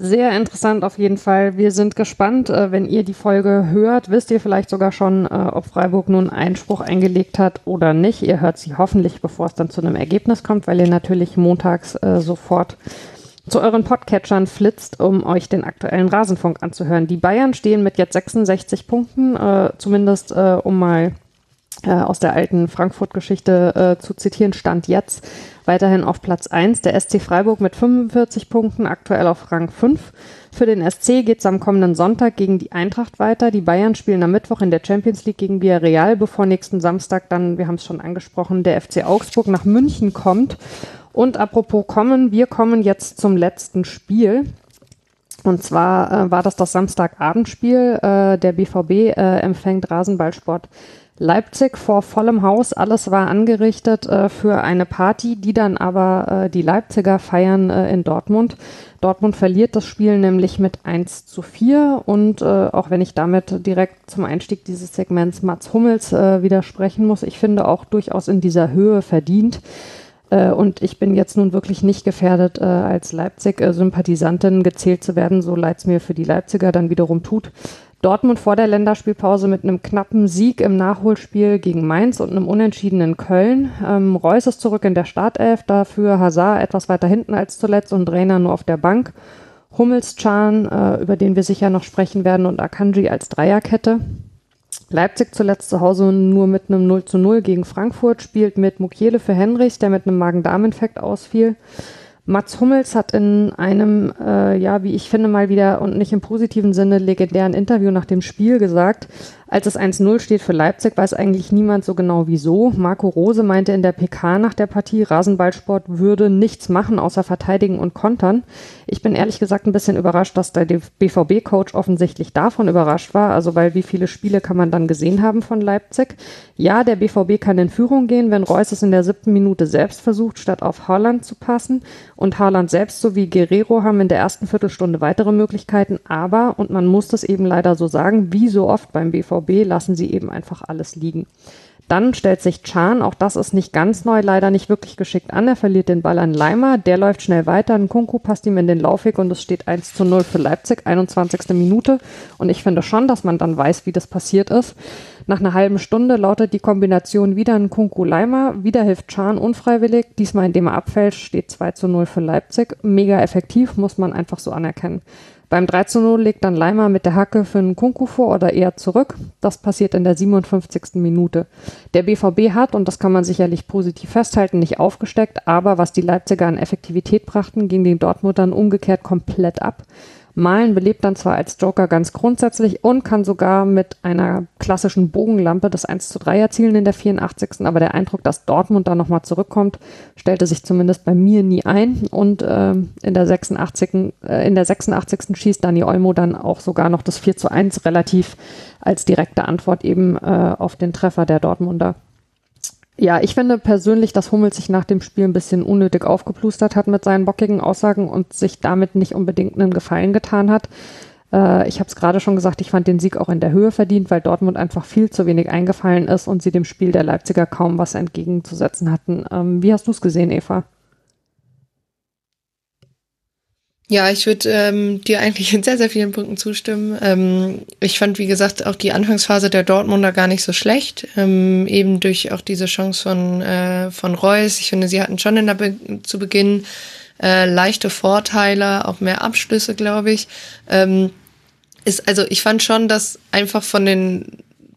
Sehr interessant auf jeden Fall. Wir sind gespannt. Äh, wenn ihr die Folge hört, wisst ihr vielleicht sogar schon, äh, ob Freiburg nun Einspruch eingelegt hat oder nicht. Ihr hört sie hoffentlich, bevor es dann zu einem Ergebnis kommt, weil ihr natürlich montags äh, sofort zu euren Podcatchern flitzt, um euch den aktuellen Rasenfunk anzuhören. Die Bayern stehen mit jetzt 66 Punkten, zumindest um mal aus der alten Frankfurt-Geschichte zu zitieren, stand jetzt weiterhin auf Platz 1. Der SC Freiburg mit 45 Punkten, aktuell auf Rang 5. Für den SC geht es am kommenden Sonntag gegen die Eintracht weiter. Die Bayern spielen am Mittwoch in der Champions League gegen Villarreal, bevor nächsten Samstag dann, wir haben es schon angesprochen, der FC Augsburg nach München kommt. Und apropos kommen, wir kommen jetzt zum letzten Spiel. Und zwar äh, war das das Samstagabendspiel. Äh, der BVB äh, empfängt Rasenballsport Leipzig vor vollem Haus. Alles war angerichtet äh, für eine Party, die dann aber äh, die Leipziger feiern äh, in Dortmund. Dortmund verliert das Spiel nämlich mit 1 zu 4 und äh, auch wenn ich damit direkt zum Einstieg dieses Segments Mats Hummels äh, widersprechen muss, ich finde auch durchaus in dieser Höhe verdient. Äh, und ich bin jetzt nun wirklich nicht gefährdet, als Leipzig-Sympathisantin gezählt zu werden, so leid es mir für die Leipziger dann wiederum tut. Dortmund vor der Länderspielpause mit einem knappen Sieg im Nachholspiel gegen Mainz und einem unentschiedenen Köln. Ähm, Reus ist zurück in der Startelf, dafür Hazard etwas weiter hinten als zuletzt und Trainer nur auf der Bank. Hummels, Can, äh, über den wir sicher noch sprechen werden, und Akanji als Dreierkette. Leipzig zuletzt zu Hause nur mit einem 0 zu 0 gegen Frankfurt, spielt mit Mukiele für Henrichs, der mit einem Magen-Darm-Infekt ausfiel. Mats Hummels hat in einem, äh, ja, wie ich finde, mal wieder und nicht im positiven Sinne legendären Interview nach dem Spiel gesagt, als es 1-0 steht für Leipzig, weiß eigentlich niemand so genau wieso. Marco Rose meinte in der PK nach der Partie, Rasenballsport würde nichts machen außer verteidigen und kontern. Ich bin ehrlich gesagt ein bisschen überrascht, dass der BVB-Coach offensichtlich davon überrascht war. Also weil wie viele Spiele kann man dann gesehen haben von Leipzig? Ja, der BVB kann in Führung gehen, wenn Reus es in der siebten Minute selbst versucht, statt auf Haaland zu passen. Und Haaland selbst sowie Guerrero haben in der ersten Viertelstunde weitere Möglichkeiten. Aber, und man muss das eben leider so sagen, wie so oft beim BVB, BVB lassen sie eben einfach alles liegen. Dann stellt sich Chan, auch das ist nicht ganz neu, leider nicht wirklich geschickt an. Er verliert den Ball an Leimer, der läuft schnell weiter. Ein Kunku passt ihm in den Laufweg und es steht 1 zu 0 für Leipzig, 21. Minute. Und ich finde schon, dass man dann weiß, wie das passiert ist. Nach einer halben Stunde lautet die Kombination wieder ein Kunku Leimer, wieder hilft Chan unfreiwillig, diesmal indem er abfällt, steht 2 zu 0 für Leipzig. Mega effektiv, muss man einfach so anerkennen. Beim 3 zu 0 legt dann Leimer mit der Hacke für einen Kunku vor oder eher zurück. Das passiert in der 57. Minute. Der BVB hat, und das kann man sicherlich positiv festhalten, nicht aufgesteckt, aber was die Leipziger an Effektivität brachten, ging den Dortmundern umgekehrt komplett ab. Malen belebt dann zwar als Joker ganz grundsätzlich und kann sogar mit einer klassischen Bogenlampe das 1 zu 3 erzielen in der 84. Aber der Eindruck, dass Dortmund da nochmal zurückkommt, stellte sich zumindest bei mir nie ein. Und äh, in, der 86, äh, in der 86. schießt Dani Olmo dann auch sogar noch das 4 zu 1 relativ als direkte Antwort eben äh, auf den Treffer der Dortmunder. Ja, ich finde persönlich, dass Hummels sich nach dem Spiel ein bisschen unnötig aufgeplustert hat mit seinen bockigen Aussagen und sich damit nicht unbedingt einen Gefallen getan hat. Äh, ich habe es gerade schon gesagt, ich fand den Sieg auch in der Höhe verdient, weil Dortmund einfach viel zu wenig eingefallen ist und sie dem Spiel der Leipziger kaum was entgegenzusetzen hatten. Ähm, wie hast du es gesehen, Eva? Ja, ich würde ähm, dir eigentlich in sehr, sehr vielen Punkten zustimmen. Ähm, ich fand, wie gesagt, auch die Anfangsphase der Dortmunder gar nicht so schlecht. Ähm, eben durch auch diese Chance von, äh, von Reus. Ich finde, sie hatten schon in der Be zu Beginn äh, leichte Vorteile, auch mehr Abschlüsse, glaube ich. Ähm, ist, also ich fand schon, dass einfach von den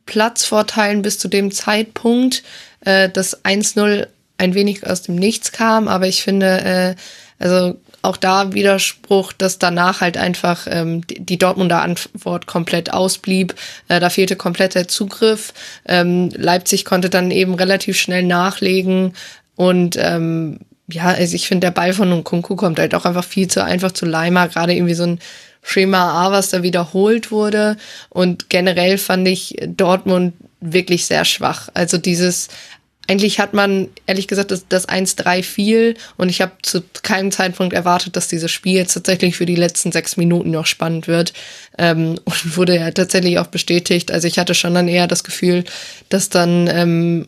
Platzvorteilen bis zu dem Zeitpunkt äh, das 1-0 ein wenig aus dem Nichts kam, aber ich finde, äh, also auch da Widerspruch, dass danach halt einfach ähm, die, Dortmunder Antwort komplett ausblieb. Äh, da fehlte komplett der Zugriff. Ähm, Leipzig konnte dann eben relativ schnell nachlegen und ähm, ja, also ich finde, der Ball von Nkunku kommt halt auch einfach viel zu einfach zu Leimer, gerade irgendwie so ein Schema A, was da wiederholt wurde. Und generell fand ich Dortmund wirklich sehr schwach. Also dieses eigentlich hat man, ehrlich gesagt, das, das 1-3 viel und ich habe zu keinem Zeitpunkt erwartet, dass dieses Spiel jetzt tatsächlich für die letzten sechs Minuten noch spannend wird. Ähm, und wurde ja tatsächlich auch bestätigt. Also ich hatte schon dann eher das Gefühl, dass dann ähm,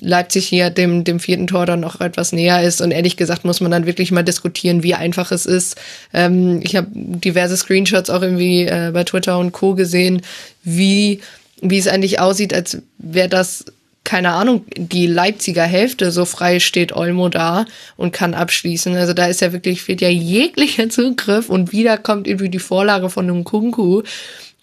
Leipzig hier dem, dem vierten Tor dann noch etwas näher ist. Und ehrlich gesagt muss man dann wirklich mal diskutieren, wie einfach es ist. Ähm, ich habe diverse Screenshots auch irgendwie äh, bei Twitter und Co. gesehen, wie wie es eigentlich aussieht, als wäre das keine Ahnung, die Leipziger Hälfte, so frei steht Olmo da und kann abschließen. Also da ist ja wirklich, fehlt ja jeglicher Zugriff und wieder kommt irgendwie die Vorlage von einem Kunku.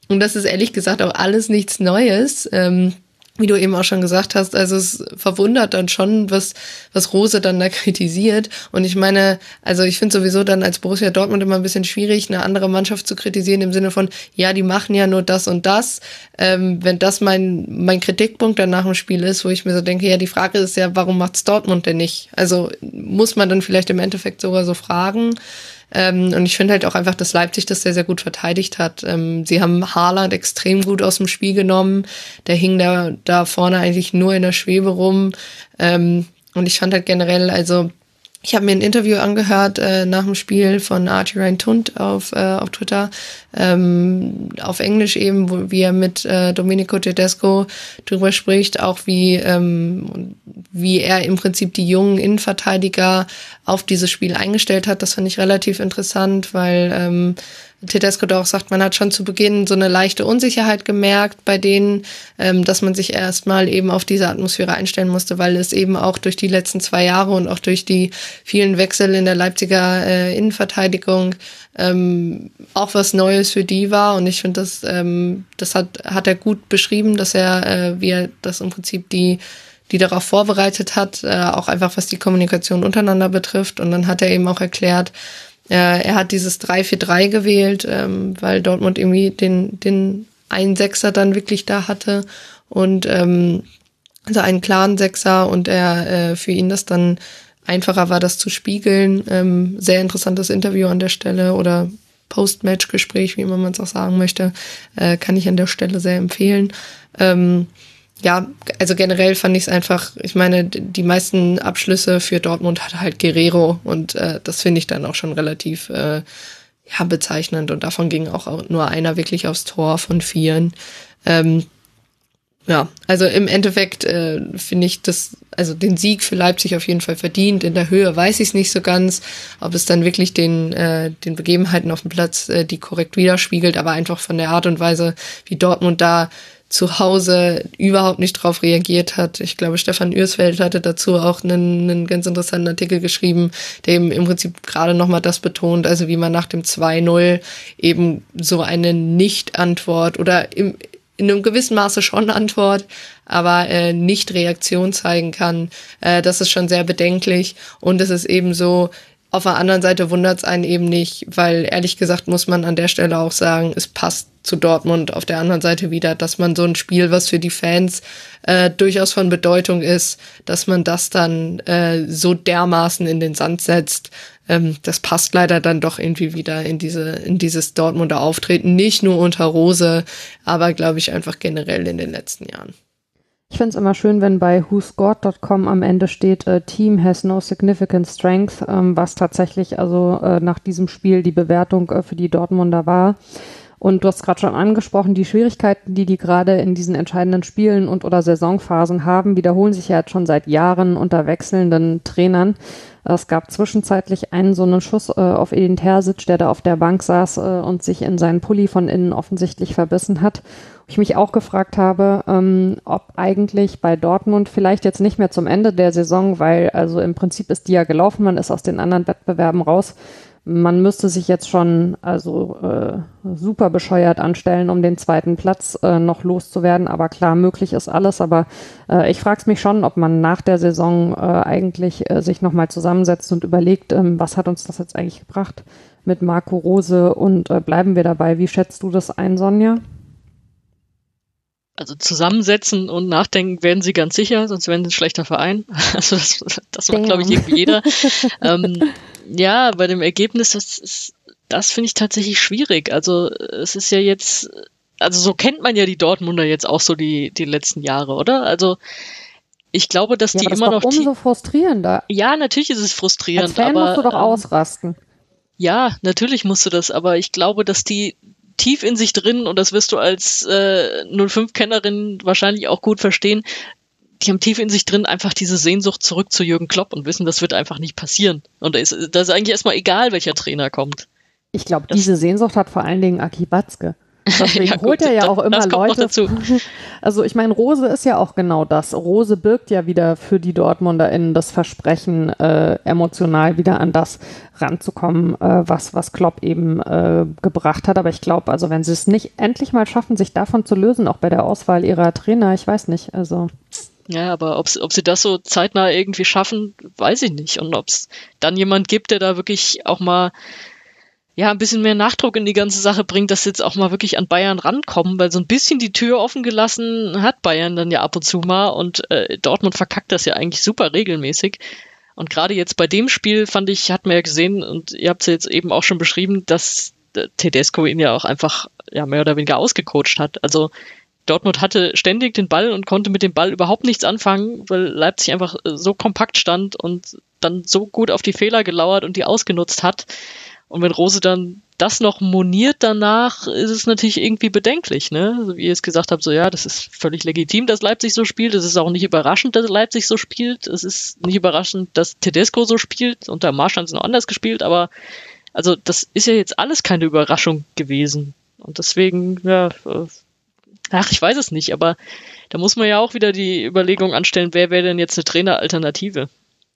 Und das ist ehrlich gesagt auch alles nichts Neues. Ähm, wie du eben auch schon gesagt hast, also es verwundert dann schon, was, was Rose dann da kritisiert. Und ich meine, also ich finde sowieso dann als Borussia Dortmund immer ein bisschen schwierig, eine andere Mannschaft zu kritisieren im Sinne von, ja, die machen ja nur das und das. Ähm, wenn das mein, mein Kritikpunkt dann nach dem Spiel ist, wo ich mir so denke, ja, die Frage ist ja, warum macht's Dortmund denn nicht? Also muss man dann vielleicht im Endeffekt sogar so fragen. Ähm, und ich finde halt auch einfach, dass Leipzig das sehr, sehr gut verteidigt hat. Ähm, sie haben Haaland extrem gut aus dem Spiel genommen. Der hing da, da vorne eigentlich nur in der Schwebe rum. Ähm, und ich fand halt generell, also ich habe mir ein Interview angehört äh, nach dem Spiel von Archie Ryan Tunt auf, äh, auf Twitter, ähm, auf Englisch eben, wo, wie er mit äh, Domenico Tedesco drüber spricht, auch wie, ähm, wie er im Prinzip die jungen Innenverteidiger auf dieses Spiel eingestellt hat. Das fand ich relativ interessant, weil ähm, Tedesco da auch sagt, man hat schon zu Beginn so eine leichte Unsicherheit gemerkt bei denen, ähm, dass man sich erstmal eben auf diese Atmosphäre einstellen musste, weil es eben auch durch die letzten zwei Jahre und auch durch die vielen Wechsel in der Leipziger äh, Innenverteidigung ähm, auch was Neues für die war. Und ich finde, das, ähm, das hat, hat er gut beschrieben, dass er, äh, wie er das im Prinzip die die darauf vorbereitet hat, äh, auch einfach was die Kommunikation untereinander betrifft. Und dann hat er eben auch erklärt, äh, er hat dieses 3-4-3 gewählt, ähm, weil Dortmund irgendwie den, den einen Sechser dann wirklich da hatte und ähm, also einen klaren Sechser und er äh, für ihn das dann einfacher war, das zu spiegeln. Ähm, sehr interessantes Interview an der Stelle oder Post-Match-Gespräch, wie immer man es auch sagen möchte, äh, kann ich an der Stelle sehr empfehlen. Ähm, ja, also generell fand ich es einfach, ich meine, die meisten Abschlüsse für Dortmund hat halt Guerrero und äh, das finde ich dann auch schon relativ äh, ja, bezeichnend und davon ging auch nur einer wirklich aufs Tor von vieren. Ähm, ja, also im Endeffekt äh, finde ich das, also den Sieg für Leipzig auf jeden Fall verdient. In der Höhe weiß ich es nicht so ganz, ob es dann wirklich den, äh, den Begebenheiten auf dem Platz äh, die korrekt widerspiegelt, aber einfach von der Art und Weise, wie Dortmund da zu Hause überhaupt nicht drauf reagiert hat. Ich glaube, Stefan Ürsfeld hatte dazu auch einen, einen ganz interessanten Artikel geschrieben, der eben im Prinzip gerade nochmal das betont, also wie man nach dem 2-0 eben so eine Nicht-Antwort oder im, in einem gewissen Maße schon Antwort, aber äh, nicht Reaktion zeigen kann. Äh, das ist schon sehr bedenklich. Und es ist eben so, auf der anderen Seite wundert es einen eben nicht, weil ehrlich gesagt muss man an der Stelle auch sagen, es passt zu Dortmund auf der anderen Seite wieder, dass man so ein Spiel, was für die Fans äh, durchaus von Bedeutung ist, dass man das dann äh, so dermaßen in den Sand setzt. Ähm, das passt leider dann doch irgendwie wieder in diese in dieses Dortmunder Auftreten, nicht nur unter Rose, aber glaube ich einfach generell in den letzten Jahren. Ich finde es immer schön, wenn bei whoscored.com am Ende steht, äh, Team has no significant strength, ähm, was tatsächlich also äh, nach diesem Spiel die Bewertung äh, für die Dortmunder war. Und du hast gerade schon angesprochen, die Schwierigkeiten, die die gerade in diesen entscheidenden Spielen und oder Saisonphasen haben, wiederholen sich ja jetzt schon seit Jahren unter wechselnden Trainern. Es gab zwischenzeitlich einen so einen Schuss äh, auf Edin Terzic, der da auf der Bank saß äh, und sich in seinen Pulli von innen offensichtlich verbissen hat. Ich mich auch gefragt habe, ähm, ob eigentlich bei Dortmund vielleicht jetzt nicht mehr zum Ende der Saison, weil also im Prinzip ist die ja gelaufen, man ist aus den anderen Wettbewerben raus, man müsste sich jetzt schon also äh, super bescheuert anstellen, um den zweiten Platz äh, noch loszuwerden. Aber klar, möglich ist alles. Aber äh, ich frage es mich schon, ob man nach der Saison äh, eigentlich äh, sich nochmal zusammensetzt und überlegt, ähm, was hat uns das jetzt eigentlich gebracht mit Marco Rose und äh, bleiben wir dabei. Wie schätzt du das ein, Sonja? Also zusammensetzen und nachdenken werden sie ganz sicher, sonst wären sie ein schlechter Verein. Also das, das macht, glaube ich, irgendwie jeder. ähm, ja, bei dem Ergebnis, das ist, das finde ich tatsächlich schwierig. Also es ist ja jetzt, also so kennt man ja die Dortmunder jetzt auch so die, die letzten Jahre, oder? Also ich glaube, dass ja, die aber immer das noch. umso frustrierender. Ja, natürlich ist es frustrierend. Als Fan aber, musst du doch ähm, ausrasten. Ja, natürlich musst du das, aber ich glaube, dass die tief in sich drin, und das wirst du als äh, 05-Kennerin wahrscheinlich auch gut verstehen, die haben tief in sich drin einfach diese Sehnsucht zurück zu Jürgen Klopp und wissen, das wird einfach nicht passieren. Und da ist, da ist eigentlich erstmal egal, welcher Trainer kommt. Ich glaube, diese Sehnsucht hat vor allen Dingen Aki Batzke. Deswegen Ja, gut, holt er ja das- auch immer Leute. Also ich meine, Rose ist ja auch genau das. Rose birgt ja wieder für die DortmunderInnen das Versprechen, äh, emotional wieder an das ranzukommen, äh, was, was Klopp eben äh, gebracht hat. Aber ich glaube, also wenn sie es nicht endlich mal schaffen, sich davon zu lösen, auch bei der Auswahl ihrer Trainer, ich weiß nicht. Also Ja, aber ob, ob sie das so zeitnah irgendwie schaffen, weiß ich nicht. Und ob es dann jemand gibt, der da wirklich auch mal ja, ein bisschen mehr Nachdruck in die ganze Sache bringt, dass sie jetzt auch mal wirklich an Bayern rankommen, weil so ein bisschen die Tür offen gelassen hat Bayern dann ja ab und zu mal und äh, Dortmund verkackt das ja eigentlich super regelmäßig. Und gerade jetzt bei dem Spiel fand ich, hat man ja gesehen und ihr habt es ja jetzt eben auch schon beschrieben, dass äh, Tedesco ihn ja auch einfach ja mehr oder weniger ausgecoacht hat. Also Dortmund hatte ständig den Ball und konnte mit dem Ball überhaupt nichts anfangen, weil Leipzig einfach äh, so kompakt stand und dann so gut auf die Fehler gelauert und die ausgenutzt hat. Und wenn Rose dann das noch moniert danach, ist es natürlich irgendwie bedenklich, ne? Also wie ihr es gesagt habt, so ja, das ist völlig legitim, dass Leipzig so spielt. Es ist auch nicht überraschend, dass Leipzig so spielt. Es ist nicht überraschend, dass Tedesco so spielt. Unter Marsch haben sie noch anders gespielt, aber also das ist ja jetzt alles keine Überraschung gewesen. Und deswegen, ja, äh, ach, ich weiß es nicht, aber da muss man ja auch wieder die Überlegung anstellen, wer wäre denn jetzt eine Traineralternative?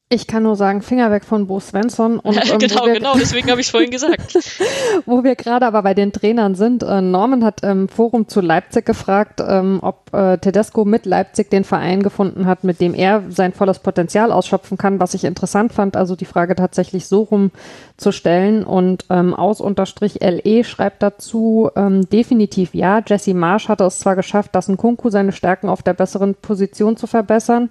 Ich kann nur sagen, Finger weg von Bo Svensson. Und, ähm, genau, wir, genau, deswegen habe ich vorhin gesagt. Wo wir gerade aber bei den Trainern sind, äh, Norman hat im Forum zu Leipzig gefragt, ähm, ob äh, Tedesco mit Leipzig den Verein gefunden hat, mit dem er sein volles Potenzial ausschöpfen kann, was ich interessant fand, also die Frage tatsächlich so rum zu stellen. Und ähm, aus unterstrich LE schreibt dazu, ähm, definitiv ja, Jesse Marsch hatte es zwar geschafft, dass ein Kunku seine Stärken auf der besseren Position zu verbessern,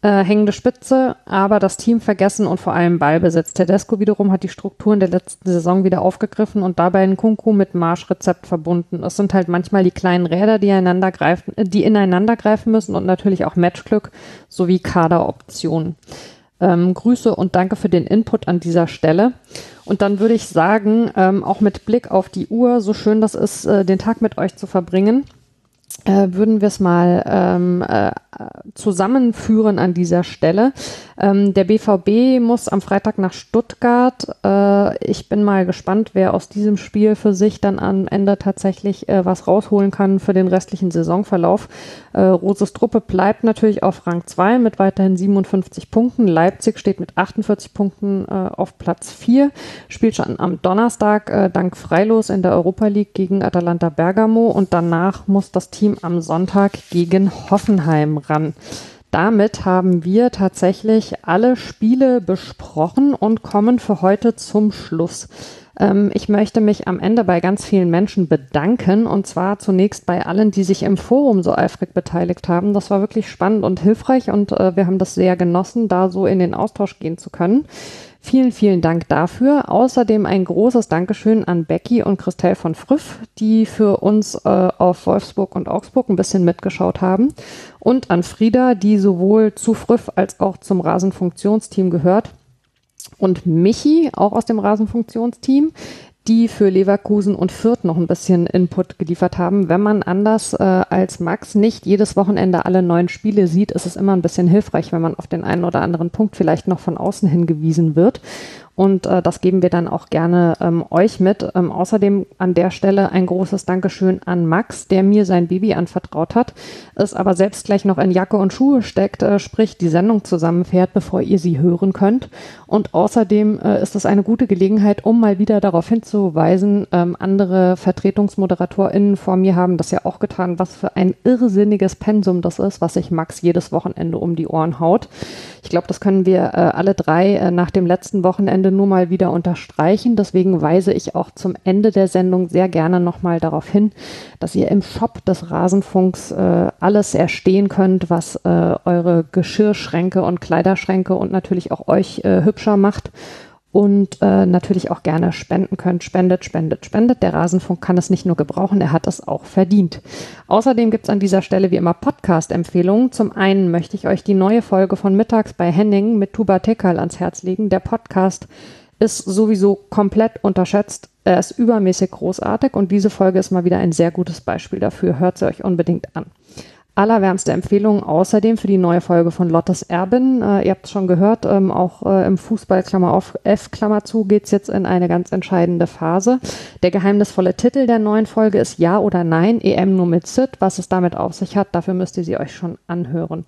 äh, hängende Spitze, aber das Team vergessen und vor allem Ballbesitz. Tedesco wiederum hat die Strukturen der letzten Saison wieder aufgegriffen und dabei ein Kunku mit Marschrezept verbunden. Es sind halt manchmal die kleinen Räder, die ineinander greifen, äh, die ineinander greifen müssen und natürlich auch Matchglück sowie Kaderoptionen. Ähm, Grüße und danke für den Input an dieser Stelle. Und dann würde ich sagen, ähm, auch mit Blick auf die Uhr, so schön das ist, äh, den Tag mit euch zu verbringen, äh, würden wir es mal ähm, äh, zusammenführen an dieser Stelle. Ähm, der BVB muss am Freitag nach Stuttgart. Äh, ich bin mal gespannt, wer aus diesem Spiel für sich dann am Ende tatsächlich äh, was rausholen kann für den restlichen Saisonverlauf. Äh, Roses Truppe bleibt natürlich auf Rang 2 mit weiterhin 57 Punkten. Leipzig steht mit 48 Punkten äh, auf Platz 4, spielt schon am Donnerstag äh, dank Freilos in der Europa League gegen Atalanta Bergamo und danach muss das Team am Sonntag gegen Hoffenheim ran. Damit haben wir tatsächlich alle Spiele besprochen und kommen für heute zum Schluss. Ähm, ich möchte mich am Ende bei ganz vielen Menschen bedanken und zwar zunächst bei allen, die sich im Forum so eifrig beteiligt haben. Das war wirklich spannend und hilfreich und äh, wir haben das sehr genossen, da so in den Austausch gehen zu können. Vielen, vielen Dank dafür. Außerdem ein großes Dankeschön an Becky und Christelle von Früff, die für uns äh, auf Wolfsburg und Augsburg ein bisschen mitgeschaut haben. Und an Frieda, die sowohl zu Früff als auch zum Rasenfunktionsteam gehört und Michi, auch aus dem Rasenfunktionsteam, die für Leverkusen und Fürth noch ein bisschen Input geliefert haben. Wenn man anders äh, als Max nicht jedes Wochenende alle neuen Spiele sieht, ist es immer ein bisschen hilfreich, wenn man auf den einen oder anderen Punkt vielleicht noch von außen hingewiesen wird. Und äh, das geben wir dann auch gerne ähm, euch mit. Ähm, außerdem an der Stelle ein großes Dankeschön an Max, der mir sein Baby anvertraut hat, es aber selbst gleich noch in Jacke und Schuhe steckt, äh, sprich die Sendung zusammenfährt, bevor ihr sie hören könnt. Und außerdem äh, ist es eine gute Gelegenheit, um mal wieder darauf hinzuweisen, ähm, andere VertretungsmoderatorInnen vor mir haben das ja auch getan, was für ein irrsinniges Pensum das ist, was sich Max jedes Wochenende um die Ohren haut. Ich glaube, das können wir äh, alle drei äh, nach dem letzten Wochenende nur mal wieder unterstreichen. Deswegen weise ich auch zum Ende der Sendung sehr gerne nochmal darauf hin, dass ihr im Shop des Rasenfunks äh, alles erstehen könnt, was äh, eure Geschirrschränke und Kleiderschränke und natürlich auch euch äh, hübscher macht und äh, natürlich auch gerne spenden könnt. Spendet, spendet, spendet. Der Rasenfunk kann es nicht nur gebrauchen, er hat es auch verdient. Außerdem gibt es an dieser Stelle wie immer Podcast-Empfehlungen. Zum einen möchte ich euch die neue Folge von Mittags bei Henning mit Tuba Tekal ans Herz legen. Der Podcast ist sowieso komplett unterschätzt. Er ist übermäßig großartig und diese Folge ist mal wieder ein sehr gutes Beispiel dafür. Hört sie euch unbedingt an allerwärmste Empfehlung außerdem für die neue Folge von Lottes Erbin. Äh, ihr habt es schon gehört, ähm, auch äh, im Fußball, Klammer auf, F, Klammer zu, geht es jetzt in eine ganz entscheidende Phase. Der geheimnisvolle Titel der neuen Folge ist Ja oder Nein, EM nur mit Sid. Was es damit auf sich hat, dafür müsst ihr sie euch schon anhören.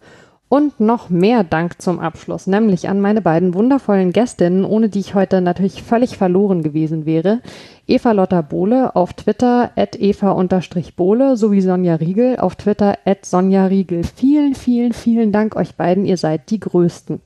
Und noch mehr Dank zum Abschluss, nämlich an meine beiden wundervollen Gästinnen, ohne die ich heute natürlich völlig verloren gewesen wäre. Eva Lotta Bohle auf Twitter at eva-bohle sowie Sonja Riegel auf Twitter at Sonja Riegel. Vielen, vielen, vielen Dank euch beiden. Ihr seid die Größten.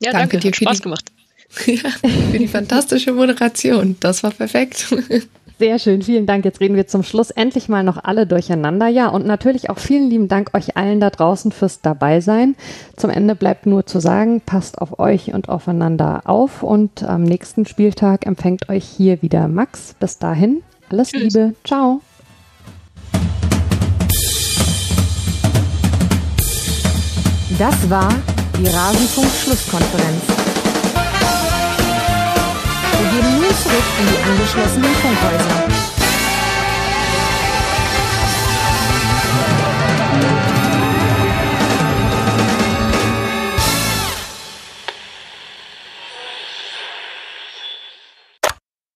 Ja, danke, danke dir. Hat Spaß gemacht. ja, für die fantastische Moderation. Das war perfekt. Sehr schön, vielen Dank. Jetzt reden wir zum Schluss endlich mal noch alle durcheinander. Ja, und natürlich auch vielen lieben Dank euch allen da draußen fürs Dabeisein. Zum Ende bleibt nur zu sagen, passt auf euch und aufeinander auf und am nächsten Spieltag empfängt euch hier wieder Max. Bis dahin, alles Tschüss. Liebe. Ciao. Das war die Rasenfunk-Schlusskonferenz. Wir gehen zurück in die angeschlossenen Funkhäuser.